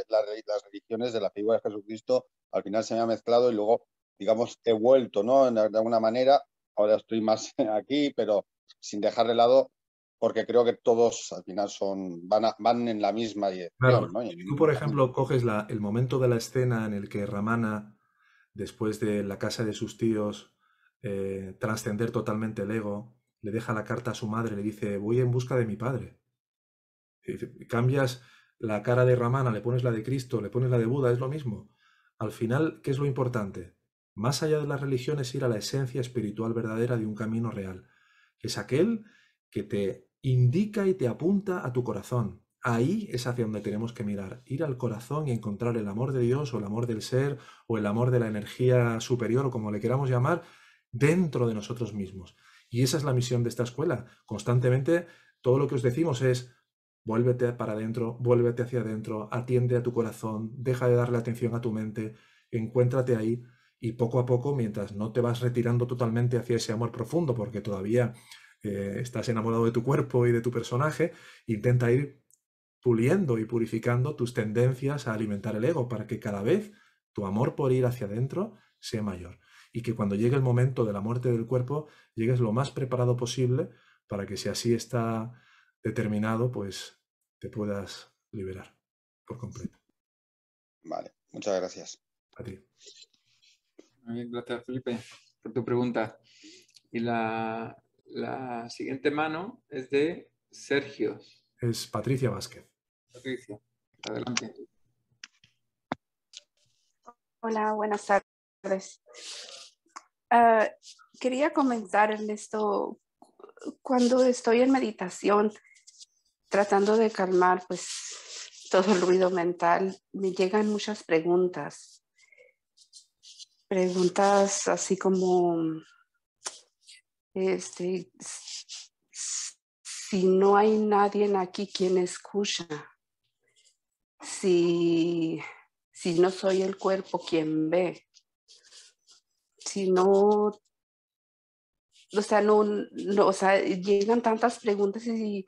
las religiones de la figura de Jesucristo al final se me ha mezclado y luego, digamos, he vuelto, ¿no? De alguna manera ahora estoy más aquí, pero sin dejar de lado, porque creo que todos al final son, van, van en la misma dirección. ¿no? tú, por ejemplo, coges la, el momento de la escena en el que Ramana, después de la casa de sus tíos, eh, trascender totalmente el ego, le deja la carta a su madre, le dice, voy en busca de mi padre. cambias la cara de Ramana, le pones la de Cristo, le pones la de Buda, es lo mismo. Al final, ¿qué es lo importante? Más allá de las religiones, ir a la esencia espiritual verdadera de un camino real. Es aquel que te indica y te apunta a tu corazón. Ahí es hacia donde tenemos que mirar, ir al corazón y encontrar el amor de Dios o el amor del ser o el amor de la energía superior o como le queramos llamar, dentro de nosotros mismos. Y esa es la misión de esta escuela. Constantemente todo lo que os decimos es vuélvete para adentro, vuélvete hacia adentro, atiende a tu corazón, deja de darle atención a tu mente, encuéntrate ahí y poco a poco, mientras no te vas retirando totalmente hacia ese amor profundo, porque todavía eh, estás enamorado de tu cuerpo y de tu personaje, intenta ir puliendo y purificando tus tendencias a alimentar el ego para que cada vez tu amor por ir hacia adentro sea mayor y que cuando llegue el momento de la muerte del cuerpo llegues lo más preparado posible para que si así está determinado, pues te puedas liberar por completo. Vale, muchas gracias. A ti. Muy bien, gracias Felipe por tu pregunta. Y la, siguiente mano es de Sergio. Es Patricia Vázquez. Adelante. Hola, buenas tardes. Ah, quería comenzar en esto. Cuando estoy en meditación, tratando de calmar pues todo el ruido mental, me llegan muchas preguntas preguntas así como, este, si no hay nadie aquí quien escucha, si, si no soy el cuerpo quien ve, si no, o sea, no, no o sea, llegan tantas preguntas y,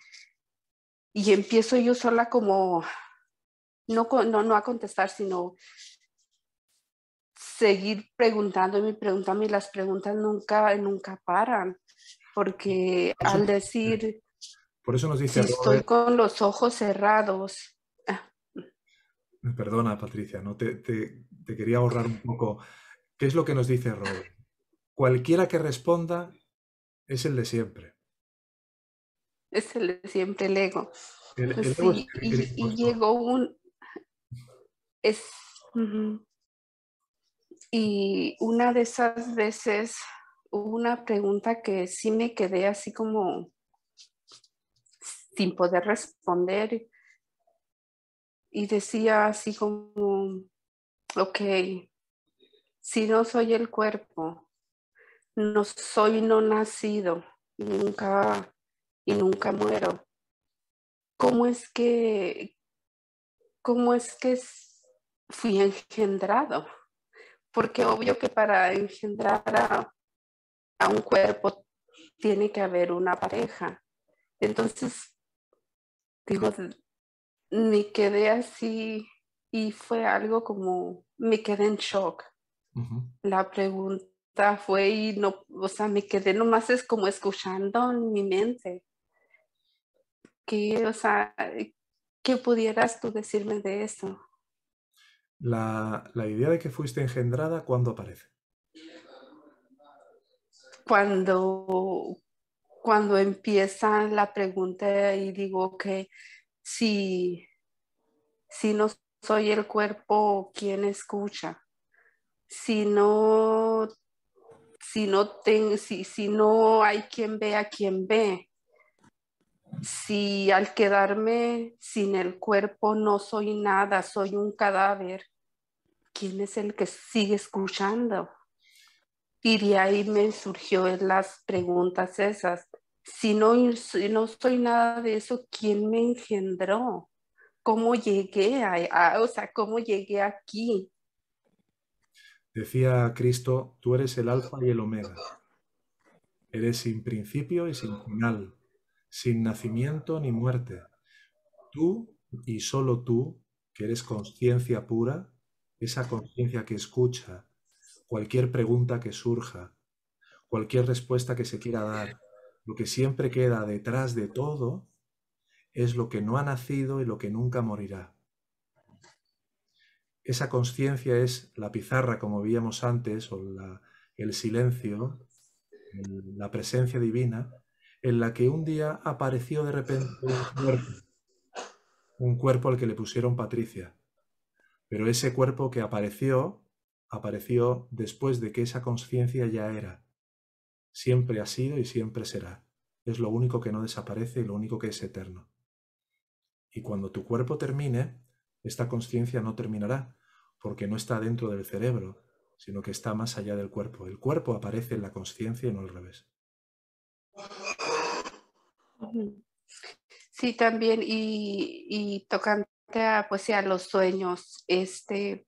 y empiezo yo sola como, no, no, no a contestar, sino seguir preguntándome y preguntándome y las preguntas nunca, nunca paran, porque al decir, por eso nos dice si estoy con los ojos cerrados. Perdona, Patricia, no te, te, quería ahorrar un poco. ¿Qué es lo que nos dice Robert? Cualquiera que responda es el de siempre. Es el de siempre, el ego. sí, y, llegó un... Es, y una de esas veces hubo una pregunta que sí me quedé así como sin poder responder y decía así como, ok, si no soy el cuerpo, no soy no nacido y nunca, y nunca muero, ¿cómo es que, cómo es que fui engendrado? porque obvio que para engendrar a, un cuerpo tiene que haber una pareja. Entonces, digo, me quedé así y fue algo como, me quedé en shock. La pregunta fue y no, o sea, me quedé nomás es como escuchando en mi mente. Que, o sea, ¿qué pudieras tú decirme de eso? La, la idea de que fuiste engendrada, ¿cuándo aparece? Cuando, cuando empieza la pregunta y digo que si, si no soy el cuerpo, ¿quién escucha? Si no, si no, si, si no hay quien vea, quien ve. Si al quedarme sin el cuerpo no soy nada, soy un cadáver, ¿quién es el que sigue escuchando? Y de ahí me surgió las preguntas esas. Si no, si no soy nada de eso, ¿quién me engendró? ¿Cómo llegué a, o sea, cómo llegué aquí? Decía Cristo, tú eres el alfa y el omega. Eres sin principio y sin final, sin nacimiento ni muerte. Tú y solo tú, que eres conciencia pura, esa conciencia que escucha, cualquier pregunta que surja, cualquier respuesta que se quiera dar, lo que siempre queda detrás de todo es lo que no ha nacido y lo que nunca morirá. Esa conciencia es la pizarra, como veíamos antes, o el silencio, la presencia divina, en la que un día apareció de repente un cuerpo, un cuerpo al que le pusieron Patricia. Pero ese cuerpo que apareció, apareció después de que esa conciencia ya era. Siempre ha sido y siempre será. Es lo único que no desaparece y lo único que es eterno. Y cuando tu cuerpo termine, esta conciencia no terminará, porque no está dentro del cerebro, sino que está más allá del cuerpo. El cuerpo aparece en la conciencia y no al revés. Sí, también, y, y tocante a, pues, los sueños, este,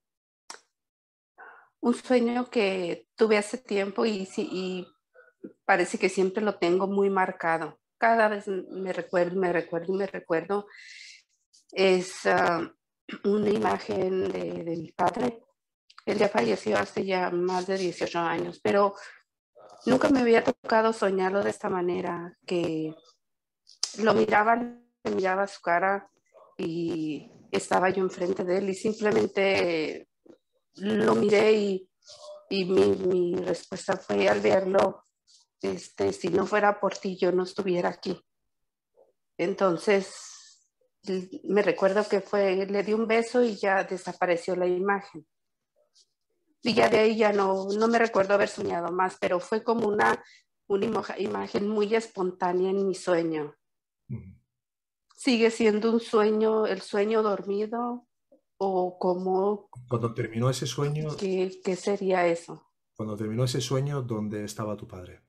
un sueño que tuve hace tiempo y, y parece que siempre lo tengo muy marcado. Cada vez me recuerdo, me recuerdo me recuerdo. Es ah, una imagen de, de, mi padre. Él ya falleció hace ya más de 18 años, pero nunca me había tocado soñarlo de esta manera, que lo miraba, miraba su cara y estaba yo enfrente de él y simplemente lo miré y, y mi, mi, respuesta fue al verlo, este, si no fuera por ti yo no estuviera aquí. Entonces me recuerdo que fue, le di un beso y ya desapareció la imagen. Y ya de ahí ya no, no me recuerdo haber soñado más, pero fue como una, una imagen muy espontánea en mi sueño. ¿Sigue siendo un sueño, el sueño dormido? ¿O cómo? Cuando terminó ese sueño... ¿Qué, qué sería eso? Cuando terminó ese sueño, ¿dónde estaba tu padre?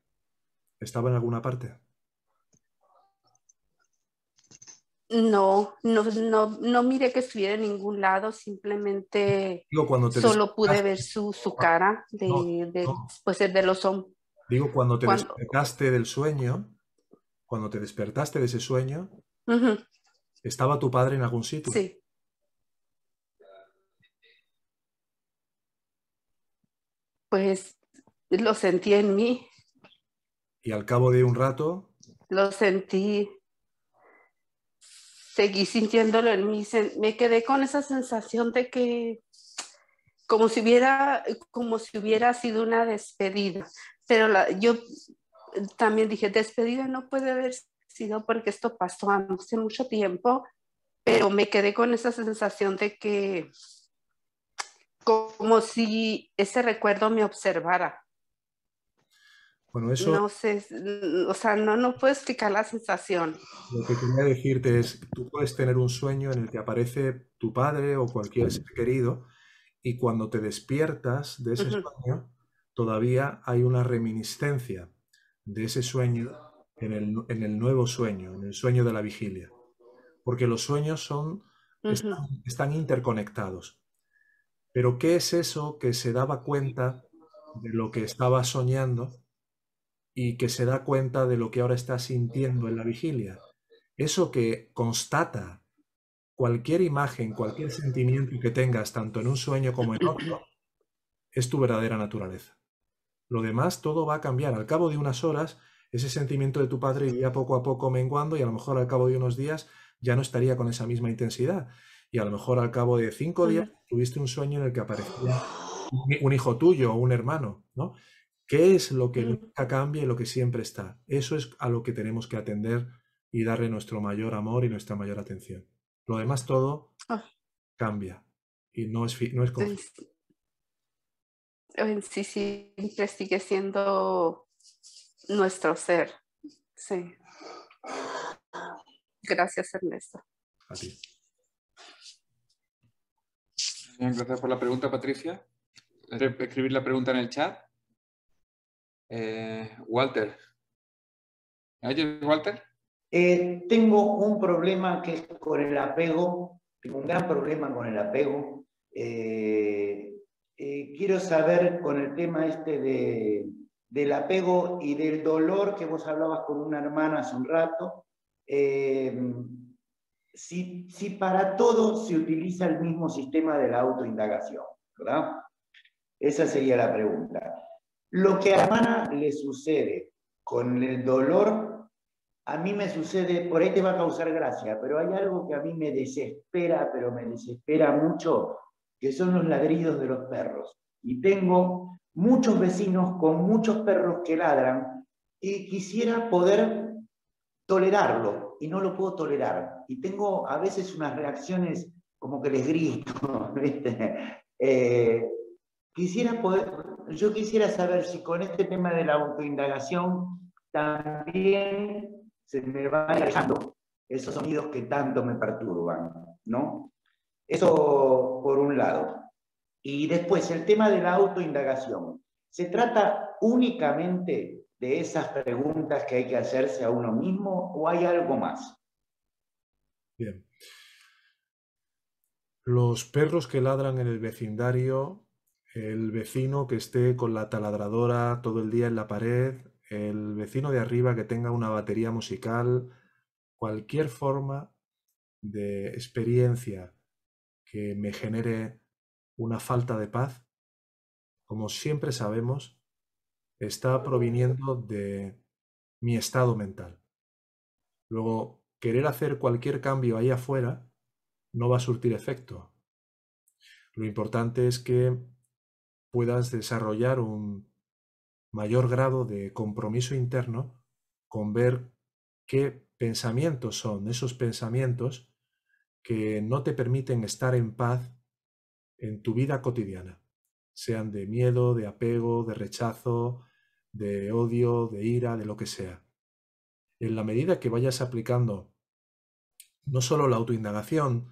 ¿Estaba en alguna parte? No, no, no, no miré que estuviera en ningún lado, simplemente Digo, cuando te solo pude ver su, su cara de, No, de, no. pues, de los hombres. Digo, cuando te Cuando- despertaste del sueño, cuando te despertaste de ese sueño, ¿estaba tu padre en algún sitio? Sí. Pues lo sentí en mí, Y al cabo de un rato, lo sentí, seguí sintiéndolo en mí, me quedé con esa sensación de que como si hubiera, como si hubiera sido una despedida, pero la- yo también dije, despedida no puede haber sido porque esto pasó hace mucho tiempo, pero me quedé con esa sensación de que como si ese recuerdo me observara. Bueno, eso No sé, o sea, no, no puedo explicar la sensación. lo que quería decirte es, tú puedes tener un sueño en el que aparece tu padre o cualquier ser querido y cuando te despiertas de ese sueño, todavía hay una reminiscencia de ese sueño en el, en el nuevo sueño, en el sueño de la vigilia. Porque los sueños son, están, están interconectados. Pero ¿qué es eso que se daba cuenta de lo que estaba soñando y que se da cuenta de lo que ahora está sintiendo en la vigilia. Eso que constata cualquier imagen, cualquier sentimiento que tengas, tanto en un sueño como en otro, es tu verdadera naturaleza. Lo demás todo va a cambiar. Al cabo de unas horas, ese sentimiento de tu padre iría poco a poco menguando y a lo mejor al cabo de unos días ya no estaría con esa misma intensidad. Y a lo mejor al cabo de cinco días tuviste un sueño en el que aparecía un hijo tuyo o un hermano, ¿no? ¿Qué es lo que nunca cambia y lo que siempre está? Eso es a lo que tenemos que atender y darle nuestro mayor amor y nuestra mayor atención. Lo demás todo Ah. cambia y no es, no es. En sí siempre sigue siendo nuestro ser. Sí. Gracias, Ernesto. A ti. Bien, gracias por la pregunta, Patricia. ¿Quieres escribir la pregunta en el chat? Eh, Walter. ¿Me Walter? Eh, tengo un problema que es con el apego, tengo un gran problema con el apego. Eh, quiero saber con el tema este de, del apego y del dolor que vos hablabas con una hermana hace un rato, si, si para todo se utiliza el mismo sistema de la autoindagación, ¿verdad? Esa sería la pregunta. Lo que a hermana le sucede con el dolor a mí me sucede, por ahí te va a causar gracia, pero hay algo que a mí me desespera, pero me desespera mucho, que son los ladridos de los perros. Y tengo muchos vecinos con muchos perros que ladran y quisiera poder tolerarlo y no lo puedo tolerar. Y tengo a veces unas reacciones como que les grito, ¿viste? Eh, quisiera poder, yo quisiera saber si con este tema de la autoindagación también se me van alejando esos sonidos que tanto me perturban, ¿no? Eso por un lado. Y después, el tema de la autoindagación. ¿Se trata únicamente de esas preguntas que hay que hacerse a uno mismo o hay algo más? Bien. Los perros que ladran en el vecindario, el vecino que esté con la taladradora todo el día en la pared, el vecino de arriba que tenga una batería musical, cualquier forma de experiencia que me genere una falta de paz, como siempre sabemos, está proviniendo de mi estado mental. Luego, querer hacer cualquier cambio ahí afuera no va a surtir efecto. Lo importante es que puedas desarrollar un mayor grado de compromiso interno con ver qué pensamientos son esos pensamientos que no te permiten estar en paz en tu vida cotidiana, sean de miedo, de apego, de rechazo, de odio, de ira, de lo que sea. En la medida que vayas aplicando no solo la autoindagación,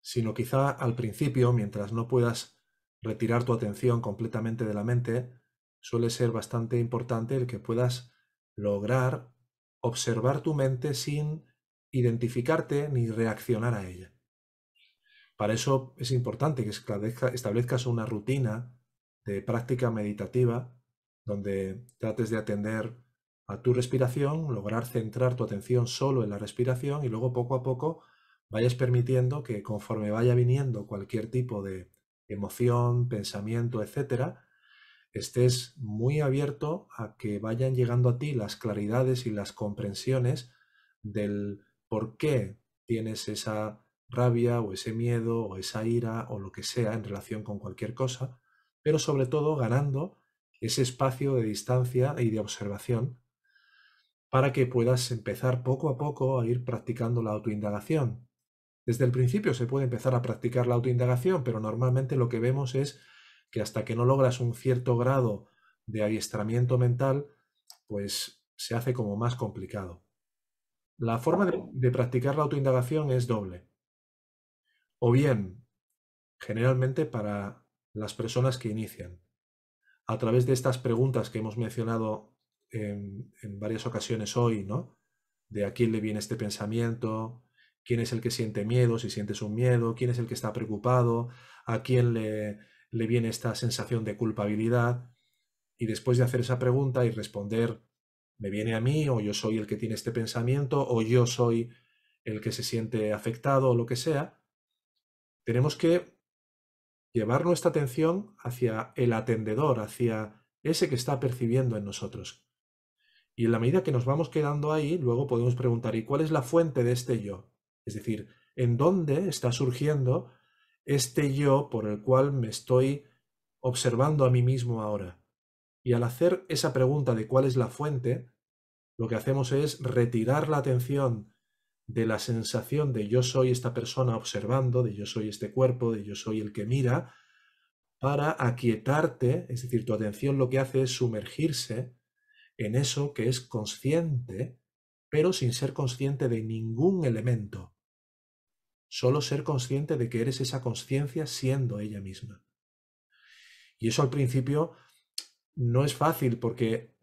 sino quizá al principio, mientras no puedas retirar tu atención completamente de la mente, suele ser bastante importante el que puedas lograr observar tu mente sin identificarte ni reaccionar a ella. Para eso es importante que establezcas una rutina de práctica meditativa donde trates de atender a tu respiración, lograr centrar tu atención solo en la respiración y luego poco a poco vayas permitiendo que conforme vaya viniendo cualquier tipo de emoción, pensamiento, etcétera, estés muy abierto a que vayan llegando a ti las claridades y las comprensiones del por qué tienes esa rabia o ese miedo o esa ira o lo que sea en relación con cualquier cosa, pero sobre todo ganando ese espacio de distancia y de observación para que puedas empezar poco a poco a ir practicando la autoindagación. Desde el principio se puede empezar a practicar la autoindagación, pero normalmente lo que vemos es que hasta que no logras un cierto grado de adiestramiento mental, pues se hace como más complicado. La forma de, practicar la autoindagación es doble. O bien, generalmente para las personas que inician, a través de estas preguntas que hemos mencionado en, en, varias ocasiones hoy, ¿no? De a quién le viene este pensamiento, quién es el que siente miedo, si sientes un miedo, quién es el que está preocupado, a quién le, le viene esta sensación de culpabilidad. Y después de hacer esa pregunta y responder me viene a mí, o yo soy el que tiene este pensamiento, o yo soy el que se siente afectado, o lo que sea, tenemos que llevar nuestra atención hacia el atendedor, hacia ese que está percibiendo en nosotros. Y en la medida que nos vamos quedando ahí, luego podemos preguntar, ¿y cuál es la fuente de este yo? Es decir, ¿en dónde está surgiendo este yo por el cual me estoy observando a mí mismo ahora? Y al hacer esa pregunta de cuál es la fuente, lo que hacemos es retirar la atención de la sensación de yo soy esta persona observando, de yo soy este cuerpo, de yo soy el que mira, para aquietarte, es decir, tu atención lo que hace es sumergirse en eso que es consciente, pero sin ser consciente de ningún elemento. Solo ser consciente de que eres esa conciencia siendo ella misma. Y eso al principio no es fácil porque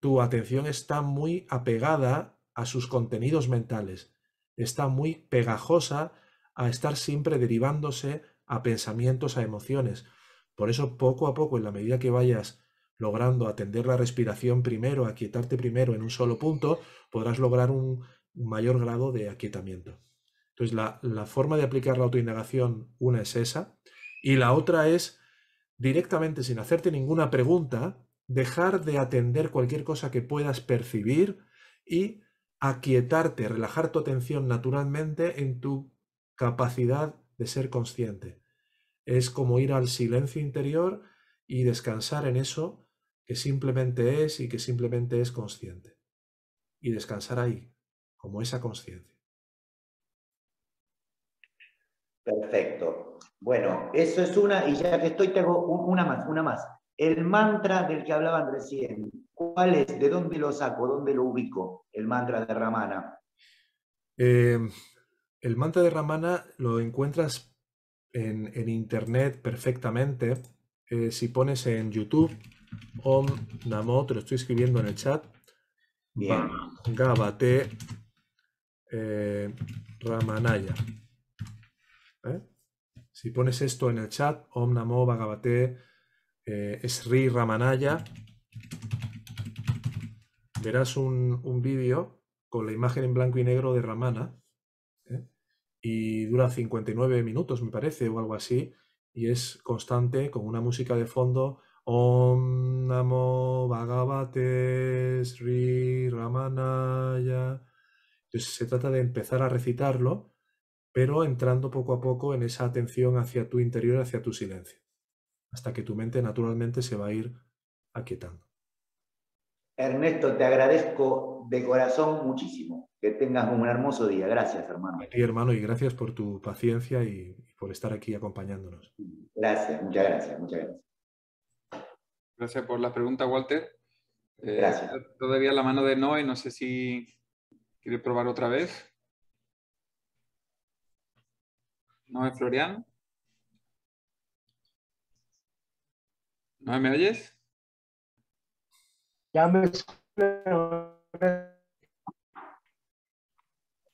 tu atención está muy apegada a sus contenidos mentales, está muy pegajosa a estar siempre derivándose a pensamientos, a emociones. Por eso poco a poco, en la medida que vayas logrando atender la respiración primero, aquietarte primero en un solo punto, podrás lograr un mayor grado de aquietamiento. Entonces, la, forma de aplicar la autoindagación, una es esa, y la otra es directamente, sin hacerte ninguna pregunta, dejar de atender cualquier cosa que puedas percibir y aquietarte, relajar tu atención naturalmente en tu capacidad de ser consciente. Es como ir al silencio interior y descansar en eso que simplemente es y que simplemente es consciente. Y descansar ahí, como esa conciencia. Perfecto. Bueno, eso es una, y ya que estoy, tengo una más, una más. El mantra del que hablaban recién, ¿cuál es? ¿De dónde lo saco? ¿Dónde lo ubico? El mantra de Ramana. Em, el mantra de Ramana lo encuentras en, internet perfectamente. Eh, si pones en YouTube Om Namo, te lo estoy escribiendo en el chat. Bien. Gabate eh, Ramanaya. ¿Eh? Si pones esto en el chat, Om Namo Bhagavate eh, Sri Ramanaya, verás un, un vídeo con la imagen en blanco y negro de Ramana ¿eh? y dura 59 minutos, me parece, o algo así, y es constante con una música de fondo Om Namo Bhagavate Sri Ramanaya. Entonces se trata de empezar a recitarlo, pero entrando poco a poco en esa atención hacia tu interior, hacia tu silencio, hasta que tu mente naturalmente se va a ir aquietando. Ernesto, te agradezco de corazón muchísimo. Que tengas un hermoso día. Gracias, hermano. A ti, hermano, y gracias por tu paciencia y por estar aquí acompañándonos. Gracias, muchas gracias, muchas gracias. Gracias por la pregunta, Walter. Eh, Gracias. Todavía la mano de Noé, no sé si quiere probar otra vez. Noé Florian. ¿Noé me oyes? Ya me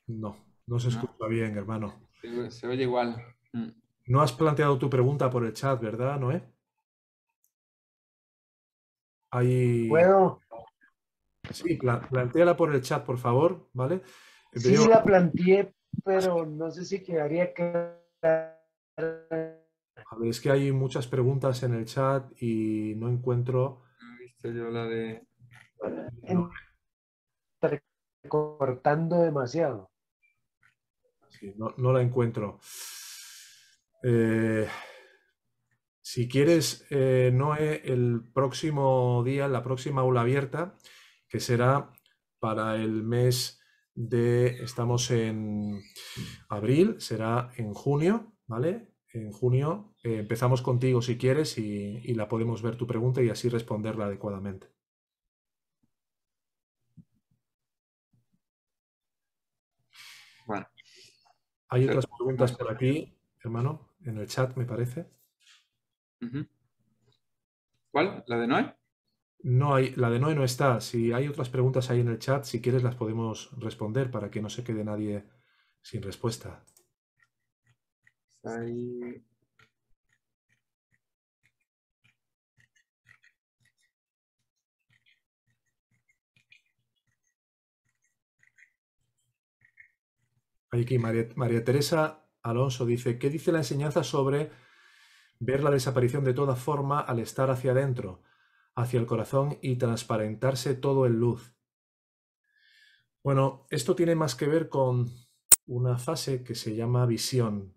No, no se escucha bien, hermano. Se, se oye igual. Mm. No has planteado tu pregunta por el chat, ¿verdad, Noé? Hay... ¿Puedo? Sí, planteala por el chat, por favor, ¿vale? Sí, la planteé, pero no sé si quedaría que... A ver, es que hay muchas preguntas en el chat y no encuentro... No he visto yo la de... Cortando demasiado. Sí, no, no la encuentro. Eh... Si quieres, eh, Noé, el próximo día, la próxima aula abierta, que será para el mes de, estamos en abril, será en junio, ¿vale? En junio eh, empezamos contigo si quieres y, y la podemos ver tu pregunta y así responderla adecuadamente. Bueno. Hay otras preguntas por aquí, hermano, en el chat, me parece. ¿Cuál? ¿La de Noé? No hay, la de Noé no está. Si hay otras preguntas ahí en el chat, si quieres las podemos responder para que no se quede nadie sin respuesta. Ahí... Aquí María, María Teresa Alonso dice, ¿qué dice la enseñanza sobre ver la desaparición de toda forma al estar hacia adentro? Hacia el corazón y transparentarse todo en luz? Bueno, esto tiene más que ver con una fase que se llama visión.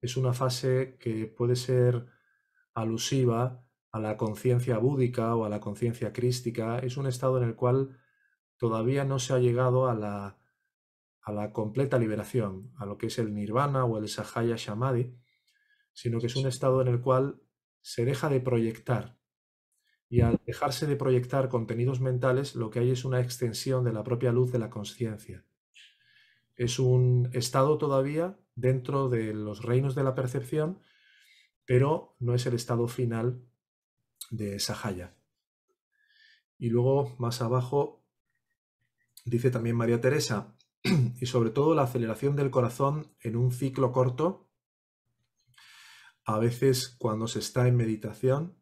Es una fase que puede ser alusiva a la conciencia búdica o a la conciencia crística. Es un estado en el cual todavía no se ha llegado a la, a la completa liberación, a lo que es el nirvana o el sahaya samadhi, sino que es un estado en el cual se deja de proyectar. Y al dejarse de proyectar contenidos mentales, lo que hay es una extensión de la propia luz de la conciencia. Es un estado todavía dentro de los reinos de la percepción, pero no es el estado final de Sahaya. Y luego, más abajo, dice también María Teresa, y sobre todo la aceleración del corazón en un ciclo corto, a veces cuando se está en meditación.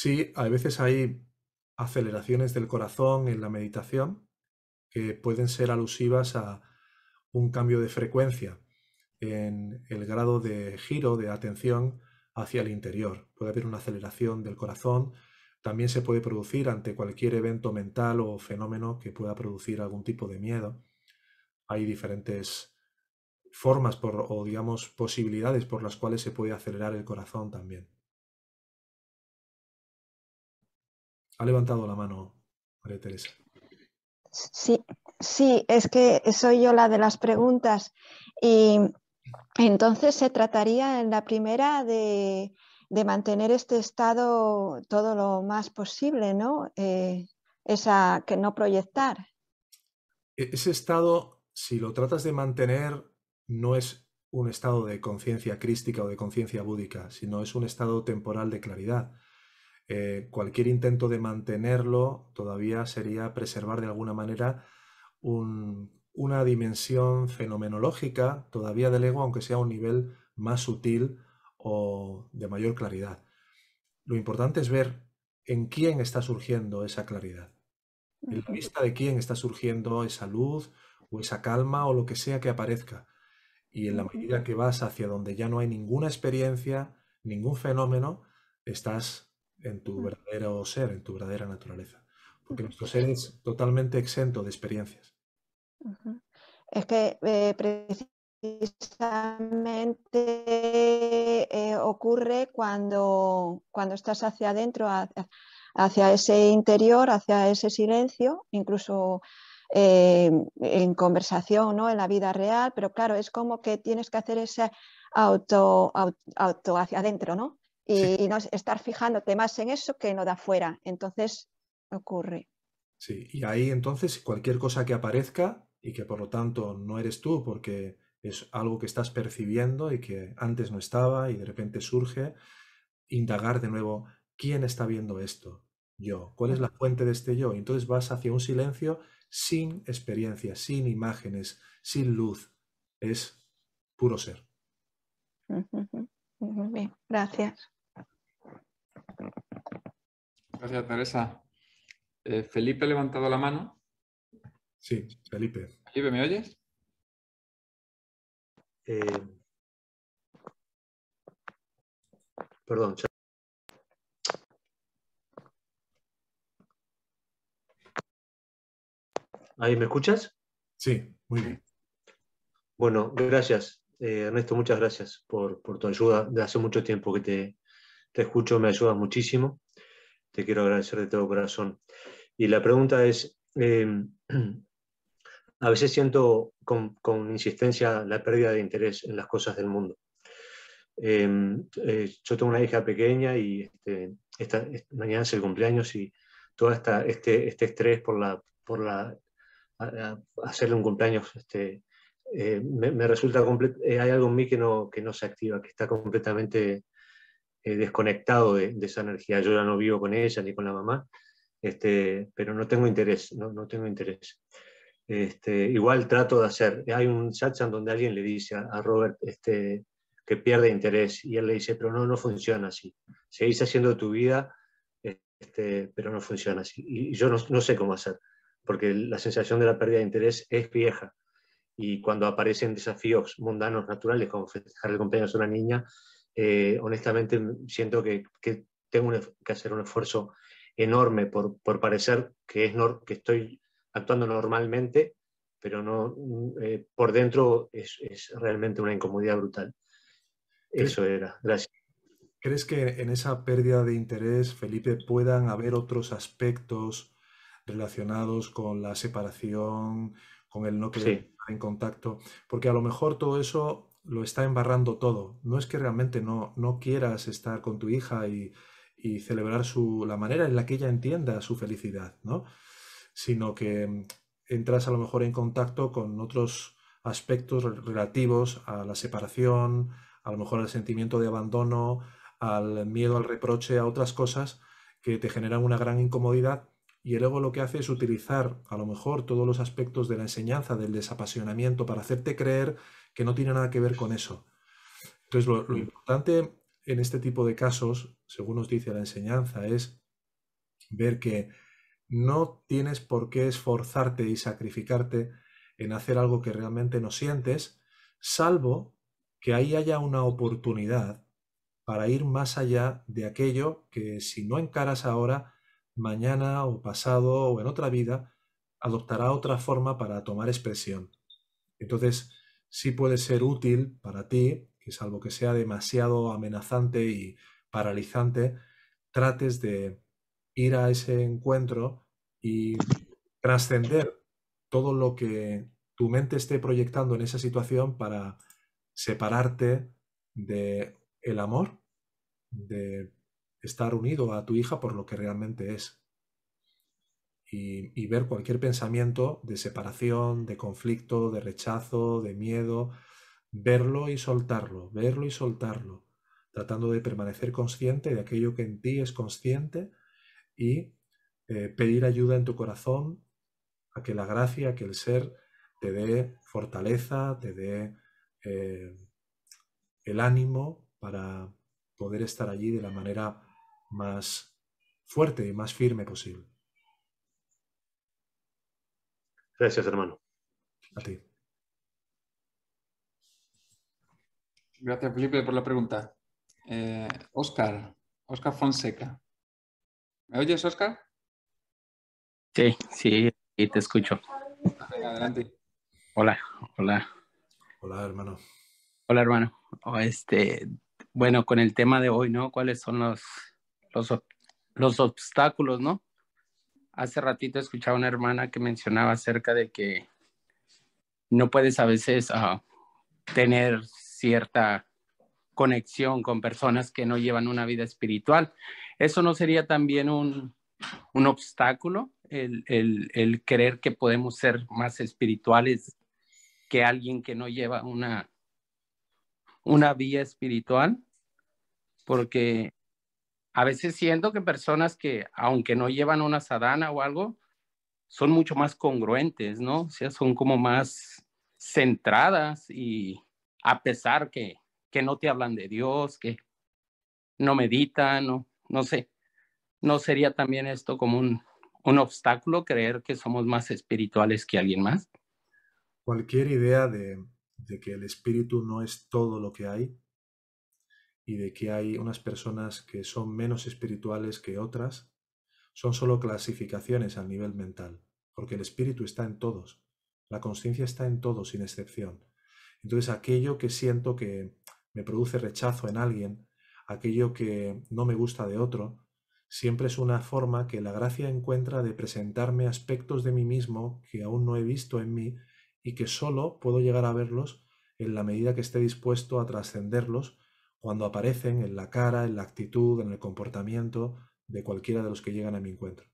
Sí, a veces hay aceleraciones del corazón en la meditación que pueden ser alusivas a un cambio de frecuencia en el grado de giro de atención hacia el interior. Puede haber una aceleración del corazón. También se puede producir ante cualquier evento mental o fenómeno que pueda producir algún tipo de miedo. Hay diferentes formas por, o digamos posibilidades por las cuales se puede acelerar el corazón también. Ha levantado la mano María Teresa. Sí, sí, es que soy yo la de las preguntas. Y entonces se trataría en la primera de, mantener este estado todo lo más posible, ¿no? Eh, esa, que no proyectar. E-, ese estado, si lo tratas de mantener, no es un estado de conciencia crística o de conciencia búdica, sino es un estado temporal de claridad. Eh, cualquier intento de mantenerlo todavía sería preservar de alguna manera una dimensión fenomenológica todavía del ego, aunque sea a un nivel más sutil o de mayor claridad. Lo importante es ver en quién está surgiendo esa claridad, en la vista de quién está surgiendo esa luz o esa calma o lo que sea que aparezca. Y en la medida que vas hacia donde ya no hay ninguna experiencia, ningún fenómeno, estás en tu verdadero ser, en tu verdadera naturaleza. Porque nuestro ser es totalmente exento de experiencias. Es que eh, precisamente eh, ocurre cuando, cuando estás hacia adentro, hacia, ese interior, hacia ese silencio, incluso eh, en conversación, ¿no? en la vida real, pero claro, es como que tienes que hacer ese auto, auto hacia adentro, ¿no? Y, no estar fijándote más en eso que no da fuera. Entonces ocurre. Sí, y ahí entonces cualquier cosa que aparezca y que por lo tanto no eres tú porque es algo que estás percibiendo y que antes no estaba y de repente surge, indagar de nuevo, ¿quién está viendo esto? Yo. ¿Cuál es la fuente de este yo? Y entonces vas hacia un silencio sin experiencia, sin imágenes, sin luz. Es puro ser. Muy bien, gracias. Gracias, Teresa. Eh, Felipe ha levantado la mano. Sí, Felipe. Felipe, ¿me oyes? Eh, perdón. ¿Ahí me escuchas? Sí, muy bien. Bueno, gracias. Eh, Ernesto, muchas gracias por, por, tu ayuda. De hace mucho tiempo que te, te escucho, me ayudas muchísimo te quiero agradecer de todo corazón. Y la pregunta es, em, a veces siento con, insistencia la pérdida de interés en las cosas del mundo. Em, eh, yo tengo una hija pequeña y este, mañana es el cumpleaños y todo este, este estrés por, la, por la, hacerle un cumpleaños este, eh, me, resulta eh, hay algo en mí que no, que no se activa, que está completamente eh, desconectado de, esa energía. Yo ya no vivo con ella ni con la mamá, este, pero no tengo interés, no, no tengo interés. Este, igual trato de hacer, hay un satsang donde alguien le dice a, Robert este, que pierde interés y él le dice, pero no, no funciona así. Seguís haciendo tu vida, este, pero no funciona así. Y yo no, no sé cómo hacer, porque la sensación de la pérdida de interés es vieja. y cuando aparecen desafíos mundanos naturales como festejar el cumpleaños de una niña, eh, honestamente siento que, que tengo que hacer un esfuerzo enorme por, por parecer que, es que estoy actuando normalmente, pero no eh, por dentro es, es, realmente una incomodidad brutal. Eso era. Gracias. ¿Crees que en esa pérdida de interés, Felipe, puedan haber otros aspectos relacionados con la separación, con el no querer estar en contacto? Porque a lo mejor todo eso lo está embarrando todo. No es que realmente no, no quieras estar con tu hija y, y celebrar su, la manera en la que ella entienda su felicidad, ¿no? Sino que entras a lo mejor en contacto con otros aspectos relativos a la separación, a lo mejor al sentimiento de abandono, al miedo al reproche, a otras cosas que te generan una gran incomodidad y el ego lo que hace es utilizar a lo mejor todos los aspectos de la enseñanza, del desapasionamiento, para hacerte creer que no tiene nada que ver con eso. Entonces, lo, lo importante en este tipo de casos, según nos dice la enseñanza, es ver que no tienes por qué esforzarte y sacrificarte en hacer algo que realmente no sientes, salvo que ahí haya una oportunidad para ir más allá de aquello que si no encaras ahora, mañana o pasado o en otra vida, adoptará otra forma para tomar expresión. Entonces, sí puede ser útil para ti, que salvo que sea demasiado amenazante y paralizante, trates de ir a ese encuentro y trascender todo lo que tu mente esté proyectando en esa situación para separarte de el amor de estar unido a tu hija por lo que realmente es. Y, ver cualquier pensamiento de separación, de conflicto, de rechazo, de miedo, verlo y soltarlo, verlo y soltarlo, tratando de permanecer consciente de aquello que en ti es consciente y eh, pedir ayuda en tu corazón a que la gracia, que el ser te dé fortaleza, te dé eh, el ánimo para poder estar allí de la manera más fuerte y más firme posible. Gracias, hermano. A ti. Gracias, Felipe, por la pregunta. Oscar, eh, Oscar Fonseca. ¿Me oyes, Oscar? Sí, sí, te escucho. adelante. Hola, hola. Hola, hermano. Hola, hermano. Este, bueno, con el tema de hoy, ¿no? ¿Cuáles son los, los, obstáculos, ¿no? Hace ratito escuchaba una hermana que mencionaba acerca de que no puedes a veces ah, tener cierta conexión con personas que no llevan una vida espiritual. ¿Eso no sería también un, un obstáculo, el, el, el, creer que podemos ser más espirituales que alguien que no lleva una, una vía espiritual? Porque a veces siento que personas que, aunque no llevan una sadana o algo, son mucho más congruentes, ¿no? O sea, son como más centradas y a pesar que, que no te hablan de Dios, que no meditan, no, no sé, ¿no sería también esto como un, un obstáculo creer que somos más espirituales que alguien más? Cualquier idea de, de que el espíritu no es todo lo que hay y de que hay unas personas que son menos espirituales que otras, son solo clasificaciones a nivel mental, porque el espíritu está en todos, la conciencia está en todos sin excepción. Entonces aquello que siento que me produce rechazo en alguien, aquello que no me gusta de otro, siempre es una forma que la gracia encuentra de presentarme aspectos de mí mismo que aún no he visto en mí y que solo puedo llegar a verlos en la medida que esté dispuesto a trascenderlos cuando aparecen en la cara, en la actitud, en el comportamiento de cualquiera de los que llegan a mi encuentro.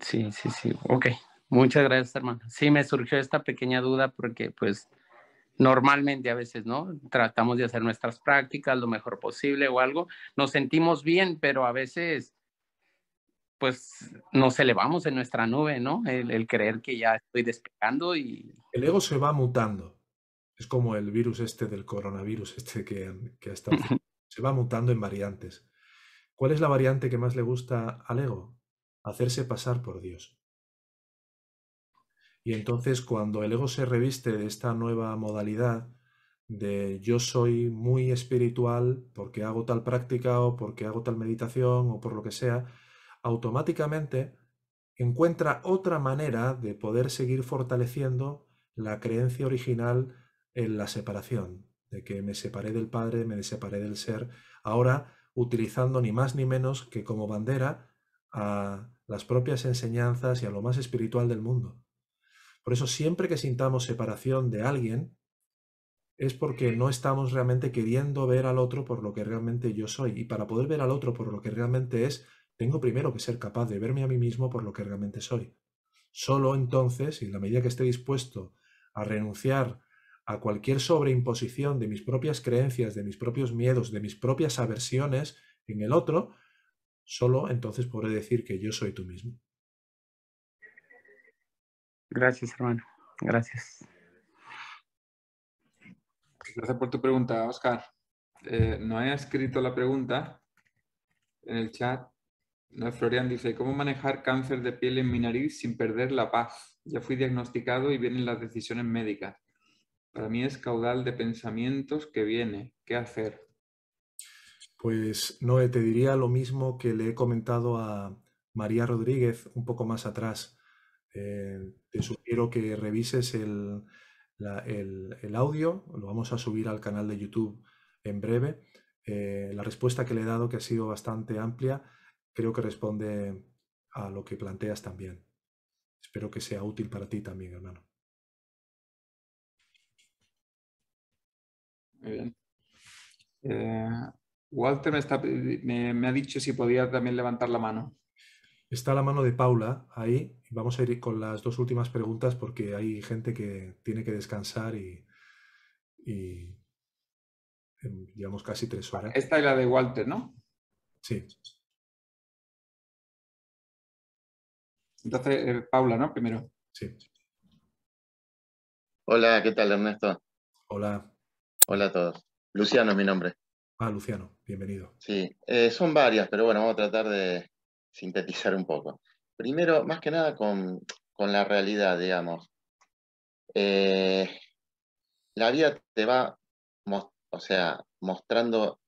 Sí, sí, sí. Ok. Muchas gracias, hermano. Sí, me surgió esta pequeña duda porque, pues, normalmente a veces, ¿no? Tratamos de hacer nuestras prácticas lo mejor posible o algo. Nos sentimos bien, pero a veces, pues, nos elevamos en nuestra nube, ¿no? El, el creer que ya estoy despegando y... El ego se va mutando. Es como el virus este del coronavirus, este que, que se va mutando en variantes. ¿Cuál es la variante que más le gusta al ego? Hacerse pasar por Dios. Y entonces cuando el ego se reviste de esta nueva modalidad de yo soy muy espiritual porque hago tal práctica o porque hago tal meditación o por lo que sea, automáticamente encuentra otra manera de poder seguir fortaleciendo la creencia original en la separación, de que me separé del Padre, me separé del ser, ahora utilizando ni más ni menos que como bandera a las propias enseñanzas y a lo más espiritual del mundo. Por eso siempre que sintamos separación de alguien, es porque no estamos realmente queriendo ver al otro por lo que realmente yo soy. Y para poder ver al otro por lo que realmente es, tengo primero que ser capaz de verme a mí mismo por lo que realmente soy. Solo entonces, y en la medida que esté dispuesto a renunciar a cualquier sobreimposición de mis propias creencias, de mis propios miedos, de mis propias aversiones en el otro, solo entonces podré decir que yo soy tú mismo. Gracias, hermano. Gracias. Gracias por tu pregunta, Oscar. Eh, no he escrito la pregunta en el chat, no, Florian dice, ¿cómo manejar cáncer de piel en mi nariz sin perder la paz? Ya fui diagnosticado y vienen las decisiones médicas. Para mí es caudal de pensamientos que viene. ¿Qué hacer? Pues no, te diría lo mismo que le he comentado a María Rodríguez un poco más atrás. Eh, te sugiero que revises el, el, audio, lo vamos a subir al canal de YouTube en breve. Eh, la respuesta que le he dado, que ha sido bastante amplia, creo que responde a lo que planteas también. Espero que sea útil para ti también, hermano. Muy bien. Eh, Walter me, me, ha dicho si podía también levantar la mano. Está la mano de Paula ahí. Vamos a ir con las dos últimas preguntas porque hay gente que tiene que descansar y, y llevamos casi tres horas. Esta es la de Walter, ¿no? Sí. Entonces, eh, Paula, ¿no? Primero. Sí. Hola, ¿qué tal, Ernesto? Hola. Hola a todos. Luciano es mi nombre. Ah, Luciano, bienvenido. Sí, eh, son varias, pero bueno, vamos a tratar de sintetizar un poco. Primero, más que nada con, la realidad, digamos. Eh, la vida te va, o sea, mostrando,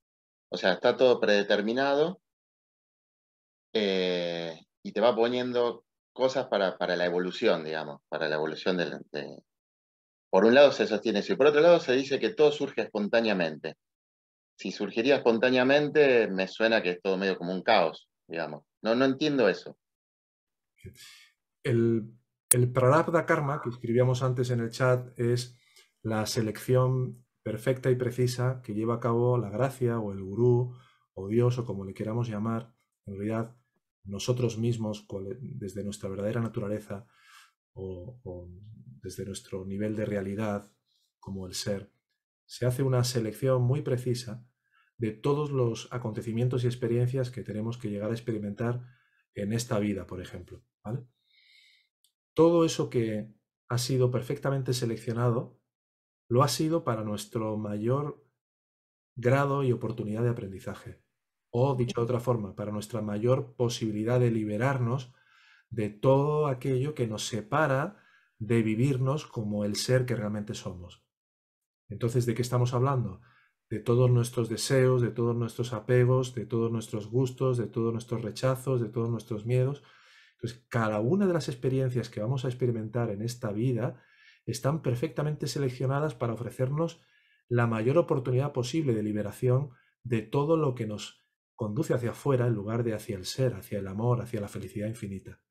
o sea, está todo predeterminado y te va poniendo cosas para, la evolución, digamos, para la evolución del... De... Por un lado se sostiene eso y por otro lado se dice que todo surge espontáneamente. Si surgiría espontáneamente, me suena que es todo medio como un caos, digamos. No, no entiendo eso. El, el Karma que escribíamos antes en el chat es la selección perfecta y precisa que lleva a cabo la gracia o el gurú o Dios o como le queramos llamar, en realidad nosotros mismos, desde nuestra verdadera naturaleza o, desde nuestro nivel de realidad como el ser, se hace una selección muy precisa de todos los acontecimientos y experiencias que tenemos que llegar a experimentar en esta vida, por ejemplo. Todo eso que ha sido perfectamente seleccionado, lo ha sido para nuestro mayor grado y oportunidad de aprendizaje o, dicho de otra forma, para nuestra mayor posibilidad de liberarnos de todo aquello que nos separa de vivirnos como el ser que realmente somos. Entonces, ¿de qué estamos hablando? De todos nuestros deseos, de todos nuestros apegos, de todos nuestros gustos, de todos nuestros rechazos, de todos nuestros miedos. Entonces, cada una de las experiencias que vamos a experimentar en esta vida están perfectamente seleccionadas para ofrecernos la mayor oportunidad posible de liberación de todo lo que nos conduce hacia afuera en lugar de hacia el ser, hacia el amor, hacia la felicidad infinita.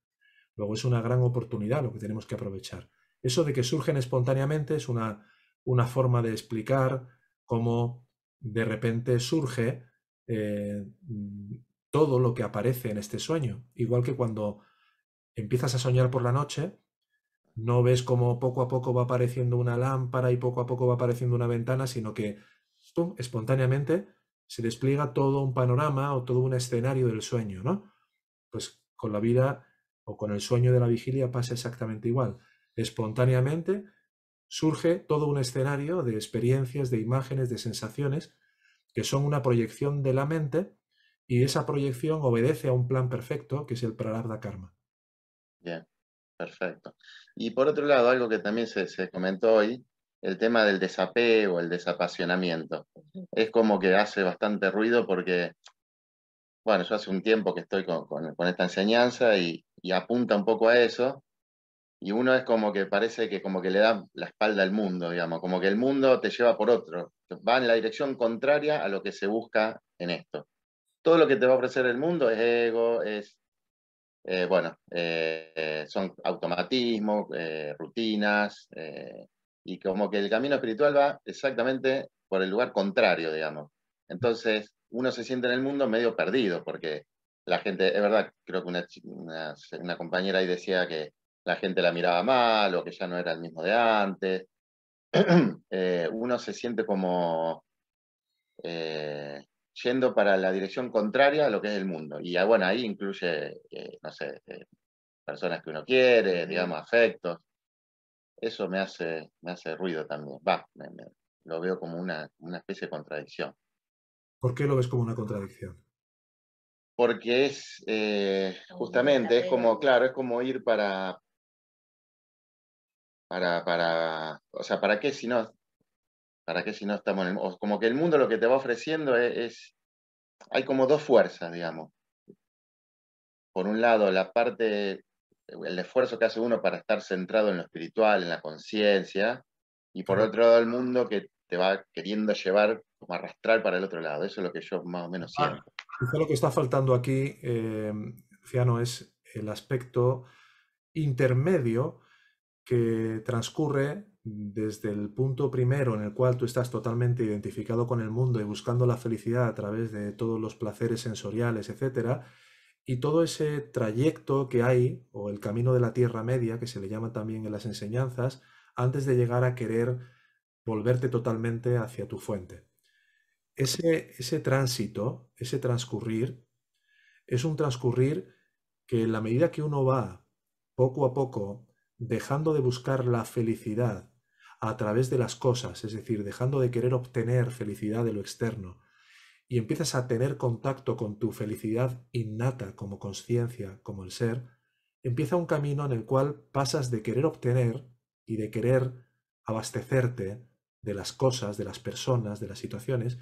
Luego es una gran oportunidad lo que tenemos que aprovechar. Eso de que surgen espontáneamente es una, una forma de explicar cómo de repente surge eh, todo lo que aparece en este sueño. Igual que cuando empiezas a soñar por la noche, no ves cómo poco a poco va apareciendo una lámpara y poco a poco va apareciendo una ventana, sino que espontáneamente se despliega todo un panorama o todo un escenario del sueño, ¿no? Pues con la vida o con el sueño de la vigilia pasa exactamente igual. Espontáneamente surge todo un escenario de experiencias, de imágenes, de sensaciones, que son una proyección de la mente y esa proyección obedece a un plan perfecto que es el Prarabdha Karma. Bien, perfecto. Y por otro lado, algo que también se, se comentó hoy, el tema del desapego, el desapasionamiento. Es como que hace bastante ruido porque, bueno, yo hace un tiempo que estoy con, con- con esta enseñanza y, y apunta un poco a eso, y uno es como que parece que como que le da la espalda al mundo, digamos, como que el mundo te lleva por otro, va en la dirección contraria a lo que se busca en esto. Todo lo que te va a ofrecer el mundo es ego, es, eh, bueno, eh, son automatismos, eh, rutinas, y como que el camino espiritual va exactamente por el lugar contrario, digamos. Entonces, uno se siente en el mundo medio perdido, porque la gente, es verdad, creo que una, una, una compañera ahí decía que la gente la miraba mal o que ya no era el mismo de antes. Eh, uno se siente como eh, yendo para la dirección contraria a lo que es el mundo. Y ah, bueno, ahí incluye, eh, no sé, eh, personas que uno quiere, digamos, afectos. Eso me hace, me hace ruido también. Va, me- me- lo veo como una, una especie de contradicción. ¿Por qué lo ves como una contradicción? Porque es, eh, justamente, es como, claro, es como ir para, para, para, o sea, ¿para qué si no, para qué si no estamos en el, como que el mundo lo que te va ofreciendo es, es- hay como dos fuerzas, digamos. Por un lado, la parte, el esfuerzo que hace uno para estar centrado en lo espiritual, en la conciencia, y por otro lado, el mundo que te va queriendo llevar, como arrastrar para el otro lado. Eso es lo que yo más o menos Ah, siento. Quizá lo que está faltando aquí, eh, Ciano, es el aspecto intermedio que transcurre desde el punto primero en el cual tú estás totalmente identificado con el mundo y buscando la felicidad a través de todos los placeres sensoriales, etcétera, y todo ese trayecto que hay, o el camino de la Tierra Media, que se le llama también en las enseñanzas, antes de llegar a querer volverte totalmente hacia tu fuente. Ese, ese tránsito, ese transcurrir, es un transcurrir que en la medida que uno va poco a poco dejando de buscar la felicidad a través de las cosas, es decir, dejando de querer obtener felicidad de lo externo, y empiezas a tener contacto con tu felicidad innata como conciencia, como el ser, empieza un camino en el cual pasas de querer obtener y de querer abastecerte de las cosas, de las personas, de las situaciones,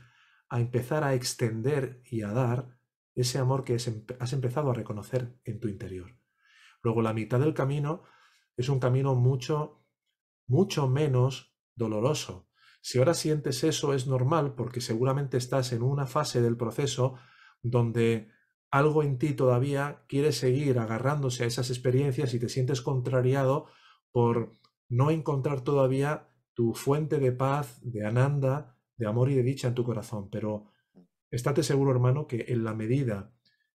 a empezar a extender y a dar ese amor que has empezado a reconocer en tu interior. Luego la mitad del camino es un camino mucho, mucho menos doloroso. Si ahora sientes eso es normal porque seguramente estás en una fase del proceso donde algo en ti todavía quiere seguir agarrándose a esas experiencias y te sientes contrariado por no encontrar todavía tu fuente de paz, de ananda, de amor y de dicha en tu corazón. Pero estate seguro, hermano, que en la medida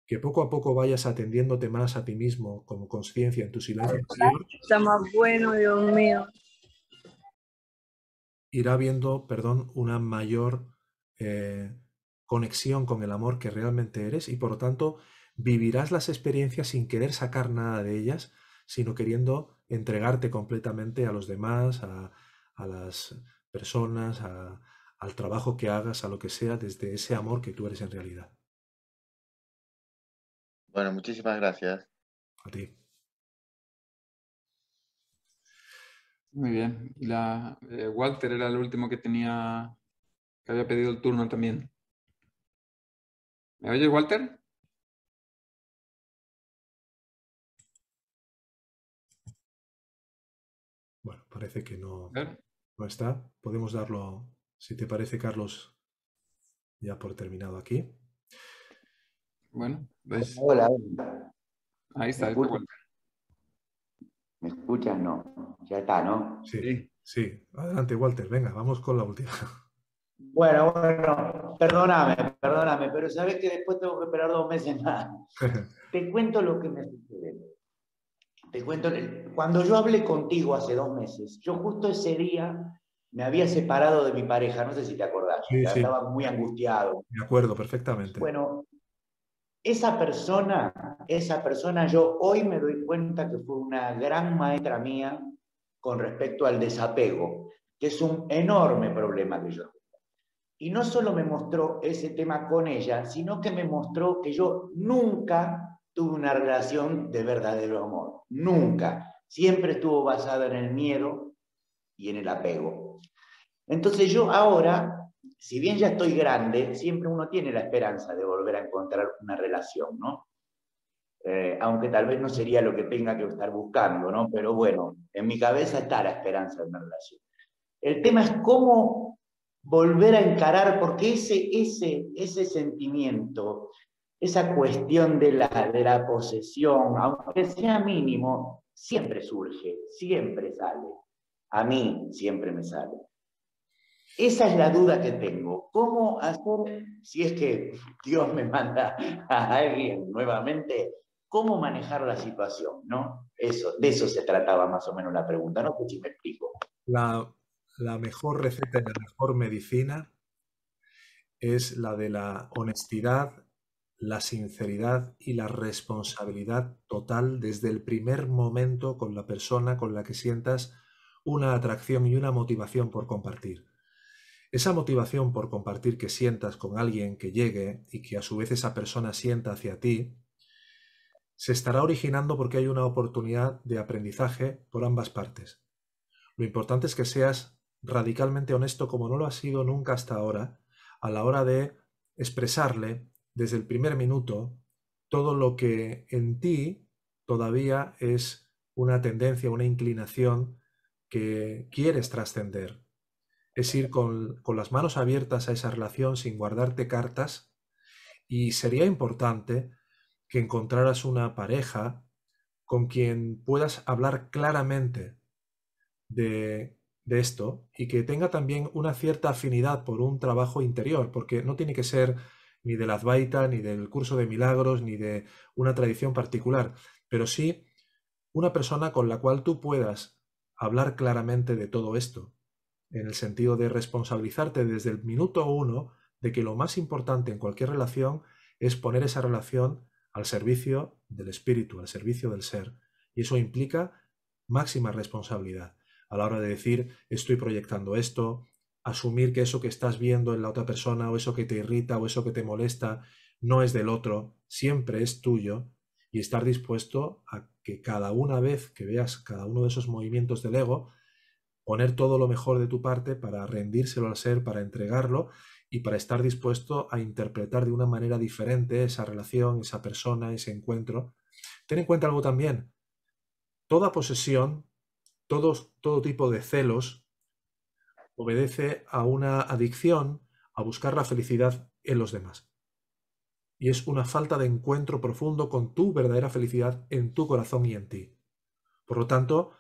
que poco a poco vayas atendiéndote más a ti mismo como conciencia en tu silencio interior, Está más bueno, Dios mío. irá viendo, perdón, una mayor eh, conexión con el amor que realmente eres y por lo tanto vivirás las experiencias sin querer sacar nada de ellas, sino queriendo entregarte completamente a los demás, a, a las personas, a- al trabajo que hagas, a lo que sea, desde ese amor que tú eres en realidad. Bueno, muchísimas gracias. A ti. Muy bien. La, eh, Walter era el último que tenía, que había pedido el turno también. ¿Me oyes, Walter? Bueno, parece que no, no está. Podemos darlo, si te parece, Carlos, ya por terminado aquí. Bueno, pues Hola, ahí está, ¿Me escuchas? Walter. ¿me escuchas? No, ya está, ¿no? Sí, sí. Adelante, Walter. Venga, vamos con la última. Bueno, bueno, perdóname, perdóname, pero sabes que después tengo que esperar dos meses más. Te cuento lo que me sucede. Te cuento, cuando yo hablé contigo hace dos meses, yo justo ese día me había separado de mi pareja, no sé si te acordás, Sí, sí. estaba muy angustiado. De acuerdo, perfectamente. Bueno, esa persona, esa persona, yo hoy me doy cuenta que fue una gran maestra mía con respecto al desapego, que es un enorme problema que yo tengo. Y no solo me mostró ese tema con ella, sino que me mostró que yo nunca tuve una relación de verdadero amor. Nunca. siempre estuvo basada en el miedo y en el apego. Entonces yo ahora, si bien ya estoy grande, siempre uno tiene la esperanza de volver a encontrar una relación, ¿no? Eh, aunque tal vez no sería lo que tenga que estar buscando, ¿no? Pero bueno, en mi cabeza está la esperanza de una relación. El tema es cómo volver a encarar, porque ese, ese, ese sentimiento, esa cuestión de la, de la posesión, aunque sea mínimo, siempre surge, siempre sale. A mí siempre me sale. Esa es la duda que tengo. ¿Cómo hacer, si es que Dios me manda a alguien nuevamente, cómo manejar la situación? ¿no? Eso, de eso se trataba más o menos la pregunta, no sé si me explico. La, la mejor receta y la mejor medicina es la de la honestidad, la sinceridad y la responsabilidad total desde el primer momento con la persona con la que sientas una atracción y una motivación por compartir. Esa motivación por compartir que sientas con alguien que llegue y que a su vez esa persona sienta hacia ti, se estará originando porque hay una oportunidad de aprendizaje por ambas partes. Lo importante es que seas radicalmente honesto como no lo ha sido nunca hasta ahora, a la hora de expresarle desde el primer minuto todo lo que en ti todavía es una tendencia, una inclinación que quieres trascender. Es ir con, con, las manos abiertas a esa relación sin guardarte cartas y sería importante que encontraras una pareja con quien puedas hablar claramente de de esto y que tenga también una cierta afinidad por un trabajo interior, porque no tiene que ser ni de la Advaita, ni del curso de milagros, ni de una tradición particular, pero sí una persona con la cual tú puedas hablar claramente de todo esto, en el sentido de responsabilizarte desde el minuto uno de que lo más importante en cualquier relación es poner esa relación al servicio del espíritu, al servicio del ser. Y eso implica máxima responsabilidad a la hora de decir estoy proyectando esto, asumir que eso que estás viendo en la otra persona o eso que te irrita o eso que te molesta no es del otro, siempre es tuyo y estar dispuesto a que cada una vez que veas cada uno de esos movimientos del ego, poner todo lo mejor de tu parte para rendírselo al ser, para entregarlo y para estar dispuesto a interpretar de una manera diferente esa relación, esa persona, ese encuentro. Ten en cuenta algo también. Toda posesión todo, tipo de celos obedece a una adicción a buscar la felicidad en los demás. Y es una falta de encuentro profundo con tu verdadera felicidad en tu corazón y en ti. Por lo tanto,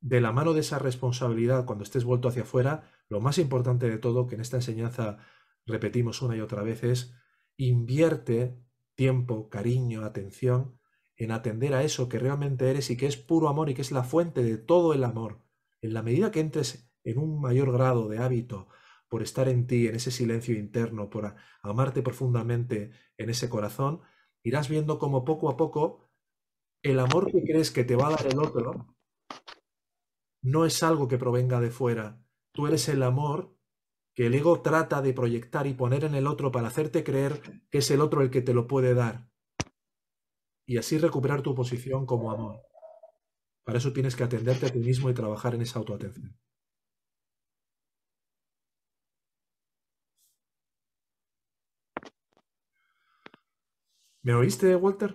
de la mano de esa responsabilidad cuando estés vuelto hacia afuera, lo más importante de todo, que en esta enseñanza repetimos una y otra vez, es invierte tiempo, cariño, atención en atender a eso que realmente eres y que es puro amor y que es la fuente de todo el amor. En la medida que entres en un mayor grado de hábito por estar en ti, en ese silencio interno, por amarte profundamente en ese corazón, irás viendo como poco a poco el amor que crees que te va a dar el otro no es algo que provenga de fuera. Tú eres el amor que el ego trata de proyectar y poner en el otro para hacerte creer que es el otro el que te lo puede dar y así recuperar tu posición como amor. Para eso tienes que atenderte a ti mismo y trabajar en esa autoatención. ¿Me oíste, Walter?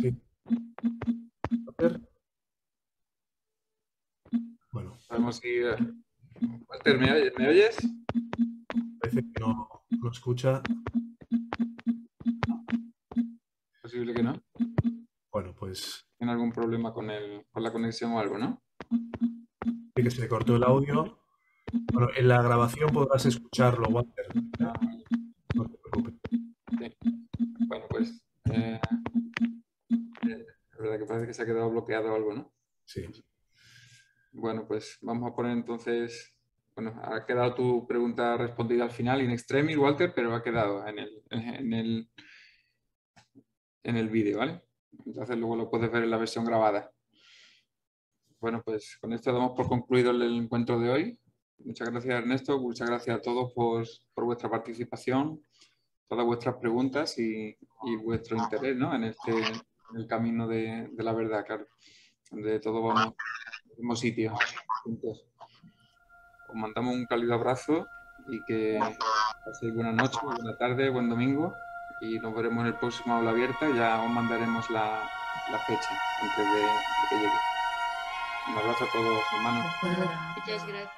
Sí. Walter. Bueno. Vamos a ir. Walter, ¿me oyes? Parece que no no escucha. Posible que no. Bueno, pues. ¿Tiene algún problema con, el, con la conexión o algo, no? Sí, que se le cortó el audio. Bueno, en la grabación podrás escucharlo, Walter. No te preocupes. Bueno, pues. Eh, eh, la verdad que parece que se ha quedado bloqueado algo, ¿no? Sí. Bueno, pues vamos a poner entonces bueno, ha quedado tu pregunta respondida al final, in extremis, Walter, pero ha quedado en el, en el, en el vídeo, ¿vale? Entonces luego lo puedes ver en la versión grabada. Bueno, pues con esto damos por concluido el encuentro de hoy. Muchas gracias Ernesto, muchas gracias a todos por, por vuestra participación. todas vuestras preguntas y, vuestro interés ¿no? en este el camino de, la verdad, claro, donde todos vamos al mismo sitio juntos. Os mandamos un cálido abrazo y que paséis buena noche, buena tarde, buen domingo y nos veremos en el próximo aula abierta. Ya os mandaremos la, fecha antes de, que llegue. Un abrazo a todos, hermanos. Muchas gracias.